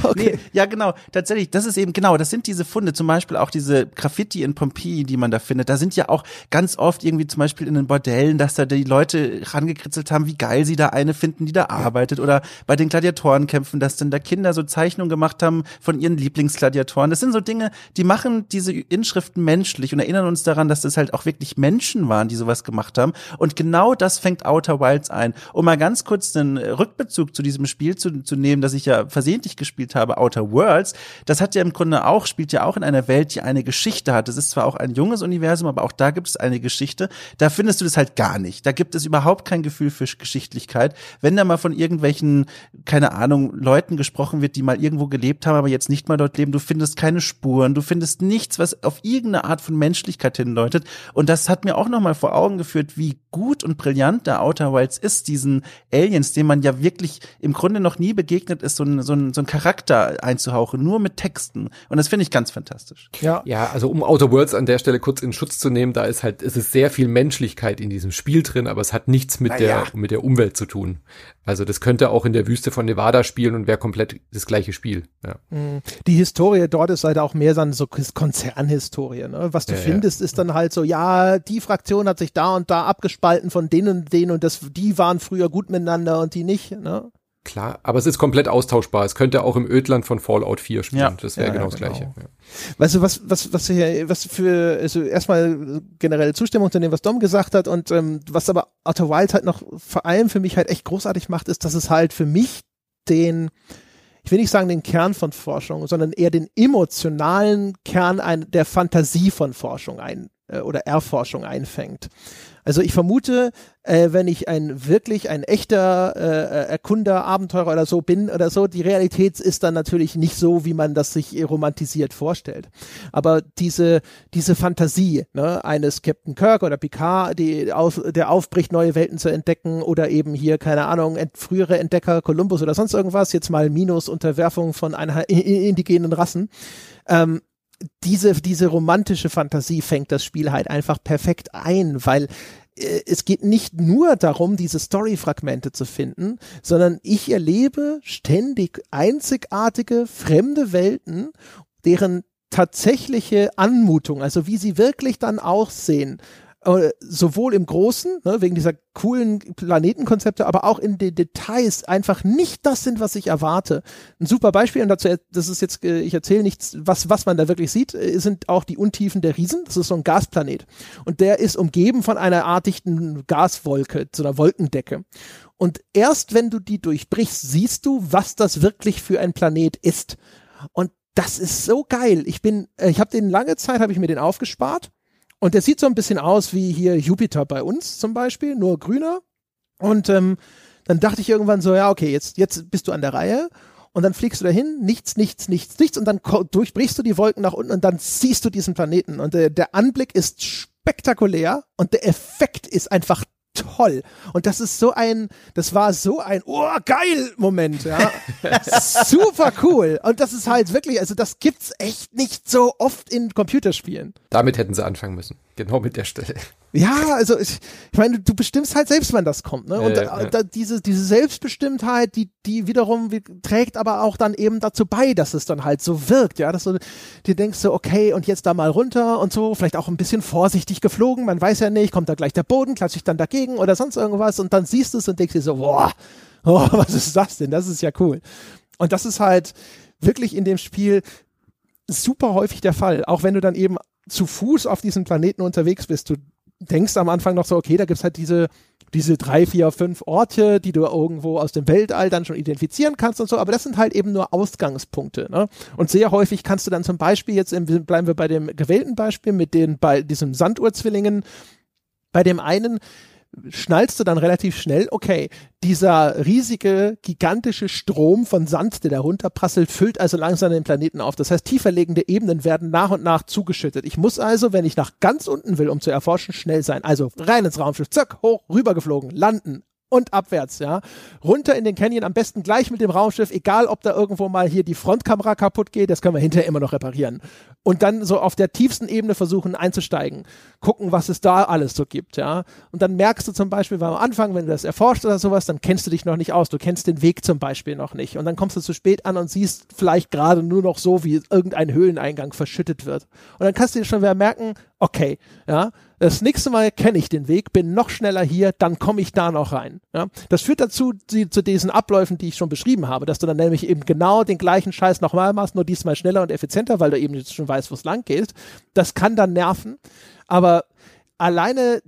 okay. Nee, ja, genau, tatsächlich, das ist eben, genau, das sind diese Funde, zum Beispiel auch diese Graffiti in Pompeji, die man da findet. Da sind ja auch ganz oft irgendwie zum Beispiel in den Bordellen, dass da die Leute rangekritzelt haben, wie geil sie da eine finden, die da arbeitet oder bei den Gladiatorenkämpfen, dass dann da Kinder so Zeichnungen gemacht haben von ihren Lieblingsgladiatoren. Das sind so Dinge, die machen die diese Inschriften menschlich und erinnern uns daran, dass das halt auch wirklich Menschen waren, die sowas gemacht haben. Und genau das fängt Outer Wilds ein. Um mal ganz kurz einen Rückbezug zu diesem Spiel zu, zu nehmen, das ich ja versehentlich gespielt habe, Outer Worlds, das hat ja im Grunde auch, spielt ja auch in einer Welt, die eine Geschichte hat. Das ist zwar auch ein junges Universum, aber auch da gibt es eine Geschichte. Da findest du das halt gar nicht. Da gibt es überhaupt kein Gefühl für Geschichtlichkeit. Wenn da mal von irgendwelchen, keine Ahnung, Leuten gesprochen wird, die mal irgendwo gelebt haben, aber jetzt nicht mal dort leben, du findest keine Spuren, du findest nichts nichts, was auf irgendeine Art von Menschlichkeit hindeutet. Und das hat mir auch nochmal vor Augen geführt, wie gut und brillant der Outer Wilds ist, diesen Aliens, dem man ja wirklich im Grunde noch nie begegnet ist, so ein, so ein, so ein Charakter einzuhauchen, nur mit Texten. Und das finde ich ganz fantastisch. Ja. Ja, also um Outer Worlds an der Stelle kurz in Schutz zu nehmen, da ist halt, es ist sehr viel Menschlichkeit in diesem Spiel drin, aber es hat nichts mit naja. der, mit der Umwelt zu tun. Also das könnte auch in der Wüste von Nevada spielen und wäre komplett das gleiche Spiel. Ja. Mhm. Die Historie dort ist halt auch mehr so Konzernhistorie. Ne? Was du ja, findest, ja. ist dann halt so, ja, die Fraktion hat sich da und da abgespalten von denen und denen und das, die waren früher gut miteinander und die nicht. Ne? Klar, aber es ist komplett austauschbar. Es könnte auch im Ödland von Fallout 4 spielen. Ja, das wäre ja, genau das genau. Gleiche. Ja. Weißt du, was, was, was hier, was für, also erstmal generelle Zustimmung zu dem, was Dom gesagt hat und ähm, was aber Outer Wild halt noch vor allem für mich halt echt großartig macht, ist, dass es halt für mich den, ich will nicht sagen den Kern von Forschung, sondern eher den emotionalen Kern ein, der Fantasie von Forschung ein, äh, oder Erforschung einfängt. Also ich vermute, äh, wenn ich ein wirklich ein echter äh, Erkunder, Abenteurer oder so bin oder so, die Realität ist dann natürlich nicht so, wie man das sich romantisiert vorstellt. Aber diese diese Fantasie ne, eines Captain Kirk oder Picard, die auf, der aufbricht, neue Welten zu entdecken oder eben hier keine Ahnung ent, frühere Entdecker, Columbus oder sonst irgendwas, jetzt mal minus Unterwerfung von einer indigenen Rassen. Ähm, diese, diese romantische Fantasie fängt das Spiel halt einfach perfekt ein, weil äh, es geht nicht nur darum, diese Story-Fragmente zu finden, sondern ich erlebe ständig einzigartige, fremde Welten, deren tatsächliche Anmutung, also wie sie wirklich dann aussehen, äh, sowohl im Großen, ne, wegen dieser coolen Planetenkonzepte, aber auch in den Details einfach nicht das sind, was ich erwarte. Ein super Beispiel, und dazu, das ist jetzt, äh, ich erzähle nichts, was, was man da wirklich sieht, äh, sind auch die Untiefen der Riesen. Das ist so ein Gasplanet. Und der ist umgeben von einer artigen Gaswolke, so einer Wolkendecke. Und erst wenn du die durchbrichst, siehst du, was das wirklich für ein Planet ist. Und das ist so geil. Ich bin, ich habe den lange Zeit, habe ich mir den aufgespart und der sieht so ein bisschen aus wie hier Jupiter bei uns zum Beispiel, nur grüner. Und ähm, dann dachte ich irgendwann so, ja, okay, jetzt, jetzt bist du an der Reihe. Und dann fliegst du dahin, nichts, nichts, nichts, nichts. Und dann durchbrichst du die Wolken nach unten und dann siehst du diesen Planeten. Und äh, der Anblick ist spektakulär und der Effekt ist einfach toll. Und das ist so ein, das war so ein, oh, geil Moment, ja. Super cool. Und das ist halt wirklich, also das gibt's echt nicht so oft in Computerspielen. Damit hätten sie anfangen müssen. Genau mit der Stelle. Ja, also ich, ich meine, du bestimmst halt selbst, wann das kommt, ne? Und äh, da, da, diese, diese Selbstbestimmtheit, die, die wiederum trägt aber auch dann eben dazu bei, dass es dann halt so wirkt, ja, dass du dir denkst so, okay, und jetzt da mal runter und so, vielleicht auch ein bisschen vorsichtig geflogen, man weiß ja nicht, kommt da gleich der Boden, klatscht sich dann dagegen oder sonst irgendwas und dann siehst du es und denkst dir so, boah, oh, was ist das denn? Das ist ja cool. Und das ist halt wirklich in dem Spiel super häufig der Fall, auch wenn du dann eben zu Fuß auf diesem Planeten unterwegs bist. Du denkst am Anfang noch so, okay, da gibt's halt diese, diese drei, vier, fünf Orte, die du irgendwo aus dem Weltall dann schon identifizieren kannst und so, aber das sind halt eben nur Ausgangspunkte. Ne? Und sehr häufig kannst du dann zum Beispiel, jetzt im, bleiben wir bei dem gewählten Beispiel mit den, bei diesem Sanduhrzwillingen, bei dem einen schnallst du dann relativ schnell, okay, dieser riesige, gigantische Strom von Sand, der da runterprasselt, füllt also langsam den Planeten auf. Das heißt, tieferlegende Ebenen werden nach und nach zugeschüttet. Ich muss also, wenn ich nach ganz unten will, um zu erforschen, schnell sein. Also rein ins Raumschiff, zack, hoch, rübergeflogen, landen, und abwärts, ja. Runter in den Canyon, am besten gleich mit dem Raumschiff, egal ob da irgendwo mal hier die Frontkamera kaputt geht, das können wir hinterher immer noch reparieren. Und dann so auf der tiefsten Ebene versuchen einzusteigen, gucken, was es da alles so gibt, ja. Und dann merkst du zum Beispiel, weil am Anfang, wenn du das erforscht oder sowas, dann kennst du dich noch nicht aus, du kennst den Weg zum Beispiel noch nicht. Und dann kommst du zu spät an und siehst vielleicht gerade nur noch so, wie irgendein Höhleneingang verschüttet wird. Und dann kannst du dir schon wieder merken, okay, ja, das nächste Mal kenne ich den Weg, bin noch schneller hier, dann komme ich da noch rein. Ja? Das führt dazu, die, zu diesen Abläufen, die ich schon beschrieben habe, dass du dann nämlich eben genau den gleichen Scheiß nochmal machst, nur diesmal schneller und effizienter, weil du eben jetzt schon weißt, wo es lang geht. Das kann dann nerven, aber alleine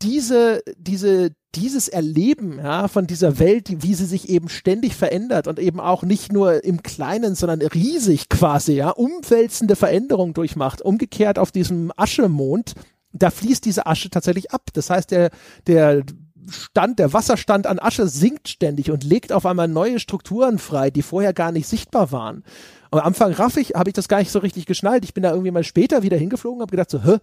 diese, diese, dieses Erleben ja, von dieser Welt, wie sie sich eben ständig verändert und eben auch nicht nur im Kleinen, sondern riesig quasi, ja, umwälzende Veränderungen durchmacht. Umgekehrt auf diesem Aschemond, da fließt diese Asche tatsächlich ab. Das heißt, der, der Stand, der Wasserstand an Asche sinkt ständig und legt auf einmal neue Strukturen frei, die vorher gar nicht sichtbar waren. Am Anfang raff ich, habe ich das gar nicht so richtig geschnallt. Ich bin da irgendwie mal später wieder hingeflogen, habe gedacht so, hä,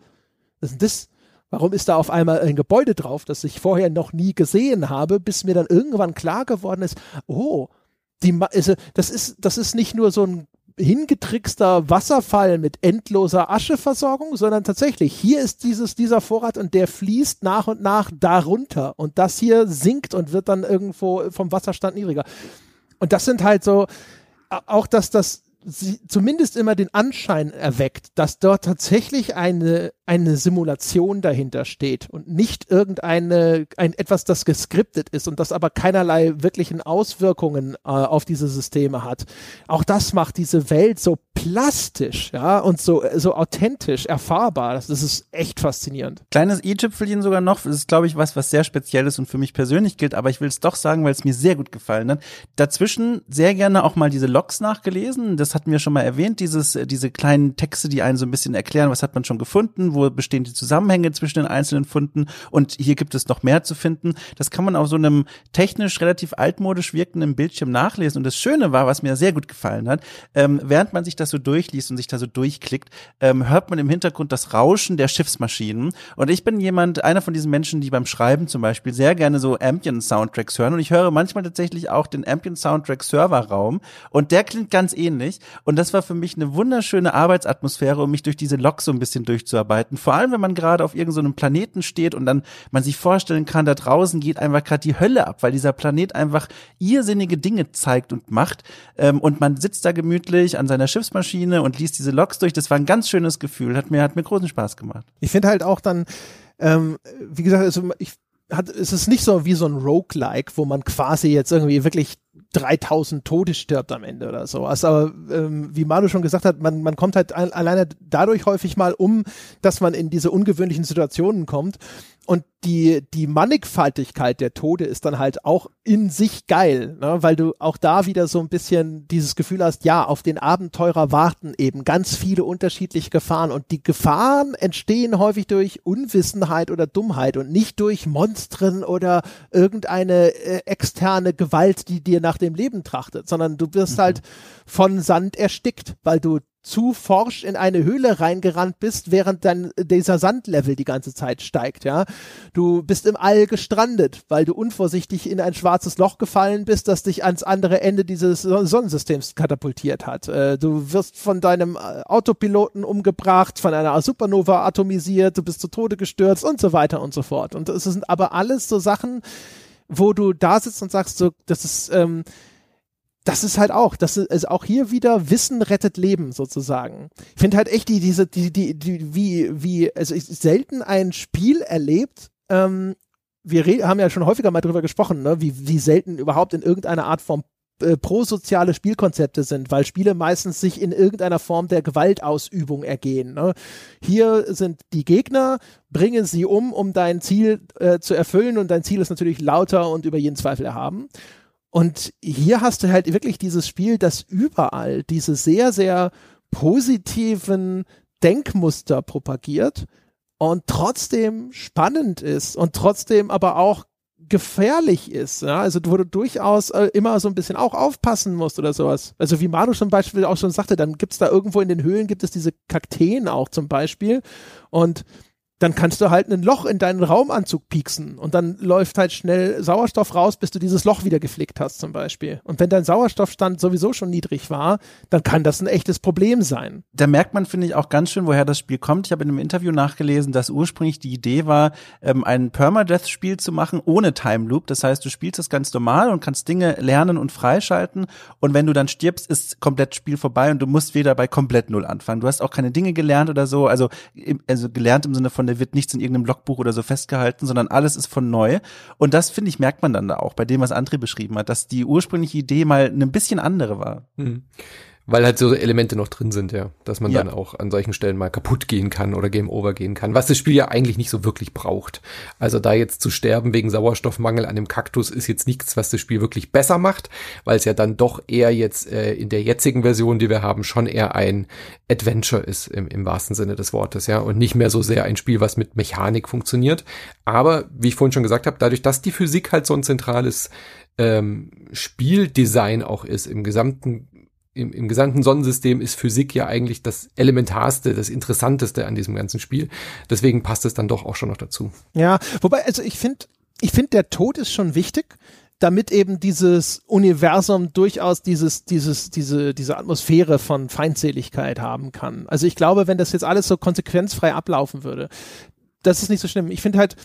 was ist denn das? Warum ist da auf einmal ein Gebäude drauf, das ich vorher noch nie gesehen habe, bis mir dann irgendwann klar geworden ist, oh, die, also das ist, das ist nicht nur so ein hingetrickster Wasserfall mit endloser Ascheversorgung, sondern tatsächlich, hier ist dieses, dieser Vorrat und der fließt nach und nach darunter und das hier sinkt und wird dann irgendwo vom Wasserstand niedriger. Und das sind halt so, auch dass das zumindest immer den Anschein erweckt, dass dort tatsächlich eine, eine Simulation dahinter steht und nicht irgendeine, ein etwas, das geskriptet ist und das aber keinerlei wirklichen Auswirkungen äh, auf diese Systeme hat. Auch das macht diese Welt so plastisch, ja, und so, so authentisch erfahrbar. Das, das ist echt faszinierend. Kleines i-Tüpfelchen sogar noch. Das ist, glaube ich, was, was sehr spezielles und für mich persönlich gilt, aber ich will es doch sagen, weil es mir sehr gut gefallen hat. Dazwischen sehr gerne auch mal diese Logs nachgelesen. Das hatten wir schon mal erwähnt, dieses, äh, diese kleinen Texte, die einen so ein bisschen erklären, was hat man schon gefunden, wo bestehen die Zusammenhänge zwischen den einzelnen Funden und hier gibt es noch mehr zu finden. Das kann man auf so einem technisch relativ altmodisch wirkenden Bildschirm nachlesen. Und das Schöne war, was mir sehr gut gefallen hat, ähm, während man sich das so durchliest und sich da so durchklickt, ähm, hört man im Hintergrund das Rauschen der Schiffsmaschinen. Und ich bin jemand, einer von diesen Menschen, die beim Schreiben zum Beispiel sehr gerne so Ambient-Soundtracks hören. Und ich höre manchmal tatsächlich auch den Ambient-Soundtrack-Serverraum. Und der klingt ganz ähnlich. Und das das war für mich eine wunderschöne Arbeitsatmosphäre, um mich durch diese Lok so ein bisschen durchzuarbeiten. Vor allem, wenn man gerade auf irgendeinem so Planeten steht und dann man sich vorstellen kann, da draußen geht einfach gerade die Hölle ab, weil dieser Planet einfach irrsinnige Dinge zeigt und macht. Ähm, und man sitzt da gemütlich an seiner Schiffsmaschine und liest diese Loks durch. Das war ein ganz schönes Gefühl. Hat mir, hat mir großen Spaß gemacht. Ich finde halt auch dann, ähm, wie gesagt, also ich hat, es ist nicht so wie so ein Roguelike, wo man quasi jetzt irgendwie wirklich 3000 Tote stirbt am Ende oder so. Also, aber ähm, wie Manu schon gesagt hat, man, man kommt halt alleine dadurch häufig mal um, dass man in diese ungewöhnlichen Situationen kommt. Und die, die Mannigfaltigkeit der Tode ist dann halt auch in sich geil, ne? weil du auch da wieder so ein bisschen dieses Gefühl hast, ja, auf den Abenteurer warten eben ganz viele unterschiedliche Gefahren und die Gefahren entstehen häufig durch Unwissenheit oder Dummheit und nicht durch Monstren oder irgendeine äh, externe Gewalt, die dir nach dem Leben trachtet, sondern du wirst mhm. halt von Sand erstickt, weil du zu forsch in eine Höhle reingerannt bist, während dann dieser Sandlevel die ganze Zeit steigt, ja. Du bist im All gestrandet, weil du unvorsichtig in ein schwarzes Loch gefallen bist, das dich ans andere Ende dieses Sonnensystems katapultiert hat. Äh, du wirst von deinem äh, Autopiloten umgebracht, von einer Supernova atomisiert, du bist zu Tode gestürzt und so weiter und so fort. Und es sind aber alles so Sachen, wo du da sitzt und sagst so, das ist, ähm, das ist halt auch, das ist also auch hier wieder Wissen rettet Leben sozusagen. Ich finde halt echt die, diese, die, die, die, wie, wie, also ich selten ein Spiel erlebt, ähm, wir haben ja schon häufiger mal drüber gesprochen, ne, wie, wie selten überhaupt in irgendeiner Art von äh, prosoziale Spielkonzepte sind, weil Spiele meistens sich in irgendeiner Form der Gewaltausübung ergehen. Ne? Hier sind die Gegner, bringen sie um, um dein Ziel äh, zu erfüllen und dein Ziel ist natürlich lauter und über jeden Zweifel erhaben. Und hier hast du halt wirklich dieses Spiel, das überall diese sehr, sehr positiven Denkmuster propagiert und trotzdem spannend ist und trotzdem aber auch gefährlich ist, ja, also wo du durchaus äh, immer so ein bisschen auch aufpassen musst oder sowas. Also wie Manu zum Beispiel auch schon sagte, dann gibt's da irgendwo in den Höhlen gibt es diese Kakteen auch zum Beispiel und dann kannst du halt ein Loch in deinen Raumanzug pieksen und dann läuft halt schnell Sauerstoff raus, bis du dieses Loch wieder geflickt hast zum Beispiel. Und wenn dein Sauerstoffstand sowieso schon niedrig war, dann kann das ein echtes Problem sein. Da merkt man, finde ich, auch ganz schön, woher das Spiel kommt. Ich habe in einem Interview nachgelesen, dass ursprünglich die Idee war, ähm, ein Permadeath-Spiel zu machen ohne Time Loop. Das heißt, du spielst es ganz normal und kannst Dinge lernen und freischalten. Und wenn du dann stirbst, ist komplett Spiel vorbei und du musst wieder bei komplett Null anfangen. Du hast auch keine Dinge gelernt oder so. Also, also gelernt im Sinne von von, da wird nichts in irgendeinem Logbuch oder so festgehalten, sondern alles ist von neu. Und das, finde ich, merkt man dann da auch bei dem, was André beschrieben hat, dass die ursprüngliche Idee mal ein bisschen andere war. Mhm. Weil halt so Elemente noch drin sind, ja. Dass man ja. dann auch an solchen Stellen mal kaputt gehen kann oder Game Over gehen kann. Was das Spiel ja eigentlich nicht so wirklich braucht. Also da jetzt zu sterben wegen Sauerstoffmangel an dem Kaktus ist jetzt nichts, was das Spiel wirklich besser macht, weil es ja dann doch eher jetzt äh, in der jetzigen Version, die wir haben, schon eher ein Adventure ist im, im wahrsten Sinne des Wortes, ja. Und nicht mehr so sehr ein Spiel, was mit Mechanik funktioniert. Aber, wie ich vorhin schon gesagt habe, dadurch, dass die Physik halt so ein zentrales ähm, Spieldesign auch ist im gesamten im, im gesamten Sonnensystem ist Physik ja eigentlich das Elementarste, das Interessanteste an diesem ganzen Spiel. Deswegen passt es dann doch auch schon noch dazu. Ja, wobei, also ich finde, ich finde, der Tod ist schon wichtig damit eben dieses Universum durchaus dieses, dieses, diese, diese Atmosphäre von Feindseligkeit haben kann. Also ich glaube, wenn das jetzt alles so konsequenzfrei ablaufen würde, das ist nicht so schlimm. Ich finde halt,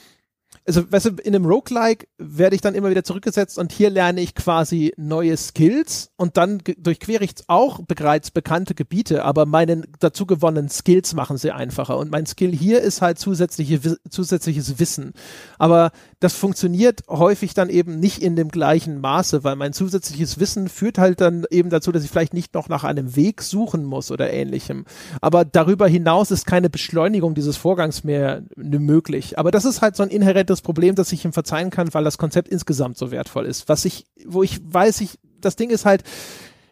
also weißt du, in einem Roguelike werde ich dann immer wieder zurückgesetzt und hier lerne ich quasi neue Skills und dann durchquere ich auch bereits bekannte Gebiete, aber meine dazu gewonnenen Skills machen sie einfacher und mein Skill hier ist halt zusätzliche, zusätzliches Wissen. Aber das funktioniert häufig dann eben nicht in dem gleichen Maße, weil mein zusätzliches Wissen führt halt dann eben dazu, dass ich vielleicht nicht noch nach einem Weg suchen muss oder ähnlichem. Aber darüber hinaus ist keine Beschleunigung dieses Vorgangs mehr möglich. Aber das ist halt so ein inhärentes Problem, das ich ihm verzeihen kann, weil das Konzept insgesamt so wertvoll ist. Was ich, wo ich weiß, ich, das Ding ist halt,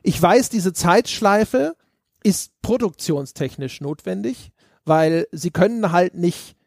ich weiß, diese Zeitschleife ist produktionstechnisch notwendig, weil sie können halt nicht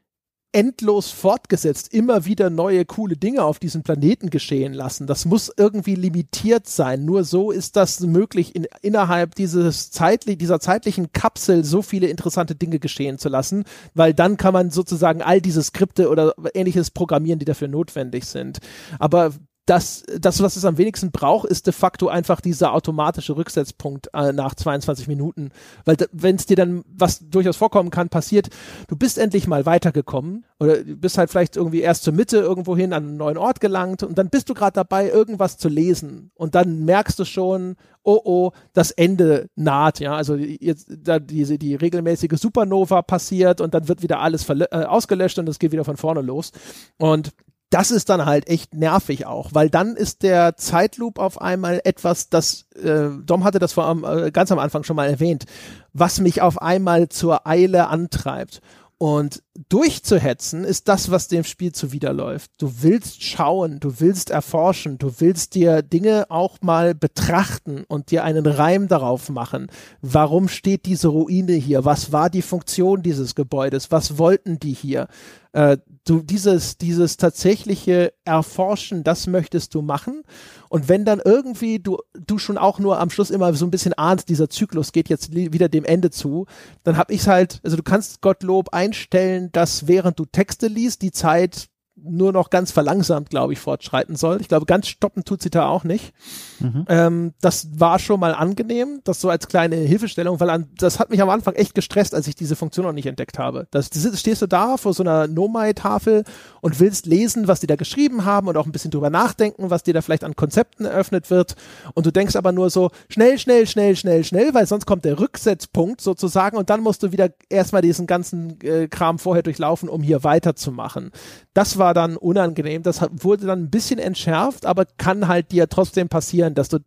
endlos fortgesetzt immer wieder neue coole Dinge auf diesem Planeten geschehen lassen. Das muss irgendwie limitiert sein. Nur so ist das möglich, in, innerhalb dieses zeitlich, dieser zeitlichen Kapsel so viele interessante Dinge geschehen zu lassen, weil dann kann man sozusagen all diese Skripte oder ähnliches programmieren, die dafür notwendig sind. Aber das, das, was es am wenigsten braucht, ist de facto einfach dieser automatische Rücksetzpunkt äh, nach 22 Minuten. Weil wenn es dir dann, was durchaus vorkommen kann, passiert, du bist endlich mal weitergekommen oder du bist halt vielleicht irgendwie erst zur Mitte irgendwo hin an einen neuen Ort gelangt und dann bist du gerade dabei, irgendwas zu lesen. Und dann merkst du schon, oh oh, das Ende naht, ja, also jetzt da diese die regelmäßige Supernova passiert und dann wird wieder alles äh, ausgelöscht und es geht wieder von vorne los. Und das ist dann halt echt nervig auch, weil dann ist der Zeitloop auf einmal etwas, das äh, Dom hatte das vor, äh, ganz am Anfang schon mal erwähnt, was mich auf einmal zur Eile antreibt. Und durchzuhetzen ist das, was dem Spiel zuwiderläuft. Du willst schauen, du willst erforschen, du willst dir Dinge auch mal betrachten und dir einen Reim darauf machen. Warum steht diese Ruine hier? Was war die Funktion dieses Gebäudes? Was wollten die hier? Äh, du dieses, dieses tatsächliche Erforschen, das möchtest du machen. Und wenn dann irgendwie du, du schon auch nur am Schluss immer so ein bisschen ahnst, dieser Zyklus geht jetzt wieder dem Ende zu, dann hab ich's halt, also du kannst Gottlob einstellen, dass während du Texte liest, die Zeit nur noch ganz verlangsamt, glaube ich, fortschreiten soll. Ich glaube, ganz stoppen tut sie da auch nicht. Mhm. Ähm, das war schon mal angenehm, das so als kleine Hilfestellung, weil an, das hat mich am Anfang echt gestresst, als ich diese Funktion noch nicht entdeckt habe. Das, das stehst du da vor so einer Nomai-Tafel und willst lesen, was die da geschrieben haben und auch ein bisschen drüber nachdenken, was dir da vielleicht an Konzepten eröffnet wird. Und du denkst aber nur so schnell, schnell, schnell, schnell, schnell, weil sonst kommt der Rücksetzpunkt sozusagen und dann musst du wieder erstmal diesen ganzen äh, Kram vorher durchlaufen, um hier weiterzumachen. Das war dann unangenehm. Das wurde dann ein bisschen entschärft, aber kann halt dir trotzdem passieren, dass du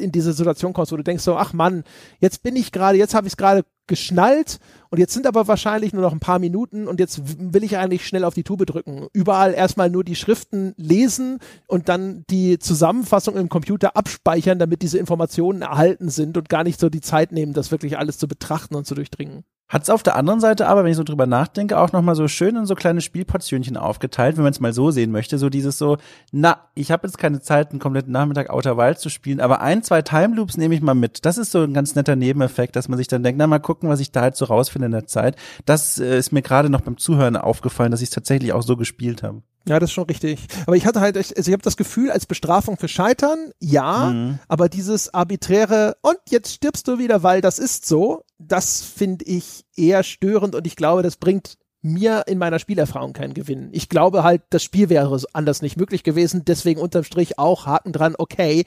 in diese Situation kommst, wo du denkst so, ach Mann, jetzt bin ich gerade, jetzt habe ich es gerade geschnallt und jetzt sind aber wahrscheinlich nur noch ein paar Minuten und jetzt will ich eigentlich schnell auf die Tube drücken. Überall erstmal nur die Schriften lesen und dann die Zusammenfassung im Computer abspeichern, damit diese Informationen erhalten sind und gar nicht so die Zeit nehmen, das wirklich alles zu betrachten und zu durchdringen. Hat es auf der anderen Seite aber, wenn ich so drüber nachdenke, auch nochmal so schön in so kleine Spielportionchen aufgeteilt, wenn man es mal so sehen möchte. So dieses so, na, ich habe jetzt keine Zeit, einen kompletten Nachmittag Outer Wild zu spielen, aber ein, zwei Time Loops nehme ich mal mit. Das ist so ein ganz netter Nebeneffekt, dass man sich dann denkt, na, mal gucken, was ich da halt so rausfinde in der Zeit. Das äh, ist mir gerade noch beim Zuhören aufgefallen, dass ich es tatsächlich auch so gespielt habe. Ja, das ist schon richtig. Aber ich hatte halt, also ich habe das Gefühl, als Bestrafung für Scheitern, ja, mhm. aber dieses arbiträre und jetzt stirbst du wieder, weil das ist so, das finde ich eher störend und ich glaube, das bringt mir in meiner Spielerfahrung keinen Gewinn. Ich glaube halt, das Spiel wäre anders nicht möglich gewesen, deswegen unterm Strich auch Haken dran, okay,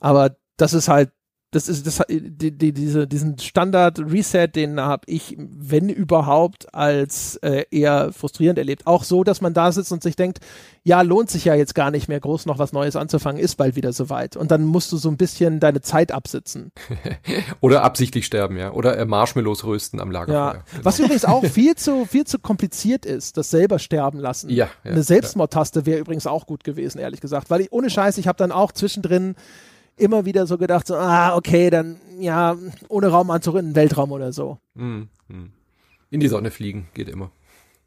aber das ist halt das ist das die, die, diese diesen Standard Reset, den habe ich wenn überhaupt als äh, eher frustrierend erlebt. Auch so, dass man da sitzt und sich denkt, ja, lohnt sich ja jetzt gar nicht mehr groß noch was Neues anzufangen, ist bald wieder soweit und dann musst du so ein bisschen deine Zeit absitzen. Oder absichtlich sterben, ja, oder äh, Marshmallows rösten am Lagerfeuer. Ja. Genau. Was übrigens auch viel zu viel zu kompliziert ist, das selber sterben lassen. Ja, ja Eine Selbstmordtaste wäre übrigens auch gut gewesen, ehrlich gesagt, weil ich ohne Scheiß, ich habe dann auch zwischendrin immer wieder so gedacht, so, ah, okay, dann ja, ohne Raumanzug in den Weltraum oder so. Mhm. In die Sonne fliegen, geht immer.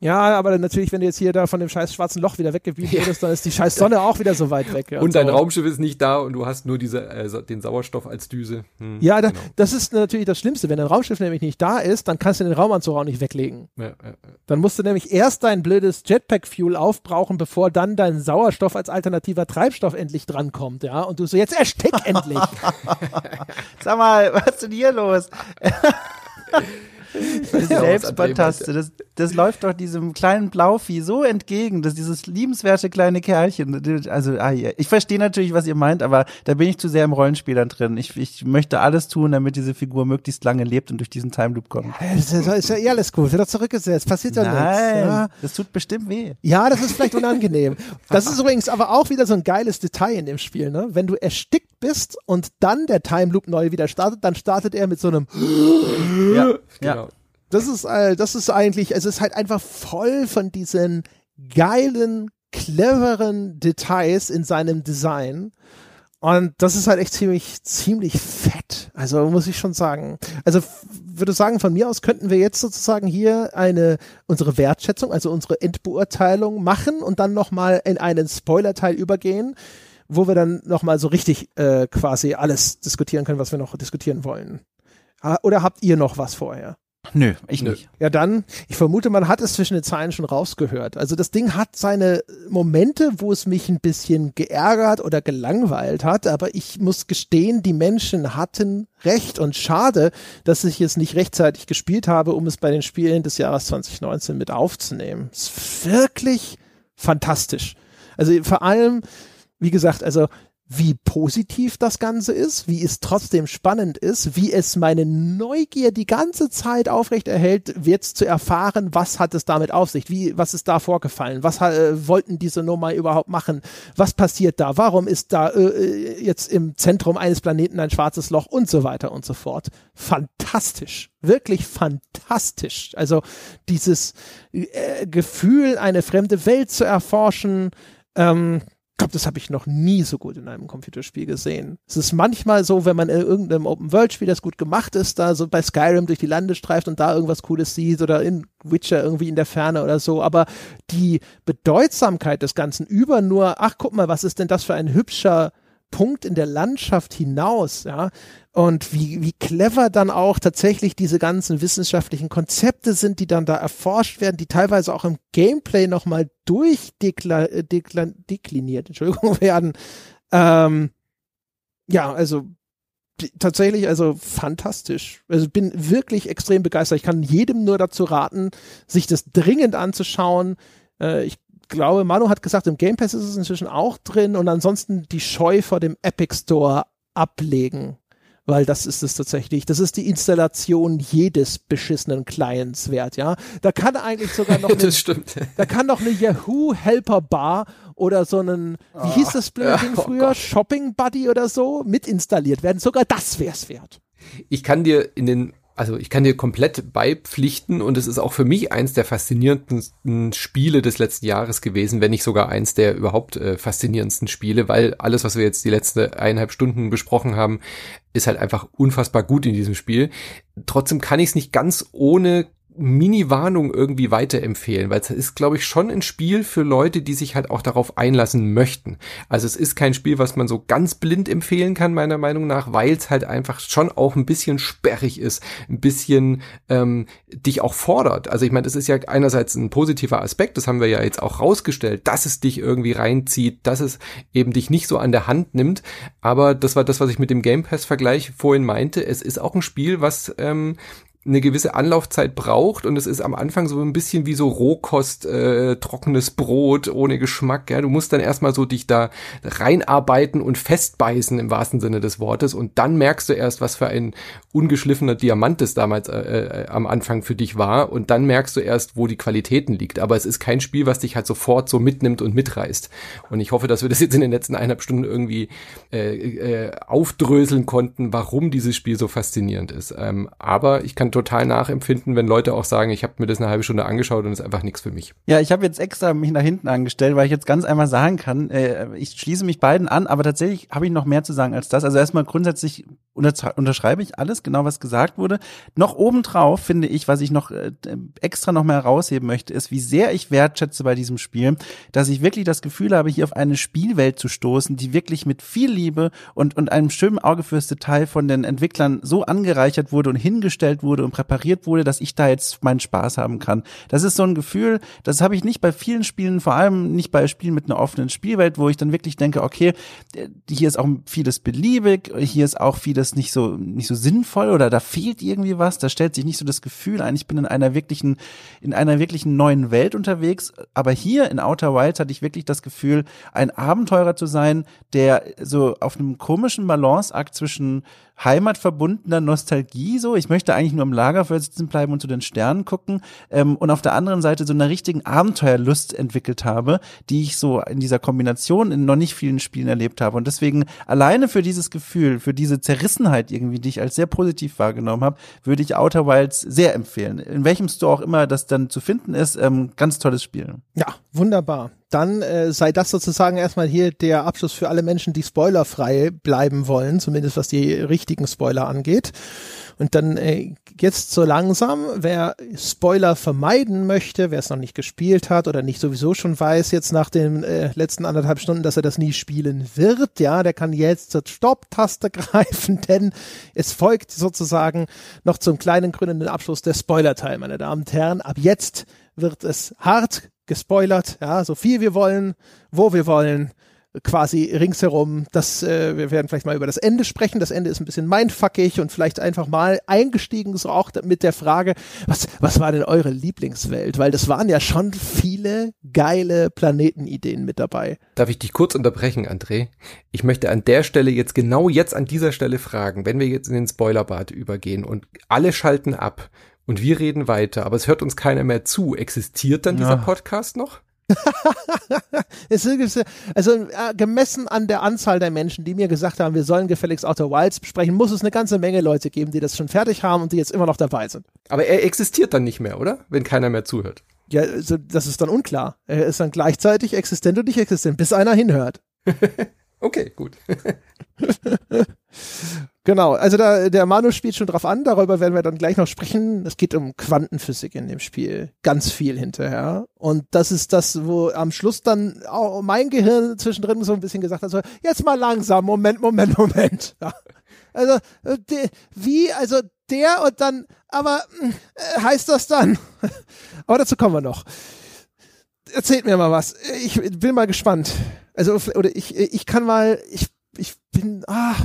Ja, aber natürlich, wenn du jetzt hier da von dem scheiß schwarzen Loch wieder weggeblieben würdest, dann ist die scheiß Sonne auch wieder so weit weg. Ja, und, dein so. Raumschiff ist nicht da und du hast nur diese, äh, den Sauerstoff als Düse. Hm, ja, da, genau. das ist natürlich das Schlimmste. Wenn dein Raumschiff nämlich nicht da ist, dann kannst du den Raumanzug auch nicht weglegen. Ja, ja, ja. Dann musst du nämlich erst dein blödes Jetpack-Fuel aufbrauchen, bevor dann dein Sauerstoff als alternativer Treibstoff endlich drankommt, ja. Und du so, jetzt erstick endlich. Sag mal, was ist denn hier los? Selbstbataste, das, das läuft doch diesem kleinen Blauvieh so entgegen, dass dieses liebenswerte kleine Kerlchen, also ah, ich verstehe natürlich, was ihr meint, aber da bin ich zu sehr im Rollenspielern drin. Ich, ich möchte alles tun, damit diese Figur möglichst lange lebt und durch diesen Time Loop kommt. Das ist, ist ja eh alles gut, wird doch zurückgesetzt, passiert ja nichts. Nein, ja. das tut bestimmt weh. Ja, das ist vielleicht unangenehm. Das ist übrigens aber auch wieder so ein geiles Detail in dem Spiel, ne? Wenn du erstickt bist und dann der Time Loop neu wieder startet, dann startet er mit so einem ja, genau. Das ist, äh, das ist eigentlich, es ist halt einfach voll von diesen geilen, cleveren Details in seinem Design. Und das ist halt echt ziemlich, ziemlich fett. Also muss ich schon sagen. Also würde sagen, von mir aus könnten wir jetzt sozusagen hier eine, unsere Wertschätzung, also unsere Endbeurteilung machen und dann nochmal in einen Spoiler-Teil übergehen, wo wir dann nochmal so richtig äh, quasi alles diskutieren können, was wir noch diskutieren wollen. Oder habt ihr noch was vorher? Nö, ich Nö. nicht. Ja, dann, ich vermute, man hat es zwischen den Zeilen schon rausgehört. Also das Ding hat seine Momente, wo es mich ein bisschen geärgert oder gelangweilt hat, aber ich muss gestehen, die Menschen hatten recht und schade, dass ich es nicht rechtzeitig gespielt habe, um es bei den Spielen des Jahres 2019 mit aufzunehmen. Es ist wirklich fantastisch. Also vor allem, wie gesagt, also wie positiv das Ganze ist, wie es trotzdem spannend ist, wie es meine Neugier die ganze Zeit aufrecht erhält, jetzt zu erfahren, was hat es damit auf sich, wie, was ist da vorgefallen, was äh, wollten diese Nummer überhaupt machen, was passiert da, warum ist da äh, äh, jetzt im Zentrum eines Planeten ein schwarzes Loch? Und so weiter und so fort. Fantastisch, wirklich fantastisch. Also dieses äh, Gefühl, eine fremde Welt zu erforschen, ähm, glaube, das habe ich noch nie so gut in einem Computerspiel gesehen. Es ist manchmal so, wenn man in irgendeinem Open-World-Spiel, das gut gemacht ist, da so bei Skyrim durch die Lande streift und da irgendwas Cooles sieht oder in Witcher irgendwie in der Ferne oder so, aber die Bedeutsamkeit des Ganzen über nur, ach guck mal, was ist denn das für ein hübscher Punkt in der Landschaft hinaus, ja, und wie, wie clever dann auch tatsächlich diese ganzen wissenschaftlichen Konzepte sind, die dann da erforscht werden, die teilweise auch im Gameplay nochmal durchdekliniert, Entschuldigung, werden. Ähm, ja, also tatsächlich, also fantastisch. Also bin wirklich extrem begeistert. Ich kann jedem nur dazu raten, sich das dringend anzuschauen. Äh, ich glaube, Manu hat gesagt, im Game Pass ist es inzwischen auch drin und ansonsten die Scheu vor dem Epic Store ablegen weil das ist es tatsächlich. Das ist die Installation jedes beschissenen Clients wert, ja. Da kann eigentlich sogar noch, das stimmt. da kann noch eine Yahoo Helper Bar oder so einen, wie hieß das blöde Ding oh früher, Gott. Shopping Buddy oder so, mit installiert werden. Sogar das wär's wert. Ich kann dir in den, also ich kann dir komplett beipflichten und es ist auch für mich eins der faszinierendsten Spiele des letzten Jahres gewesen, wenn nicht sogar eins der überhaupt äh, faszinierendsten Spiele, weil alles, was wir jetzt die letzten eineinhalb Stunden besprochen haben, ist halt einfach unfassbar gut in diesem Spiel. Trotzdem kann ich es nicht ganz ohne Mini-Warnung irgendwie weiterempfehlen, weil es ist, glaube ich, schon ein Spiel für Leute, die sich halt auch darauf einlassen möchten. Also es ist kein Spiel, was man so ganz blind empfehlen kann, meiner Meinung nach, weil es halt einfach schon auch ein bisschen sperrig ist, ein bisschen ähm, dich auch fordert. Also ich meine, das ist ja einerseits ein positiver Aspekt, das haben wir ja jetzt auch rausgestellt, dass es dich irgendwie reinzieht, dass es eben dich nicht so an der Hand nimmt. Aber das war das, was ich mit dem Game Pass-Vergleich vorhin meinte. Es ist auch ein Spiel, was ähm, eine gewisse Anlaufzeit braucht und es ist am Anfang so ein bisschen wie so Rohkost, äh, trockenes Brot ohne Geschmack. Ja, du musst dann erstmal so dich da reinarbeiten und festbeißen im wahrsten Sinne des Wortes und dann merkst du erst, was für ein ungeschliffener Diamant es damals äh, äh, am Anfang für dich war und dann merkst du erst, wo die Qualitäten liegt. Aber es ist kein Spiel, was dich halt sofort so mitnimmt und mitreißt. Und ich hoffe, dass wir das jetzt in den letzten eineinhalb Stunden irgendwie äh, äh, aufdröseln konnten, warum dieses Spiel so faszinierend ist. Ähm, aber ich kann total nachempfinden, wenn Leute auch sagen, ich habe mir das eine halbe Stunde angeschaut und es ist einfach nichts für mich. Ja, ich habe jetzt extra mich nach hinten angestellt, weil ich jetzt ganz einmal sagen kann, äh, ich schließe mich beiden an, aber tatsächlich habe ich noch mehr zu sagen als das. Also erstmal grundsätzlich unter unterschreibe ich alles, genau was gesagt wurde. Noch obendrauf finde ich, was ich noch äh, extra noch mal herausheben möchte, ist, wie sehr ich wertschätze bei diesem Spiel, dass ich wirklich das Gefühl habe, hier auf eine Spielwelt zu stoßen, die wirklich mit viel Liebe und, und einem schönen Auge fürs Detail von den Entwicklern so angereichert wurde und hingestellt wurde und präpariert wurde, dass ich da jetzt meinen Spaß haben kann. Das ist so ein Gefühl, das habe ich nicht bei vielen Spielen, vor allem nicht bei Spielen mit einer offenen Spielwelt, wo ich dann wirklich denke, okay, hier ist auch vieles beliebig, hier ist auch vieles nicht so nicht so sinnvoll oder da fehlt irgendwie was, da stellt sich nicht so das Gefühl ein, ich bin in einer wirklichen in einer wirklichen neuen Welt unterwegs, aber hier in Outer Wilds hatte ich wirklich das Gefühl, ein Abenteurer zu sein, der so auf einem komischen Balanceakt zwischen heimatverbundener Nostalgie so. Ich möchte eigentlich nur im Lagerfeuer sitzen bleiben und zu den Sternen gucken. Ähm, und auf der anderen Seite so einer richtigen Abenteuerlust entwickelt habe, die ich so in dieser Kombination in noch nicht vielen Spielen erlebt habe. Und deswegen alleine für dieses Gefühl, für diese Zerrissenheit irgendwie, die ich als sehr positiv wahrgenommen habe, würde ich Outer Wilds sehr empfehlen. In welchem Store auch immer das dann zu finden ist, ähm, ganz tolles Spiel. Ja, wunderbar. Dann äh, sei das sozusagen erstmal hier der Abschluss für alle Menschen, die spoilerfrei bleiben wollen, zumindest was die richtigen Spoiler angeht. Und dann äh, jetzt so langsam, wer Spoiler vermeiden möchte, wer es noch nicht gespielt hat oder nicht sowieso schon weiß, jetzt nach den äh, letzten anderthalb Stunden, dass er das nie spielen wird, ja, der kann jetzt zur Stopp-Taste greifen, denn es folgt sozusagen noch zum kleinen grünen Abschluss der Spoiler-Teil, meine Damen und Herren. Ab jetzt wird es hart gespoilert, ja, so viel wir wollen, wo wir wollen, quasi ringsherum. Das, äh, wir werden vielleicht mal über das Ende sprechen. Das Ende ist ein bisschen mindfuckig und vielleicht einfach mal eingestiegen, so auch mit der Frage, was, was war denn eure Lieblingswelt? Weil das waren ja schon viele geile Planetenideen mit dabei. Darf ich dich kurz unterbrechen, André? Ich möchte an der Stelle jetzt genau jetzt an dieser Stelle fragen, wenn wir jetzt in den Spoilerbad übergehen und alle schalten ab und wir reden weiter, aber es hört uns keiner mehr zu. Existiert dann dieser Ja. Podcast noch? Also äh, gemessen an der Anzahl der Menschen, die mir gesagt haben, wir sollen gefälligst Outer Wilds besprechen, muss es eine ganze Menge Leute geben, die das schon fertig haben und die jetzt immer noch dabei sind. Aber er existiert dann nicht mehr, oder? Wenn keiner mehr zuhört. Ja, also das ist dann unklar. Er ist dann gleichzeitig existent und nicht existent, bis einer hinhört. Okay, gut. Genau, also da, der Manu spielt schon drauf an, darüber werden wir dann gleich noch sprechen. Es geht um Quantenphysik in dem Spiel, ganz viel hinterher. Und das ist das, wo am Schluss dann auch mein Gehirn zwischendrin so ein bisschen gesagt hat, so, jetzt mal langsam, Moment, Moment, Moment. Ja. Also, äh, de, wie, also der und dann, aber äh, heißt das dann? aber dazu kommen wir noch. Erzählt mir mal was. Ich bin mal gespannt. Also, oder ich, ich kann mal, ich, ich bin, ah,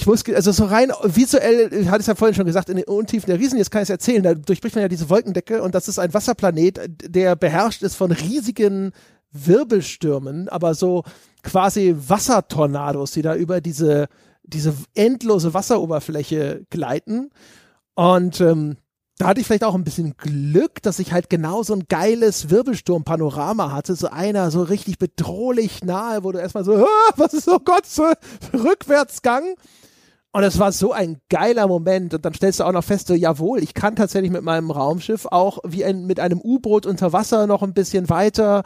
ich muss, also so rein visuell, ich hatte es ja vorhin schon gesagt, in den Untiefen der Riesen, jetzt kann ich es erzählen, da durchbricht man ja diese Wolkendecke und das ist ein Wasserplanet, der beherrscht ist von riesigen Wirbelstürmen, aber so quasi Wassertornados, die da über diese diese endlose Wasseroberfläche gleiten. Und ähm, da hatte ich vielleicht auch ein bisschen Glück, dass ich halt genau so ein geiles Wirbelsturm-Panorama hatte. So einer so richtig bedrohlich nahe, wo du erstmal so, ah, was ist, oh Gott, so Rückwärtsgang. Und es war so ein geiler Moment. Und dann stellst du auch noch fest, so, jawohl, ich kann tatsächlich mit meinem Raumschiff auch wie ein, mit einem U-Boot unter Wasser noch ein bisschen weiter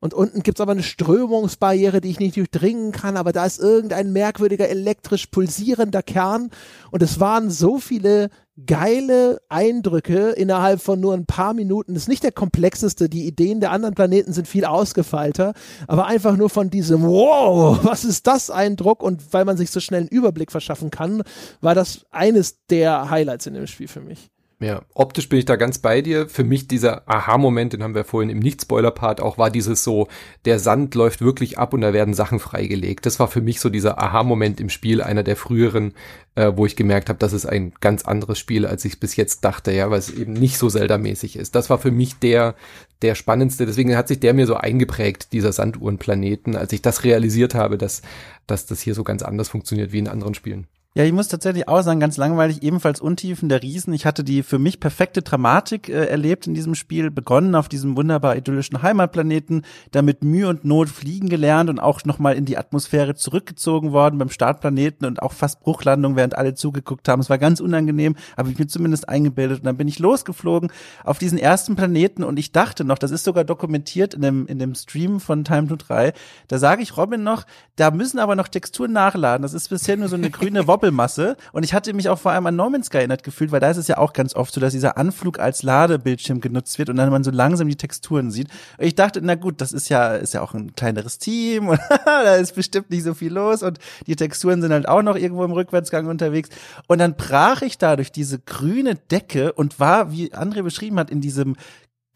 und unten gibt's aber eine Strömungsbarriere, die ich nicht durchdringen kann, aber da ist irgendein merkwürdiger elektrisch pulsierender Kern und es waren so viele geile Eindrücke innerhalb von nur ein paar Minuten. Das ist nicht der komplexeste, die Ideen der anderen Planeten sind viel ausgefeilter, aber einfach nur von diesem Wow, was ist das Eindruck und weil man sich so schnell einen Überblick verschaffen kann, war das eines der Highlights in dem Spiel für mich. Ja, optisch bin ich da ganz bei dir. Für mich dieser Aha-Moment, den haben wir vorhin im Nicht-Spoiler-Part auch, war dieses so, der Sand läuft wirklich ab und da werden Sachen freigelegt. Das war für mich so dieser Aha-Moment im Spiel, einer der früheren, äh, wo ich gemerkt habe, das ist ein ganz anderes Spiel, als ich bis jetzt dachte, ja, weil es eben nicht so Zelda-mäßig ist. Das war für mich der, der spannendste. Deswegen hat sich der mir so eingeprägt, dieser Sanduhrenplaneten, als ich das realisiert habe, dass, dass das hier so ganz anders funktioniert wie in anderen Spielen. Ja, ich muss tatsächlich auch sagen, ganz langweilig, ebenfalls Untiefen der Riesen. Ich hatte die für mich perfekte Dramatik äh, erlebt in diesem Spiel, begonnen auf diesem wunderbar idyllischen Heimatplaneten, damit Mühe und Not fliegen gelernt und auch nochmal in die Atmosphäre zurückgezogen worden beim Startplaneten und auch fast Bruchlandung, während alle zugeguckt haben. Es war ganz unangenehm, habe ich mir zumindest eingebildet. Und dann bin ich losgeflogen auf diesen ersten Planeten und ich dachte noch, das ist sogar dokumentiert in dem, in dem Stream von Time to 3, da sage ich Robin noch, da müssen aber noch Texturen nachladen. Das ist bisher nur so eine grüne Wobbel Doppelmasse. Und ich hatte mich auch vor allem an No Sky erinnert gefühlt, weil da ist es ja auch ganz oft so, dass dieser Anflug als Ladebildschirm genutzt wird und dann man so langsam die Texturen sieht. Und ich dachte, na gut, das ist ja, ist ja auch ein kleineres Team und da ist bestimmt nicht so viel los und die Texturen sind halt auch noch irgendwo im Rückwärtsgang unterwegs. Und dann brach ich da durch diese grüne Decke und war, wie André beschrieben hat, in diesem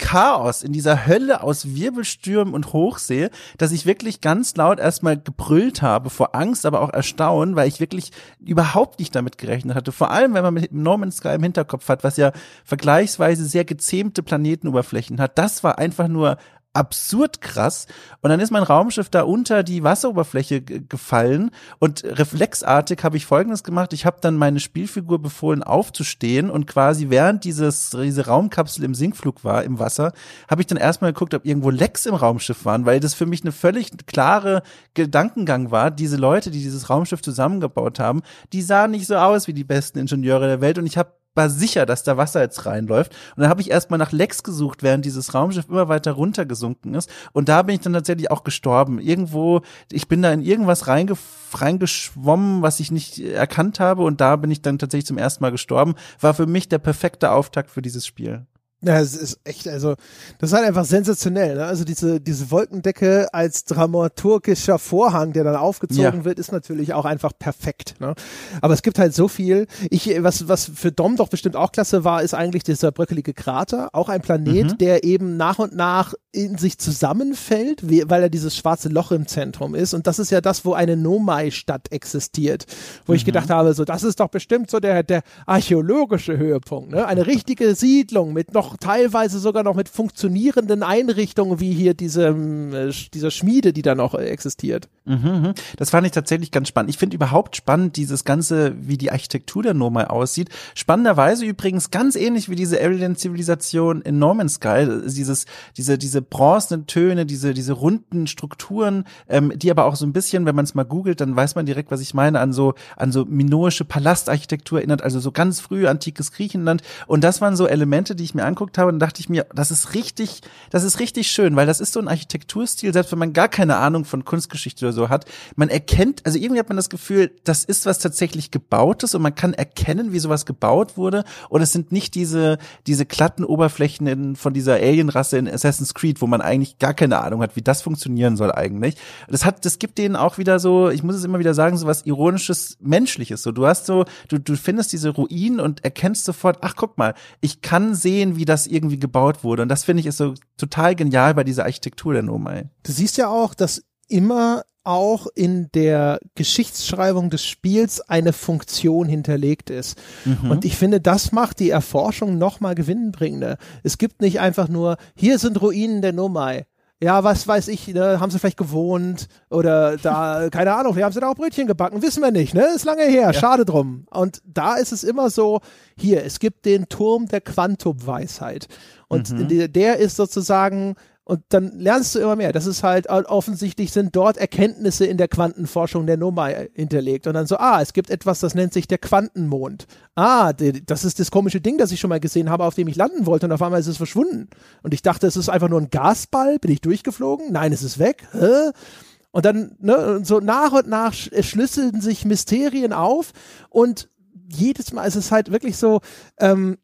Chaos, in dieser Hölle aus Wirbelstürmen und Hochsee, dass ich wirklich ganz laut erstmal gebrüllt habe vor Angst, aber auch Erstaunen, weil ich wirklich überhaupt nicht damit gerechnet hatte. Vor allem, wenn man mit No Man's Sky im Hinterkopf hat, was ja vergleichsweise sehr gezähmte Planetenoberflächen hat. Das war einfach nur absurd krass. Und dann ist mein Raumschiff da unter die Wasseroberfläche gefallen und reflexartig habe ich Folgendes gemacht. Ich habe dann meine Spielfigur befohlen aufzustehen und quasi während dieses, diese Raumkapsel im Sinkflug war, im Wasser, habe ich dann erstmal geguckt, ob irgendwo Lecks im Raumschiff waren, weil das für mich eine völlig klare Gedankengang war. Diese Leute, die dieses Raumschiff zusammengebaut haben, die sahen nicht so aus wie die besten Ingenieure der Welt und ich habe war sicher, dass da Wasser jetzt reinläuft. Und dann habe ich erstmal nach Lecks gesucht, während dieses Raumschiff immer weiter runtergesunken ist. Und da bin ich dann tatsächlich auch gestorben. Irgendwo, ich bin da in irgendwas reinge reingeschwommen, was ich nicht erkannt habe. Und da bin ich dann tatsächlich zum ersten Mal gestorben. War für mich der perfekte Auftakt für dieses Spiel. Ja, es ist echt, also, das ist halt einfach sensationell, ne? Also diese, diese Wolkendecke als dramaturgischer Vorhang, der dann aufgezogen ja. wird, ist natürlich auch einfach perfekt, ne? Aber es gibt halt so viel. Ich, was, was für Dom doch bestimmt auch klasse war, ist eigentlich dieser bröckelige Krater. Auch ein Planet, mhm. der eben nach und nach in sich zusammenfällt, weil er dieses schwarze Loch im Zentrum ist. Und das ist ja das, wo eine Nomai-Stadt existiert. Wo mhm. ich gedacht habe, so, das ist doch bestimmt so der, der archäologische Höhepunkt, ne? Eine richtige Siedlung mit noch teilweise sogar noch mit funktionierenden Einrichtungen wie hier diese, äh, dieser Schmiede, die da noch existiert. Mhm, mhm, das fand ich tatsächlich ganz spannend. Ich finde überhaupt spannend dieses ganze, wie die Architektur der Nomai aussieht. Spannenderweise übrigens ganz ähnlich wie diese Alien-Zivilisation in No Sky. Dieses, diese, diese bronzenen Töne, diese, diese runden Strukturen, ähm, die aber auch so ein bisschen, wenn man es mal googelt, dann weiß man direkt, was ich meine, an so, an so minoische Palastarchitektur erinnert, also so ganz früh antikes Griechenland. Und das waren so Elemente, die ich mir anguckt habe, dann dachte ich mir, das ist richtig, das ist richtig schön, weil das ist so ein Architekturstil, selbst wenn man gar keine Ahnung von Kunstgeschichte oder so hat, man erkennt, also irgendwie hat man das Gefühl, das ist was tatsächlich gebautes und man kann erkennen, wie sowas gebaut wurde und es sind nicht diese, diese glatten Oberflächen in, von dieser Alienrasse in Assassin's Creed, wo man eigentlich gar keine Ahnung hat, wie das funktionieren soll eigentlich. Das hat, das gibt denen auch wieder so, ich muss es immer wieder sagen, so was ironisches, menschliches, so du hast so, du, du findest diese Ruinen und erkennst sofort, ach guck mal, ich kann sehen, wie das irgendwie gebaut wurde. Und das finde ich ist so total genial bei dieser Architektur der Nomai. Du siehst ja auch, dass immer auch in der Geschichtsschreibung des Spiels eine Funktion hinterlegt ist. Mhm. Und ich finde, das macht die Erforschung noch mal gewinnbringender. Es gibt nicht einfach nur, hier sind Ruinen der Nomai ja, was weiß ich, ne, haben sie vielleicht gewohnt oder da, keine Ahnung, wir haben sie da auch Brötchen gebacken, wissen wir nicht, ne, ist lange her, ja. schade drum. Und da ist es immer so, hier, es gibt den Turm der Quantumweisheit und mhm. der, der ist sozusagen und dann lernst du immer mehr. Das ist halt offensichtlich sind dort Erkenntnisse in der Quantenforschung der Nummer hinterlegt. Und dann so, ah, es gibt etwas, das nennt sich der Quantenmond. Ah, das ist das komische Ding, das ich schon mal gesehen habe, auf dem ich landen wollte. Und auf einmal ist es verschwunden. Und ich dachte, es ist einfach nur ein Gasball. Bin ich durchgeflogen? Nein, es ist weg. Hä? Und dann, ne, so nach und nach schlüsseln sich Mysterien auf und jedes Mal ist es halt wirklich so, ähm,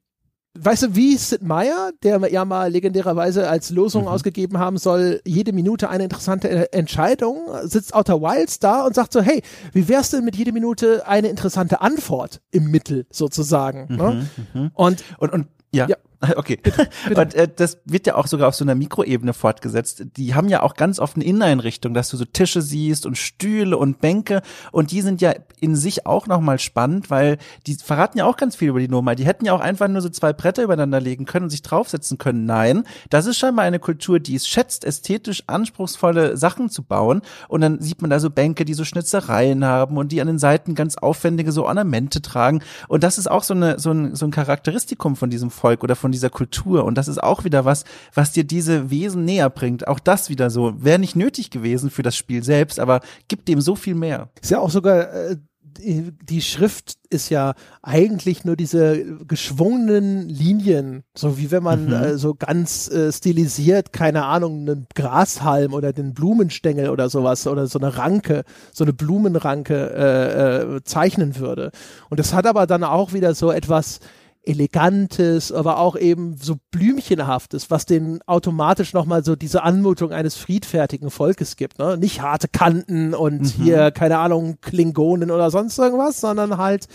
weißt du, wie Sid Meier, der ja mal legendärerweise als Losung mhm. ausgegeben haben soll, jede Minute eine interessante Entscheidung, sitzt Outer Wilds da und sagt so, hey, wie wär's denn mit jede Minute eine interessante Antwort im Mittel sozusagen? Mhm, ne? mhm. Und, und, und ja. ja. Okay. Bitte, bitte. Und äh, das wird ja auch sogar auf so einer Mikroebene fortgesetzt. Die haben ja auch ganz oft eine Inneneinrichtung, dass du so Tische siehst und Stühle und Bänke und die sind ja in sich auch nochmal spannend, weil die verraten ja auch ganz viel über die Nummer. Die hätten ja auch einfach nur so zwei Bretter übereinander legen können und sich draufsetzen können. Nein, das ist scheinbar eine Kultur, die es schätzt, ästhetisch anspruchsvolle Sachen zu bauen und dann sieht man da so Bänke, die so Schnitzereien haben und die an den Seiten ganz aufwendige so Ornamente tragen und das ist auch so eine so ein, so ein Charakteristikum von diesem Volk oder von dieser Kultur. Und das ist auch wieder was, was dir diese Wesen näher bringt. Auch das wieder so. Wäre nicht nötig gewesen für das Spiel selbst, aber gibt dem so viel mehr. Ist ja auch sogar, äh, die Schrift ist ja eigentlich nur diese geschwungenen Linien, so wie wenn man mhm. äh, so ganz äh, stilisiert, keine Ahnung, einen Grashalm oder den Blumenstängel oder sowas oder so eine Ranke, so eine Blumenranke äh, äh, zeichnen würde. Und das hat aber dann auch wieder so etwas Elegantes, aber auch eben so Blümchenhaftes, was den automatisch nochmal so diese Anmutung eines friedfertigen Volkes gibt. Ne? Nicht harte Kanten und mhm. hier, keine Ahnung, Klingonen oder sonst irgendwas, sondern halt,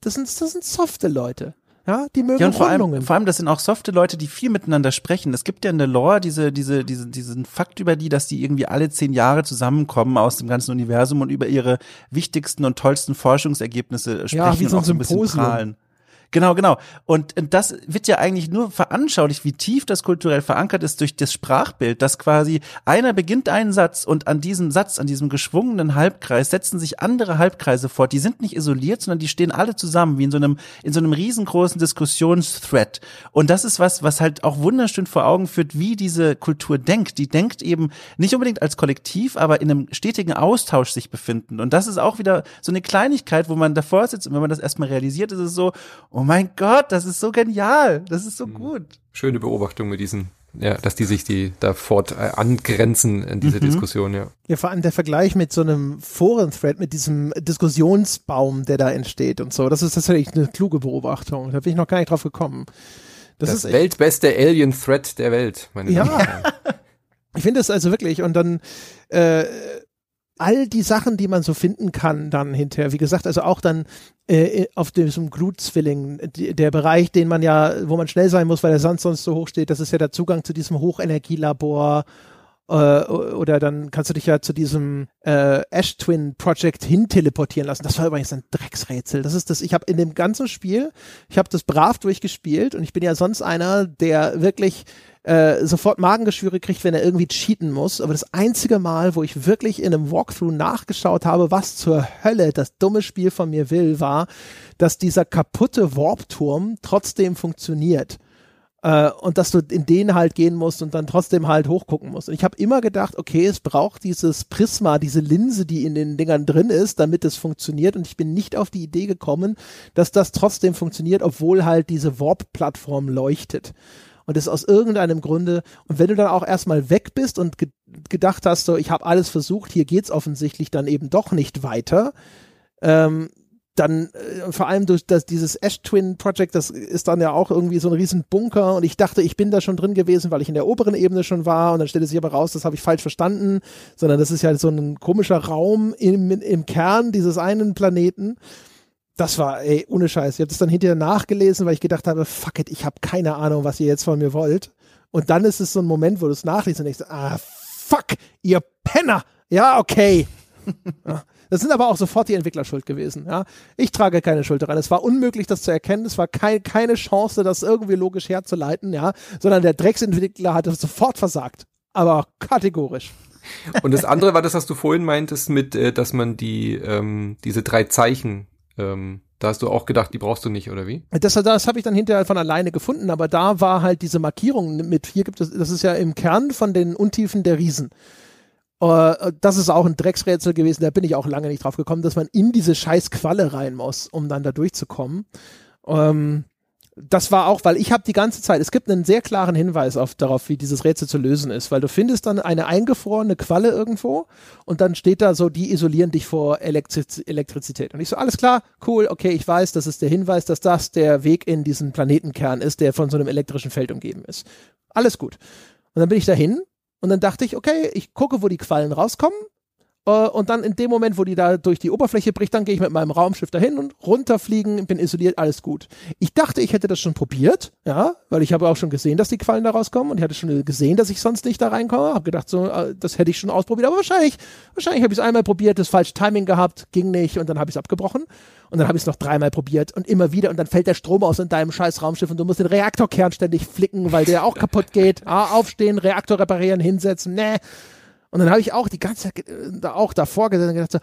das sind, das sind softe Leute. Ja, die mögen ja, und vor allem, vor allem, das sind auch softe Leute, die viel miteinander sprechen. Es gibt ja in der Lore diese, diese, diese, diesen Fakt über die, dass die irgendwie alle zehn Jahre zusammenkommen aus dem ganzen Universum und über ihre wichtigsten und tollsten Forschungsergebnisse sprechen ja, wie so ein und auch so ein bisschen prahlen. Genau, genau. Und das wird ja eigentlich nur veranschaulicht, wie tief das kulturell verankert ist durch das Sprachbild, dass quasi einer beginnt einen Satz und an diesem Satz, an diesem geschwungenen Halbkreis setzen sich andere Halbkreise fort. Die sind nicht isoliert, sondern die stehen alle zusammen, wie in so einem, in so einem riesengroßen Diskussionsthread. Und das ist was, was halt auch wunderschön vor Augen führt, wie diese Kultur denkt. Die denkt eben nicht unbedingt als Kollektiv, aber in einem stetigen Austausch sich befinden. Und das ist auch wieder so eine Kleinigkeit, wo man davor sitzt und wenn man das erstmal realisiert, ist es so, oh mein Gott, das ist so genial, das ist so mhm. gut. Schöne Beobachtung mit diesen ja, dass die sich die da fort äh, angrenzen in diese mhm. Diskussion, ja. Ja, vor allem der Vergleich mit so einem Foren-Thread, mit diesem Diskussionsbaum, der da entsteht und so. Das ist tatsächlich eine kluge Beobachtung. Da bin ich noch gar nicht drauf gekommen. Das, das ist weltbeste Alien-Thread der Welt, meine Damen und Herren. ich finde es also wirklich und dann äh, all die Sachen, die man so finden kann, dann hinterher, wie gesagt, also auch dann äh, auf diesem Glutzwilling, der Bereich, den man ja, wo man schnell sein muss, weil der Sand sonst so hoch steht, das ist ja der Zugang zu diesem Hochenergielabor äh, oder dann kannst du dich ja zu diesem äh, Ash Twin Project hin teleportieren lassen. Das war übrigens ein Drecksrätsel. Das ist das. Ich habe in dem ganzen Spiel, ich habe das brav durchgespielt und ich bin ja sonst einer, der wirklich äh, sofort Magengeschwüre kriegt, wenn er irgendwie cheaten muss. Aber das einzige Mal, wo ich wirklich in einem Walkthrough nachgeschaut habe, was zur Hölle das dumme Spiel von mir will, war, dass dieser kaputte Warpturm trotzdem funktioniert. Uh, und dass du in den halt gehen musst und dann trotzdem halt hochgucken musst. Und ich habe immer gedacht, okay, es braucht dieses Prisma, diese Linse, die in den Dingern drin ist, damit es funktioniert. Und ich bin nicht auf die Idee gekommen, dass das trotzdem funktioniert, obwohl halt diese Warp-Plattform leuchtet und das aus irgendeinem Grunde. Und wenn du dann auch erstmal weg bist und ge gedacht hast, so, ich habe alles versucht, hier geht's offensichtlich dann eben doch nicht weiter, ähm, dann äh, vor allem durch das, dieses Ash Twin Project, das ist dann ja auch irgendwie so ein riesen Bunker und ich dachte, ich bin da schon drin gewesen, weil ich in der oberen Ebene schon war. Und dann stellte sich aber raus, das habe ich falsch verstanden, sondern das ist ja so ein komischer Raum im, im Kern dieses einen Planeten das war, ey, ohne Scheiß. Ich habe das dann hinterher nachgelesen, weil ich gedacht habe, fuck it, ich habe keine Ahnung, was ihr jetzt von mir wollt. Und dann ist es so ein Moment, wo du es nachliest und denkst, ah, fuck, ihr Penner. Ja, okay. Das sind aber auch sofort die Entwickler schuld gewesen. Ja. Ich trage keine Schuld daran. Es war unmöglich, das zu erkennen. Es war kein, keine Chance, das irgendwie logisch herzuleiten, ja. Sondern der Drecksentwickler hat es sofort versagt. aber kategorisch. Und das andere war das, was du vorhin meintest, mit, äh, dass man die, ähm, diese drei Zeichen, ähm, da hast du auch gedacht, die brauchst du nicht, oder wie? Das, das habe ich dann hinterher von alleine gefunden, aber da war halt diese Markierung mit, hier gibt es, das ist ja im Kern von den Untiefen der Riesen. Uh, das ist auch ein Drecksrätsel gewesen, da bin ich auch lange nicht drauf gekommen, dass man in diese scheiß Qualle rein muss, um dann da durchzukommen. Ähm, das war auch, weil ich habe die ganze Zeit, es gibt einen sehr klaren Hinweis auf, darauf, wie dieses Rätsel zu lösen ist, weil du findest dann eine eingefrorene Qualle irgendwo und dann steht da so, die isolieren dich vor Elektriz Elektrizität. Und ich so, alles klar, cool, okay, ich weiß, das ist der Hinweis, dass das der Weg in diesen Planetenkern ist, der von so einem elektrischen Feld umgeben ist. Alles gut. Und dann bin ich dahin und dann dachte ich, okay, ich gucke, wo die Quallen rauskommen und dann in dem Moment, wo die da durch die Oberfläche bricht, dann gehe ich mit meinem Raumschiff dahin und runterfliegen, bin isoliert, alles gut. Ich dachte, ich hätte das schon probiert, ja, weil ich habe auch schon gesehen, dass die Quallen da rauskommen und ich hatte schon gesehen, dass ich sonst nicht da reinkomme. Habe gedacht, so, äh, das hätte ich schon ausprobiert, aber wahrscheinlich, wahrscheinlich habe ich es einmal probiert, das falsche Timing gehabt, ging nicht und dann habe ich es abgebrochen und dann habe ich es noch dreimal probiert und immer wieder und dann fällt der Strom aus in deinem scheiß Raumschiff und du musst den Reaktorkern ständig flicken, weil der auch kaputt geht. Ah, aufstehen, Reaktor reparieren, hinsetzen, ne. Und dann habe ich auch die ganze Zeit da auch davor gesessen und gedacht, so,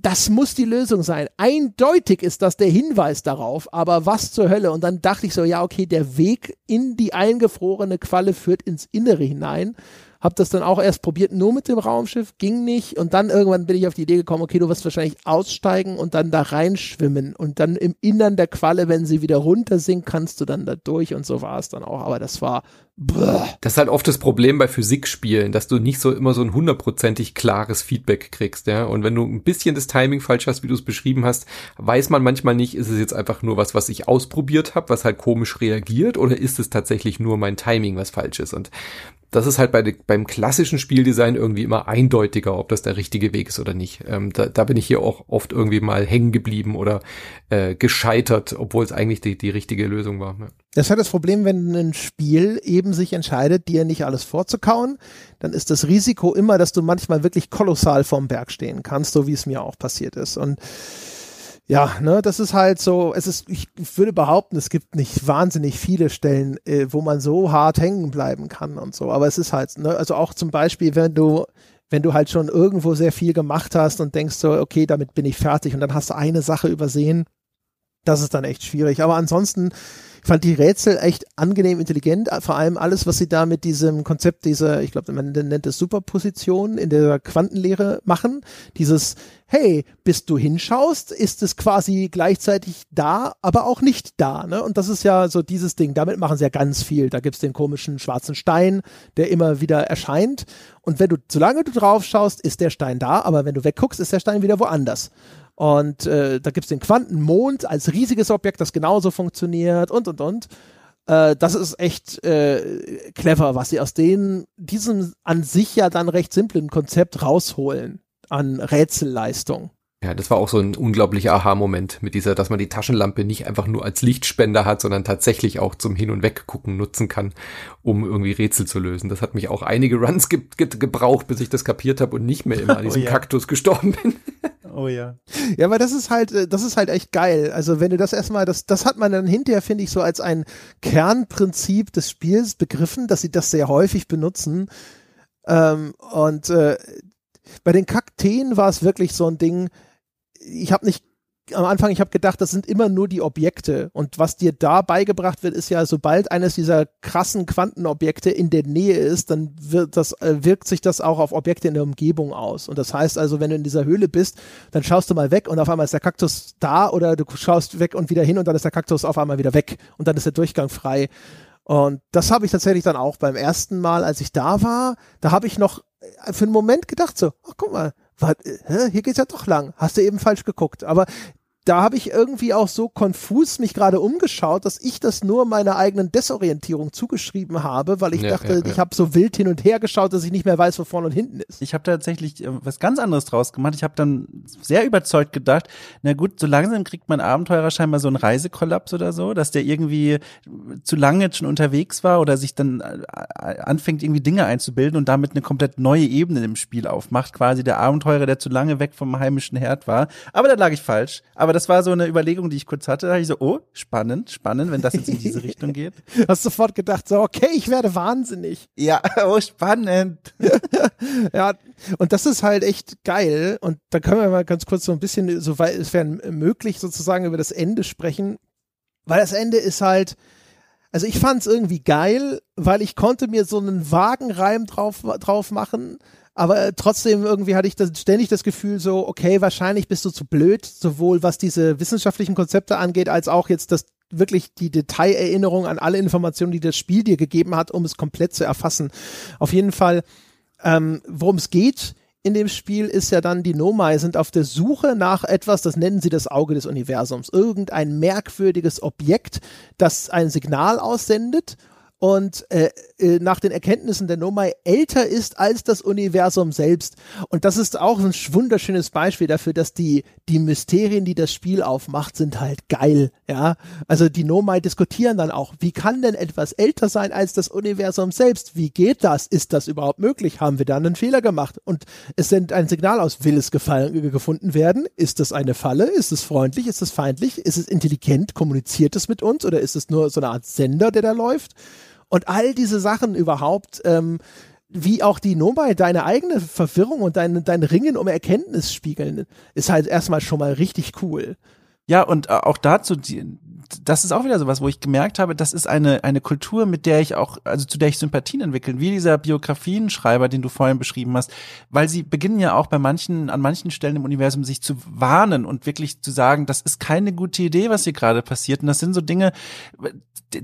das muss die Lösung sein. Eindeutig ist das der Hinweis darauf, aber was zur Hölle? Und dann dachte ich so, ja, okay, der Weg in die eingefrorene Qualle führt ins Innere hinein. Hab das dann auch erst probiert, nur mit dem Raumschiff, ging nicht. Und dann irgendwann bin ich auf die Idee gekommen, okay, du wirst wahrscheinlich aussteigen und dann da reinschwimmen. Und dann im Innern der Qualle, wenn sie wieder runter sinkt, kannst du dann da durch. Und so war es dann auch. Aber das war. Bäh. Das ist halt oft das Problem bei Physikspielen, dass du nicht so immer so ein hundertprozentig klares Feedback kriegst, ja. Und wenn du ein bisschen das Timing falsch hast, wie du es beschrieben hast, weiß man manchmal nicht, ist es jetzt einfach nur was, was ich ausprobiert habe, was halt komisch reagiert, oder ist es tatsächlich nur mein Timing, was falsch ist? Und das ist halt bei, beim klassischen Spieldesign irgendwie immer eindeutiger, ob das der richtige Weg ist oder nicht. Ähm, da, da bin ich hier auch oft irgendwie mal hängen geblieben oder äh, gescheitert, obwohl es eigentlich die, die richtige Lösung war. Ja. Das hat das Problem, wenn ein Spiel eben sich entscheidet, dir nicht alles vorzukauen, dann ist das Risiko immer, dass du manchmal wirklich kolossal vorm Berg stehen kannst, so wie es mir auch passiert ist. Und ja, ne, das ist halt so, es ist, ich würde behaupten, es gibt nicht wahnsinnig viele Stellen, äh, wo man so hart hängen bleiben kann und so, aber es ist halt, ne, also auch zum Beispiel, wenn du, wenn du halt schon irgendwo sehr viel gemacht hast und denkst so, okay, damit bin ich fertig und dann hast du eine Sache übersehen, das ist dann echt schwierig, aber ansonsten, ich fand die Rätsel echt angenehm intelligent, vor allem alles, was sie da mit diesem Konzept dieser, ich glaube, man nennt es Superposition in der Quantenlehre machen. Dieses, hey, bis du hinschaust, ist es quasi gleichzeitig da, aber auch nicht da. Ne? Und das ist ja so dieses Ding, damit machen sie ja ganz viel. Da gibt's den komischen schwarzen Stein, der immer wieder erscheint. Und wenn du, solange du drauf schaust, ist der Stein da, aber wenn du wegguckst, ist der Stein wieder woanders. Und äh, da gibt's den Quantenmond als riesiges Objekt, das genauso funktioniert und und und. Äh, das ist echt äh, clever, was sie aus denen, diesem an sich ja dann recht simplen Konzept rausholen an Rätselleistung. Ja, das war auch so ein unglaublicher Aha-Moment mit dieser, dass man die Taschenlampe nicht einfach nur als Lichtspender hat, sondern tatsächlich auch zum Hin- und Weggucken nutzen kann, um irgendwie Rätsel zu lösen. Das hat mich auch einige Runs ge ge gebraucht, bis ich das kapiert habe und nicht mehr immer an diesem oh ja. Kaktus gestorben bin. Oh ja. Ja, aber das ist halt, äh, das ist halt echt geil. Also wenn du das erstmal, das, das hat man dann hinterher, finde ich, so als ein Kernprinzip des Spiels begriffen, dass sie das sehr häufig benutzen. Ähm, und äh, bei den Kakteen war es wirklich so ein Ding, ich habe nicht am Anfang, ich habe gedacht, das sind immer nur die Objekte. Und was dir da beigebracht wird, ist ja, sobald eines dieser krassen Quantenobjekte in der Nähe ist, dann wird das, äh, wirkt sich das auch auf Objekte in der Umgebung aus. Und das heißt also, wenn du in dieser Höhle bist, dann schaust du mal weg und auf einmal ist der Kaktus da oder du schaust weg und wieder hin und dann ist der Kaktus auf einmal wieder weg und dann ist der Durchgang frei. Und das habe ich tatsächlich dann auch beim ersten Mal, als ich da war, da habe ich noch für einen Moment gedacht so, ach guck mal, hä, hier geht's ja doch lang. Hast du eben falsch geguckt. Aber da habe ich irgendwie auch so konfus mich gerade umgeschaut, dass ich das nur meiner eigenen Desorientierung zugeschrieben habe, weil ich ja, dachte, ja, ja. ich habe so wild hin und her geschaut, dass ich nicht mehr weiß, wo vorne und hinten ist. Ich habe tatsächlich äh, was ganz anderes draus gemacht. Ich habe dann sehr überzeugt gedacht, na gut, so langsam kriegt mein Abenteurer scheinbar so einen Reisekollaps oder so, dass der irgendwie zu lange jetzt schon unterwegs war oder sich dann äh, anfängt irgendwie Dinge einzubilden und damit eine komplett neue Ebene im Spiel aufmacht, quasi der Abenteurer, der zu lange weg vom heimischen Herd war. Aber da lag ich falsch. Aber aber das war so eine Überlegung, die ich kurz hatte. Da ich so, oh, spannend, spannend, wenn das jetzt in diese Richtung geht. Hast sofort gedacht, so, okay, ich werde wahnsinnig. Ja, oh, spannend. ja, und das ist halt echt geil. Und da können wir mal ganz kurz so ein bisschen, soweit es wäre möglich, sozusagen über das Ende sprechen. Weil das Ende ist halt, also ich fand es irgendwie geil, weil ich konnte mir so einen Wagenreim drauf, drauf machen, aber äh, trotzdem irgendwie hatte ich das, ständig das Gefühl so, okay, wahrscheinlich bist du zu blöd, sowohl was diese wissenschaftlichen Konzepte angeht, als auch jetzt das wirklich die Detailerinnerung an alle Informationen, die das Spiel dir gegeben hat, um es komplett zu erfassen. Auf jeden Fall, ähm, worum es geht, in dem Spiel ist ja dann, die Nomai sind auf der Suche nach etwas, das nennen sie das Auge des Universums. Irgendein merkwürdiges Objekt, das ein Signal aussendet und äh, äh, nach den Erkenntnissen der Nomai älter ist als das Universum selbst. Und das ist auch ein wunderschönes Beispiel dafür, dass die, die Mysterien, die das Spiel aufmacht, sind halt geil. Ja, also die Nomai diskutieren dann auch, wie kann denn etwas älter sein als das Universum selbst? Wie geht das? Ist das überhaupt möglich? Haben wir da einen Fehler gemacht? Und es sind ein Signal aus, will es gefallen, gefunden werden? Ist es eine Falle? Ist es freundlich? Ist es feindlich? Ist es intelligent? Kommuniziert es mit uns? Oder ist es nur so eine Art Sender, der da läuft? Und all diese Sachen überhaupt, ähm, wie auch die Nomai deine eigene Verwirrung und dein, dein Ringen um Erkenntnis spiegeln, ist halt erstmal schon mal richtig cool. Ja, und äh, auch dazu, die, das ist auch wieder sowas, wo ich gemerkt habe, das ist eine, eine Kultur, mit der ich auch, also zu der ich Sympathien entwickeln, wie dieser Biografienschreiber, den du vorhin beschrieben hast, weil sie beginnen ja auch bei manchen, an manchen Stellen im Universum sich zu warnen und wirklich zu sagen, das ist keine gute Idee, was hier gerade passiert. Und das sind so Dinge,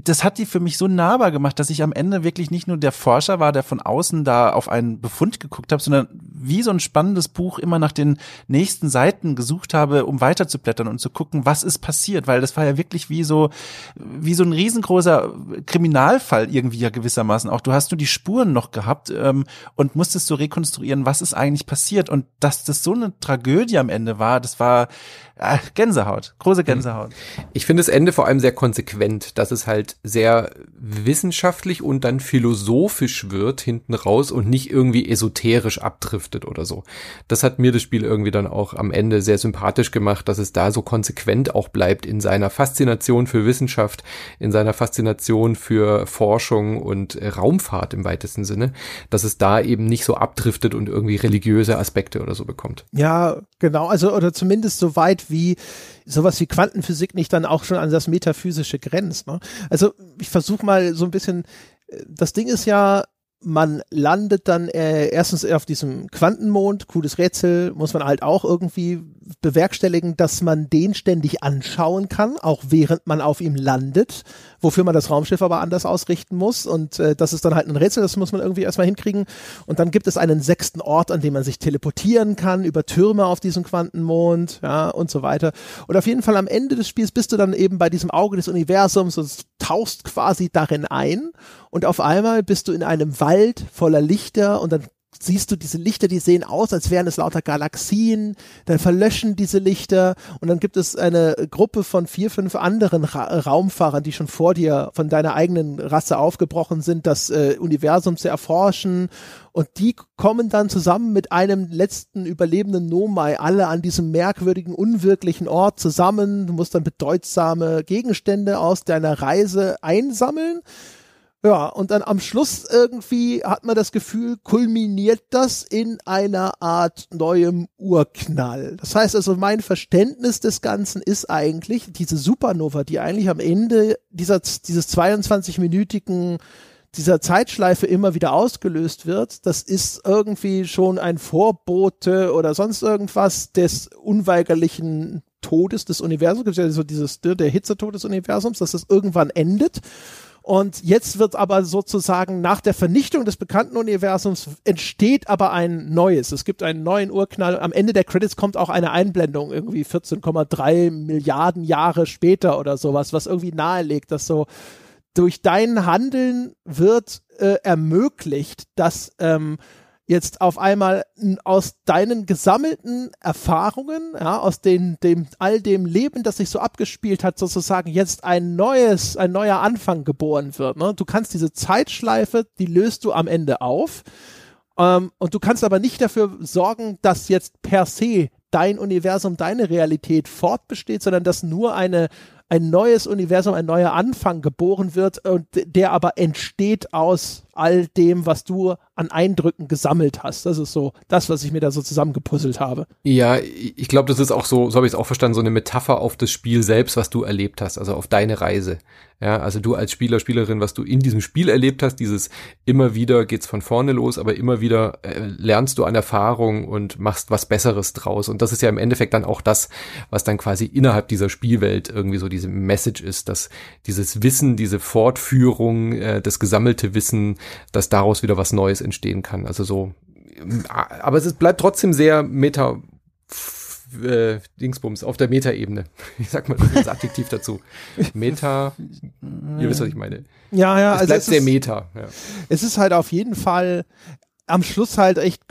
das hat die für mich so nahbar gemacht, dass ich am Ende wirklich nicht nur der Forscher war, der von außen da auf einen Befund geguckt habe, sondern wie so ein spannendes Buch immer nach den nächsten Seiten gesucht habe, um weiterzublättern und zu gucken, was ist passiert, weil das war ja wirklich wie so, wie so ein riesengroßer Kriminalfall irgendwie ja gewissermaßen auch. Du hast nur die Spuren noch gehabt ähm, und musstest so rekonstruieren, was ist eigentlich passiert und dass das so eine Tragödie am Ende war, das war äh, Gänsehaut, große Gänsehaut. Ich finde das Ende vor allem sehr konsequent, dass es halt sehr wissenschaftlich und dann philosophisch wird hinten raus und nicht irgendwie esoterisch abdriftet oder so. Das hat mir das Spiel irgendwie dann auch am Ende sehr sympathisch gemacht, dass es da so konsequent auch bleibt in seiner Faszination für Wissenschaft, in seiner Faszination für Forschung und äh, Raumfahrt im weitesten Sinne, dass es da eben nicht so abdriftet und irgendwie religiöse Aspekte oder so bekommt. Ja, genau, also oder zumindest so weit wie sowas wie Quantenphysik nicht dann auch schon an das Metaphysische grenzt. Ne? Also ich versuche mal so ein bisschen, äh, das Ding ist ja, man landet dann äh, erstens auf diesem Quantenmond, cooles Rätsel, muss man halt auch irgendwie bewerkstelligen, dass man den ständig anschauen kann, auch während man auf ihm landet, wofür man das Raumschiff aber anders ausrichten muss. Und äh, das ist dann halt ein Rätsel, das muss man irgendwie erstmal hinkriegen. Und dann gibt es einen sechsten Ort, an dem man sich teleportieren kann, über Türme auf diesem Quantenmond, ja, und so weiter. Und auf jeden Fall am Ende des Spiels bist du dann eben bei diesem Auge des Universums und tauchst quasi darin ein. Und auf einmal bist du in einem Wald voller Lichter und dann siehst du diese Lichter, die sehen aus, als wären es lauter Galaxien, dann verlöschen diese Lichter und dann gibt es eine Gruppe von vier, fünf anderen Ra Raumfahrern, die schon vor dir von deiner eigenen Rasse aufgebrochen sind, das äh, Universum zu erforschen. Und die kommen dann zusammen mit einem letzten überlebenden Nomai alle an diesem merkwürdigen, unwirklichen Ort zusammen. Du musst dann bedeutsame Gegenstände aus deiner Reise einsammeln ja, und dann am Schluss irgendwie hat man das Gefühl, kulminiert das in einer Art neuem Urknall. Das heißt also, mein Verständnis des Ganzen ist eigentlich diese Supernova, die eigentlich am Ende dieser, dieses 22-minütigen dieser Zeitschleife immer wieder ausgelöst wird, das ist irgendwie schon ein Vorbote oder sonst irgendwas des unweigerlichen Todes des Universums. Gibt ja so dieses, ne, der Hitzetod des Universums, dass das irgendwann endet. Und jetzt wird aber sozusagen nach der Vernichtung des bekannten Universums entsteht aber ein neues. Es gibt einen neuen Urknall. Am Ende der Credits kommt auch eine Einblendung, irgendwie 14,3 Milliarden Jahre später oder sowas, was irgendwie nahelegt, dass so durch dein Handeln wird äh, ermöglicht, dass ähm, jetzt auf einmal aus deinen gesammelten Erfahrungen, ja, aus den, dem, all dem Leben, das sich so abgespielt hat, sozusagen jetzt ein neues, ein neuer Anfang geboren wird. Ne? Du kannst diese Zeitschleife, die löst du am Ende auf. Ähm, und du kannst aber nicht dafür sorgen, dass jetzt per se dein Universum, deine Realität fortbesteht, sondern dass nur eine ein neues Universum, ein neuer Anfang geboren wird und der aber entsteht aus all dem, was du an Eindrücken gesammelt hast. Das ist so das, was ich mir da so zusammengepuzzelt habe. Ja, ich glaube, das ist auch so, so habe ich es auch verstanden, so eine Metapher auf das Spiel selbst, was du erlebt hast, also auf deine Reise. Ja, also du als Spieler, Spielerin, was du in diesem Spiel erlebt hast, dieses immer wieder geht's von vorne los, aber immer wieder äh, lernst du an Erfahrung und machst was Besseres draus. Und das ist ja im Endeffekt dann auch das, was dann quasi innerhalb dieser Spielwelt irgendwie so diese Message ist, dass dieses Wissen, diese Fortführung, äh, das gesammelte Wissen, dass daraus wieder was Neues entstehen kann. Also so, aber es bleibt trotzdem sehr meta äh, Dingsbums auf der Meta-Ebene. Ich sag mal das Adjektiv dazu. Meta, ihr wisst, was ich meine. Ja, ja, es also bleibt es sehr ist, Meta. Ja. es ist halt auf jeden Fall am Schluss halt echt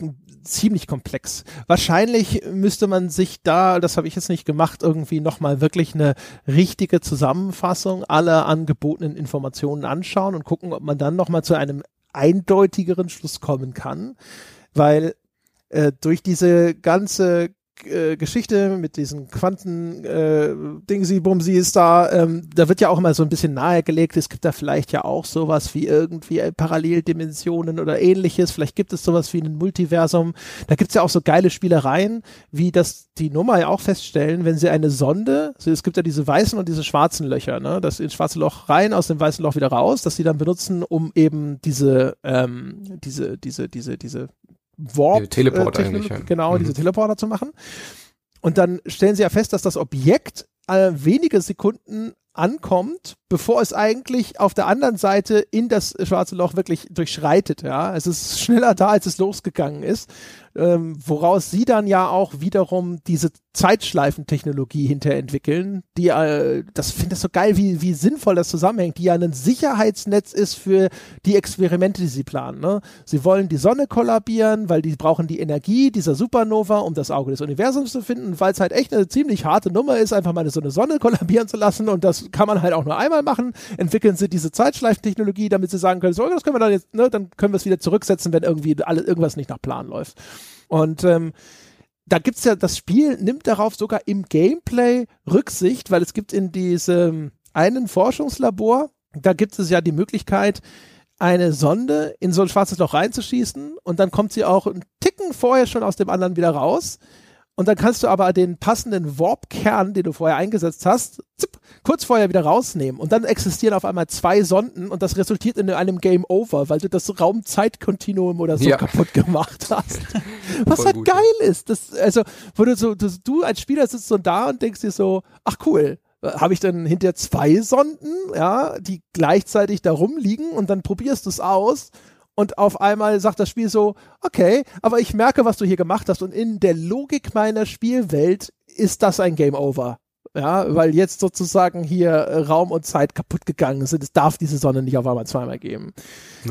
ziemlich komplex. Wahrscheinlich müsste man sich da, das habe ich jetzt nicht gemacht, irgendwie nochmal wirklich eine richtige Zusammenfassung aller angebotenen Informationen anschauen und gucken, ob man dann nochmal zu einem eindeutigeren Schluss kommen kann, weil äh, durch diese ganze äh, Geschichte mit diesen Quanten äh, Dingsi Bumsi ist da, ähm, da wird ja auch immer so ein bisschen nahegelegt, es gibt da vielleicht ja auch sowas wie irgendwie äh, Paralleldimensionen oder ähnliches, vielleicht gibt es sowas wie ein Multiversum. Da gibt's ja auch so geile Spielereien, wie das die Nummer ja auch feststellen, wenn sie eine Sonde, also es gibt ja diese weißen und diese schwarzen Löcher, ne, das ins schwarze Loch rein, aus dem weißen Loch wieder raus, dass sie dann benutzen, um eben diese, ähm, diese, diese, diese, diese Warp Ja, Teleport äh, eigentlich, ja. genau Mhm. diese Teleporter zu machen und dann stellen sie ja fest, dass das Objekt äh, wenige Sekunden ankommt, bevor es eigentlich auf der anderen Seite in das schwarze Loch wirklich durchschreitet. Ja, es ist schneller da, als es losgegangen ist, ähm, woraus sie dann ja auch wiederum diese Zeitschleifentechnologie hinterentwickeln, die, äh, das finde ich so geil, wie, wie sinnvoll das zusammenhängt, die ja ein Sicherheitsnetz ist für die Experimente, die sie planen. Ne? Sie wollen die Sonne kollabieren, weil die brauchen die Energie dieser Supernova, um das Auge des Universums zu finden, weil es halt echt eine ziemlich harte Nummer ist, einfach mal so eine Sonne kollabieren zu lassen und das kann man halt auch nur einmal machen. Entwickeln sie diese Zeitschleifentechnologie, damit sie sagen können, so, das können wir dann jetzt, ne, dann können wir es wieder zurücksetzen, wenn irgendwie alles, irgendwas nicht nach Plan läuft. Und ähm, da gibt's ja, das Spiel nimmt darauf sogar im Gameplay Rücksicht, weil es gibt in diesem einen Forschungslabor, da gibt es ja die Möglichkeit, eine Sonde in so ein schwarzes Loch reinzuschießen und dann kommt sie auch einen Ticken vorher schon aus dem anderen wieder raus. Und dann kannst du aber den passenden Warp-Kern, den du vorher eingesetzt hast, zipp, kurz vorher wieder rausnehmen. Und dann existieren auf einmal zwei Sonden und das resultiert in einem Game Over, weil du das Raumzeitkontinuum oder so Ja. kaputt gemacht hast. Was Voll halt gut, geil ist. Das, also, wo du so, du, du als Spieler sitzt so da und denkst dir so, ach cool, habe ich dann hinter zwei Sonden, ja, die gleichzeitig da rumliegen und dann probierst du es aus und auf einmal sagt das Spiel so, okay, aber ich merke, was du hier gemacht hast und in der Logik meiner Spielwelt ist das ein Game Over. Ja, weil jetzt sozusagen hier äh, Raum und Zeit kaputt gegangen sind. Es darf diese Sonne nicht auf einmal zweimal geben.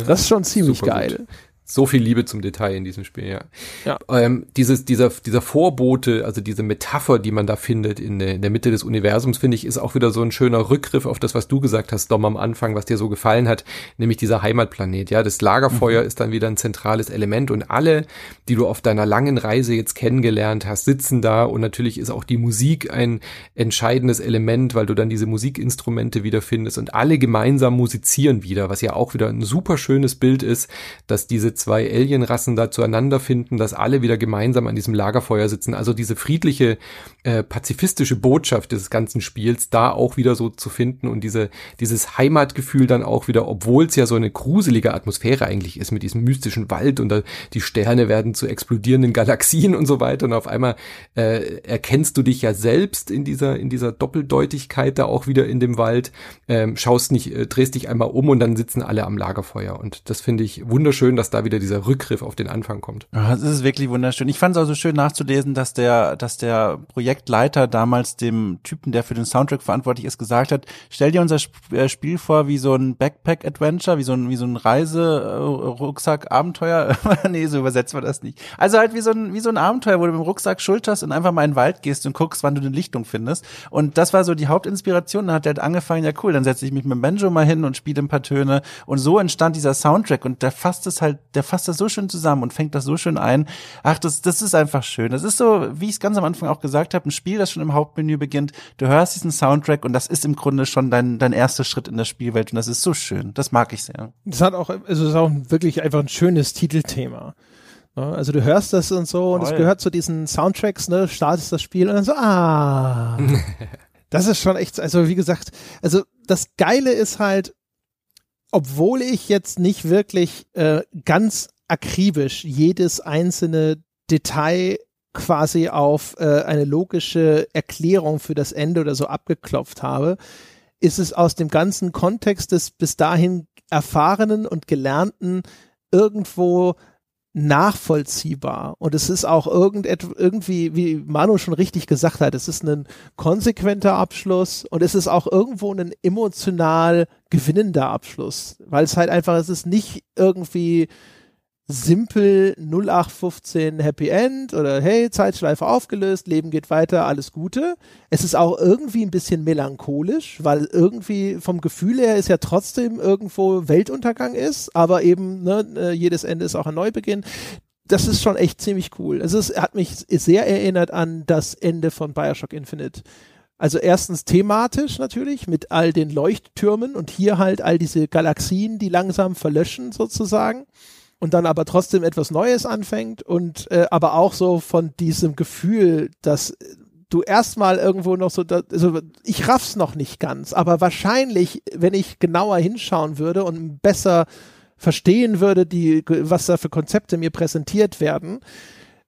Das ist schon ziemlich geil. gut. So viel Liebe zum Detail in diesem Spiel, ja. Ja. Ähm, dieses, dieser, dieser Vorbote, also diese Metapher, die man da findet in der, in der Mitte des Universums, finde ich, ist auch wieder so ein schöner Rückgriff auf das, was du gesagt hast, Dom, am Anfang, was dir so gefallen hat, nämlich dieser Heimatplanet. Ja, das Lagerfeuer ist dann wieder ein zentrales Element und alle, die du auf deiner langen Reise jetzt kennengelernt hast, sitzen da und natürlich ist auch die Musik ein entscheidendes Element, weil du dann diese Musikinstrumente wieder findest und alle gemeinsam musizieren wieder, was ja auch wieder ein super schönes Bild ist, dass diese zwei Alienrassen da zueinander finden, dass alle wieder gemeinsam an diesem Lagerfeuer sitzen. Also diese friedliche, äh, pazifistische Botschaft des ganzen Spiels da auch wieder so zu finden und diese, dieses Heimatgefühl dann auch wieder, obwohl es ja so eine gruselige Atmosphäre eigentlich ist mit diesem mystischen Wald und da, die Sterne werden zu explodierenden Galaxien und so weiter und auf einmal äh, erkennst du dich ja selbst in dieser, in dieser Doppeldeutigkeit da auch wieder in dem Wald, ähm, schaust nicht, äh, drehst dich einmal um und dann sitzen alle am Lagerfeuer und das finde ich wunderschön, dass da wieder dieser Rückgriff auf den Anfang kommt. Ja, es ist wirklich wunderschön. Ich fand es auch so schön nachzulesen, dass der, dass der Projektleiter damals dem Typen, der für den Soundtrack verantwortlich ist, gesagt hat, stell dir unser äh, Spiel vor wie so ein Backpack-Adventure, wie so ein, wie so ein Reise-Rucksack-Abenteuer. nee, so übersetzt man das nicht. Also halt wie so ein, wie so ein Abenteuer, wo du mit dem Rucksack schulterst und einfach mal in den Wald gehst und guckst, wann du eine Lichtung findest. Und das war so die Hauptinspiration. Dann hat er halt angefangen, ja cool, dann setze ich mich mit dem Banjo mal hin und spiele ein paar Töne. Und so entstand dieser Soundtrack und der fasst es halt der fasst das so schön zusammen und fängt das so schön ein. Ach, das, das ist einfach schön. Das ist so, wie ich es ganz am Anfang auch gesagt habe, ein Spiel, das schon im Hauptmenü beginnt. Du hörst diesen Soundtrack und das ist im Grunde schon dein, dein erster Schritt in der Spielwelt und das ist so schön. Das mag ich sehr. Das hat auch, also es ist auch wirklich einfach ein schönes Titelthema. Also du hörst das und so und es gehört zu diesen Soundtracks, ne, startest das Spiel und dann so, ah. das ist schon echt, also wie gesagt, also das Geile ist halt, obwohl ich jetzt nicht wirklich äh, ganz akribisch jedes einzelne Detail quasi auf äh, eine logische Erklärung für das Ende oder so abgeklopft habe, ist es aus dem ganzen Kontext des bis dahin erfahrenen und gelernten irgendwo nachvollziehbar. Und es ist auch irgendwie, wie Manu schon richtig gesagt hat, es ist ein konsequenter Abschluss und es ist auch irgendwo ein emotional gewinnender Abschluss, weil es halt einfach, es ist nicht irgendwie simpel 0815 Happy End oder hey, Zeitschleife aufgelöst, Leben geht weiter, alles Gute. Es ist auch irgendwie ein bisschen melancholisch, weil irgendwie vom Gefühl her ist ja trotzdem irgendwo Weltuntergang ist, aber eben ne, äh, jedes Ende ist auch ein Neubeginn. Das ist schon echt ziemlich cool. Also es hat mich sehr erinnert an das Ende von Bioshock Infinite. Also erstens thematisch natürlich mit all den Leuchttürmen und hier halt all diese Galaxien, die langsam verlöschen sozusagen und dann aber trotzdem etwas Neues anfängt und äh, aber auch so von diesem Gefühl, dass du erstmal irgendwo noch so, da, also ich raff's noch nicht ganz, aber wahrscheinlich, wenn ich genauer hinschauen würde und besser verstehen würde, die, was da für Konzepte mir präsentiert werden,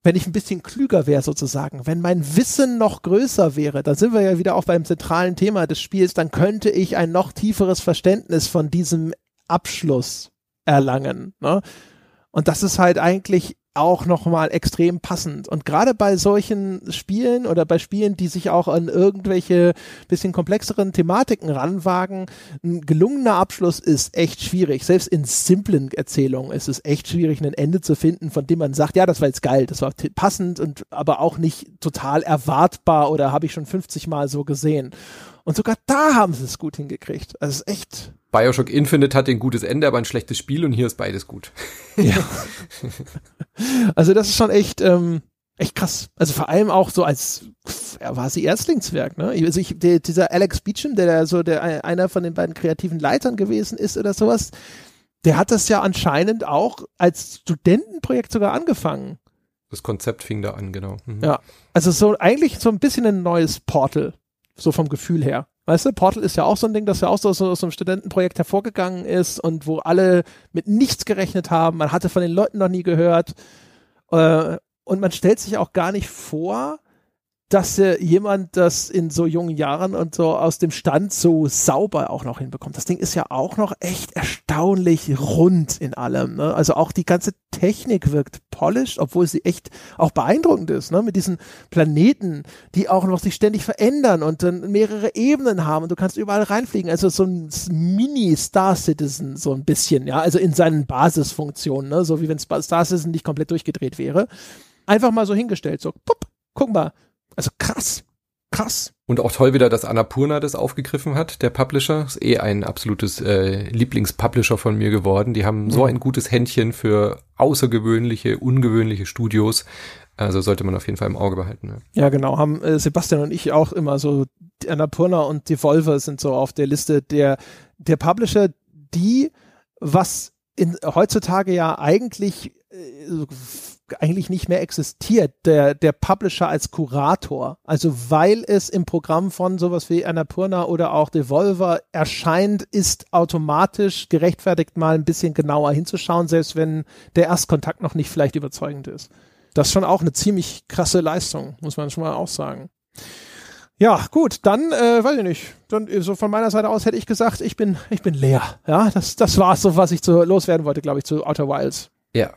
wenn ich ein bisschen klüger wäre sozusagen, wenn mein Wissen noch größer wäre, dann sind wir ja wieder auch beim zentralen Thema des Spiels, dann könnte ich ein noch tieferes Verständnis von diesem Abschluss erlangen. Ne? Und das ist halt eigentlich auch nochmal extrem passend. Und gerade bei solchen Spielen oder bei Spielen, die sich auch an irgendwelche bisschen komplexeren Thematiken ranwagen, ein gelungener Abschluss ist echt schwierig. Selbst in simplen Erzählungen ist es echt schwierig, ein Ende zu finden, von dem man sagt, ja, das war jetzt geil, das war passend und aber auch nicht total erwartbar oder habe ich schon 50 Mal so gesehen. Und sogar da haben sie es gut hingekriegt. Also es ist echt Bioshock Infinite hat ein gutes Ende, aber ein schlechtes Spiel und hier ist beides gut. Ja. Also das ist schon echt, ähm, echt krass. Also vor allem auch so als, er war sie Erstlingswerk, ne? Also ich, der, dieser Alex Beecham, der da so der einer von den beiden kreativen Leitern gewesen ist oder sowas, der hat das ja anscheinend auch als Studentenprojekt sogar angefangen. Das Konzept fing da an, genau. Mhm. Ja, also so eigentlich so ein bisschen ein neues Portal, so vom Gefühl her. Weißt du, Portal ist ja auch so ein Ding, das ja auch so, so aus einem Studentenprojekt hervorgegangen ist und wo alle mit nichts gerechnet haben. Man hatte von den Leuten noch nie gehört. Äh, und man stellt sich auch gar nicht vor, dass äh, jemand das in so jungen Jahren und so aus dem Stand so sauber auch noch hinbekommt. Das Ding ist ja auch noch echt erstaunlich rund in allem. Ne? Also auch die ganze Technik wirkt polished, obwohl sie echt auch beeindruckend ist. Ne? Mit diesen Planeten, die auch noch sich ständig verändern und dann mehrere Ebenen haben und du kannst überall reinfliegen. Also so ein Mini-Star Citizen so ein bisschen, ja, also in seinen Basisfunktionen, ne? so wie wenn Star Citizen nicht komplett durchgedreht wäre. Einfach mal so hingestellt, so, pup, guck mal, also krass. Krass. Und auch toll wieder, dass Annapurna das aufgegriffen hat, der Publisher. Ist eh ein absolutes äh, Lieblingspublisher von mir geworden. Die haben mhm. so ein gutes Händchen für außergewöhnliche, ungewöhnliche Studios. Also sollte man auf jeden Fall im Auge behalten. Ja, ja genau. Haben äh, Sebastian und ich auch immer so Annapurna und Devolver sind so auf der Liste der, der Publisher, die was in, heutzutage ja eigentlich äh, eigentlich nicht mehr existiert, der, der Publisher als Kurator. Also weil es im Programm von sowas wie Annapurna oder auch Devolver erscheint, ist automatisch gerechtfertigt mal ein bisschen genauer hinzuschauen, selbst wenn der Erstkontakt noch nicht vielleicht überzeugend ist. Das ist schon auch eine ziemlich krasse Leistung, muss man schon mal auch sagen. Ja, gut, dann äh, weiß ich nicht. Dann so von meiner Seite aus hätte ich gesagt, ich bin ich bin leer. Ja, das das war's so, was ich zu loswerden wollte, glaube ich, zu Outer Wilds. Ja,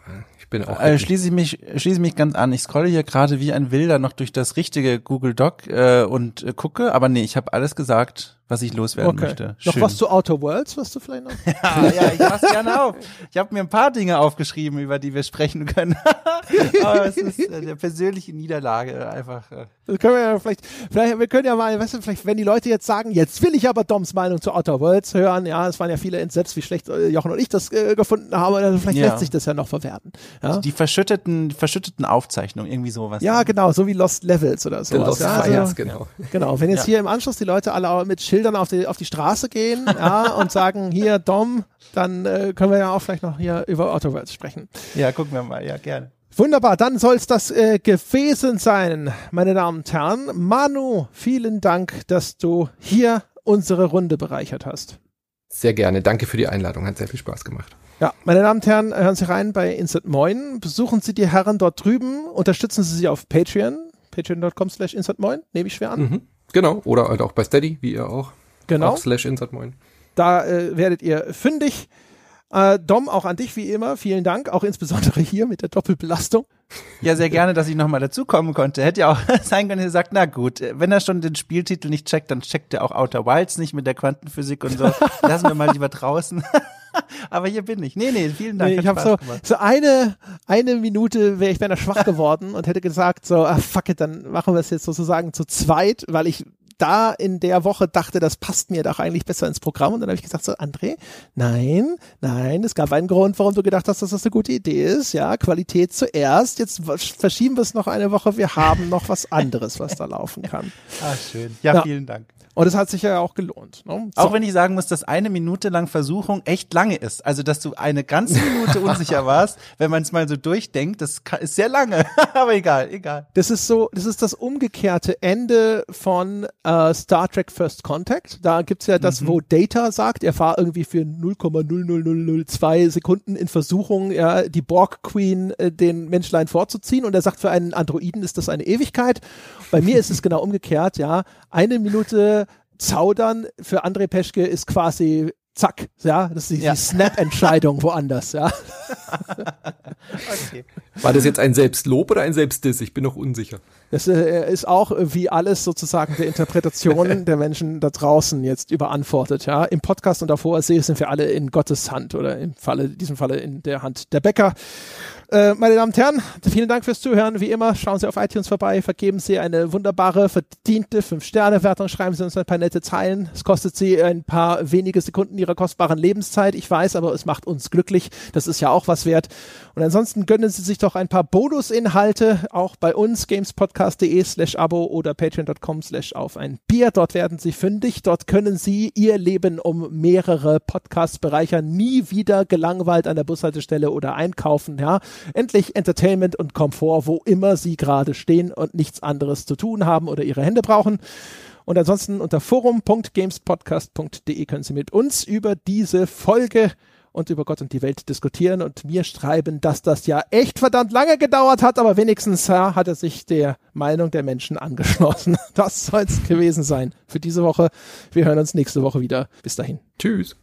bin auch. Äh, schließe ich mich, schließe mich ganz an. Ich scrolle hier gerade wie ein Wilder noch durch das richtige Google Doc äh, und äh, gucke, aber nee, ich habe alles gesagt, was ich loswerden Okay. möchte. Noch Schön. was zu Outer Worlds, was du vielleicht noch? Ja, ja, ich mach's gerne auf. Ich habe mir ein paar Dinge aufgeschrieben, über die wir sprechen können. Aber es ist äh, der persönliche Niederlage einfach. Äh, Das können wir ja vielleicht, vielleicht, wir können ja mal, weißt du, vielleicht, wenn die Leute jetzt sagen, jetzt will ich aber Doms Meinung zu Outer Worlds hören, ja, es waren ja viele entsetzt, wie schlecht äh, Jochen und ich das äh, gefunden haben, also vielleicht Ja. lässt sich das ja noch verwerten. Ja, die verschütteten, verschütteten Aufzeichnungen, irgendwie sowas. ja genau, so wie Lost Levels oder The sowas. Lost ja, Fires, also, genau. genau, wenn jetzt Ja. hier im Anschluss die Leute alle mit Schildern auf die, auf die Straße gehen ja, und sagen, hier Dom, dann äh, können wir ja auch vielleicht noch hier über Outer Worlds sprechen. ja, gucken wir mal, ja, gerne. Wunderbar, dann soll es das äh, gewesen sein, meine Damen und Herren. Manu, vielen Dank, dass du hier unsere Runde bereichert hast. Sehr gerne. Danke für die Einladung. Hat sehr viel Spaß gemacht. Ja, meine Damen und Herren, hören Sie rein bei Instant Moin. Besuchen Sie die Herren dort drüben. Unterstützen Sie sie auf Patreon. Patreon.com slash Instant Moin, nehme ich schwer an. Mhm. Genau. Oder halt auch bei Steady, wie ihr auch. Genau. Auch slash insert moin. Da äh, werdet ihr fündig. Äh, Dom, auch an dich wie immer. Vielen Dank, auch insbesondere hier mit der Doppelbelastung. Ja, sehr gerne, dass ich nochmal dazukommen konnte. Hätte ja auch sein können, ihr sagt, na gut, wenn er schon den Spieltitel nicht checkt, dann checkt er auch Outer Wilds nicht mit der Quantenphysik und so. Lassen wir mal lieber draußen. Aber hier bin ich. Nee, nee, vielen Dank. Nee, ich habe so, gemacht. so eine, eine Minute wäre ich beinahe schwach geworden und hätte gesagt, so, ah, fuck it, dann machen wir es jetzt sozusagen zu zweit, weil ich da in der Woche dachte, das passt mir doch eigentlich besser ins Programm. Und dann habe ich gesagt, so, André, nein, nein, es gab einen Grund, warum du gedacht hast, dass das eine gute Idee ist. Ja, Qualität zuerst. Jetzt verschieben wir es noch eine Woche. Wir haben noch was anderes, was da laufen kann. Ah, schön. Ja, Ja. vielen Dank. Und es hat sich ja auch gelohnt. Ne? So. Auch wenn ich sagen muss, dass eine Minute lang Versuchung echt lange ist. Also, dass du eine ganze Minute unsicher warst, wenn man es mal so durchdenkt, das ist sehr lange. Aber egal, egal. Das ist so, das ist das umgekehrte Ende von äh, Star Trek First Contact. Da gibt's ja das, wo Data sagt, er war irgendwie für 0,00002 Sekunden in Versuchung, ja, die Borg Queen äh, den Menschlein vorzuziehen. Und er sagt, für einen Androiden ist das eine Ewigkeit. Bei mir ist es genau umgekehrt, ja. Eine Minute zaudern für André Peschke ist quasi zack, ja. Das ist die, Ja. die Snap-Entscheidung woanders, ja. Okay. War das jetzt ein Selbstlob oder ein Selbstdiss? Ich bin noch unsicher. Das äh, ist auch äh, wie alles sozusagen der Interpretation der Menschen da draußen jetzt überantwortet. Ja, im Podcast und davor sehe sind wir alle in Gottes Hand oder im Falle, in diesem Falle in der Hand der Bäcker. Äh, meine Damen und Herren, vielen Dank fürs Zuhören. Wie immer, schauen Sie auf iTunes vorbei, vergeben Sie eine wunderbare, verdiente 5-Sterne-Wertung, schreiben Sie uns ein paar nette Zeilen. Es kostet Sie ein paar wenige Sekunden Ihrer kostbaren Lebenszeit. Ich weiß, aber es macht uns glücklich. Das ist ja auch was wert. Und ansonsten gönnen Sie sich doch ein paar Bonusinhalte, auch bei uns, gamespodcast.de slash abo oder patreon.com slash auf ein Bier. Dort werden Sie fündig. Dort können Sie Ihr Leben um mehrere Podcasts bereichern. Nie wieder gelangweilt an der Bushaltestelle oder einkaufen. Ja, endlich Entertainment und Komfort, wo immer Sie gerade stehen und nichts anderes zu tun haben oder Ihre Hände brauchen. Und ansonsten unter forum.gamespodcast.de können Sie mit uns über diese Folge und über Gott und die Welt diskutieren und mir schreiben, dass das ja echt verdammt lange gedauert hat, aber wenigstens ja, hat er sich der Meinung der Menschen angeschlossen. Das soll es gewesen sein für diese Woche. Wir hören uns nächste Woche wieder. Bis dahin. Tschüss.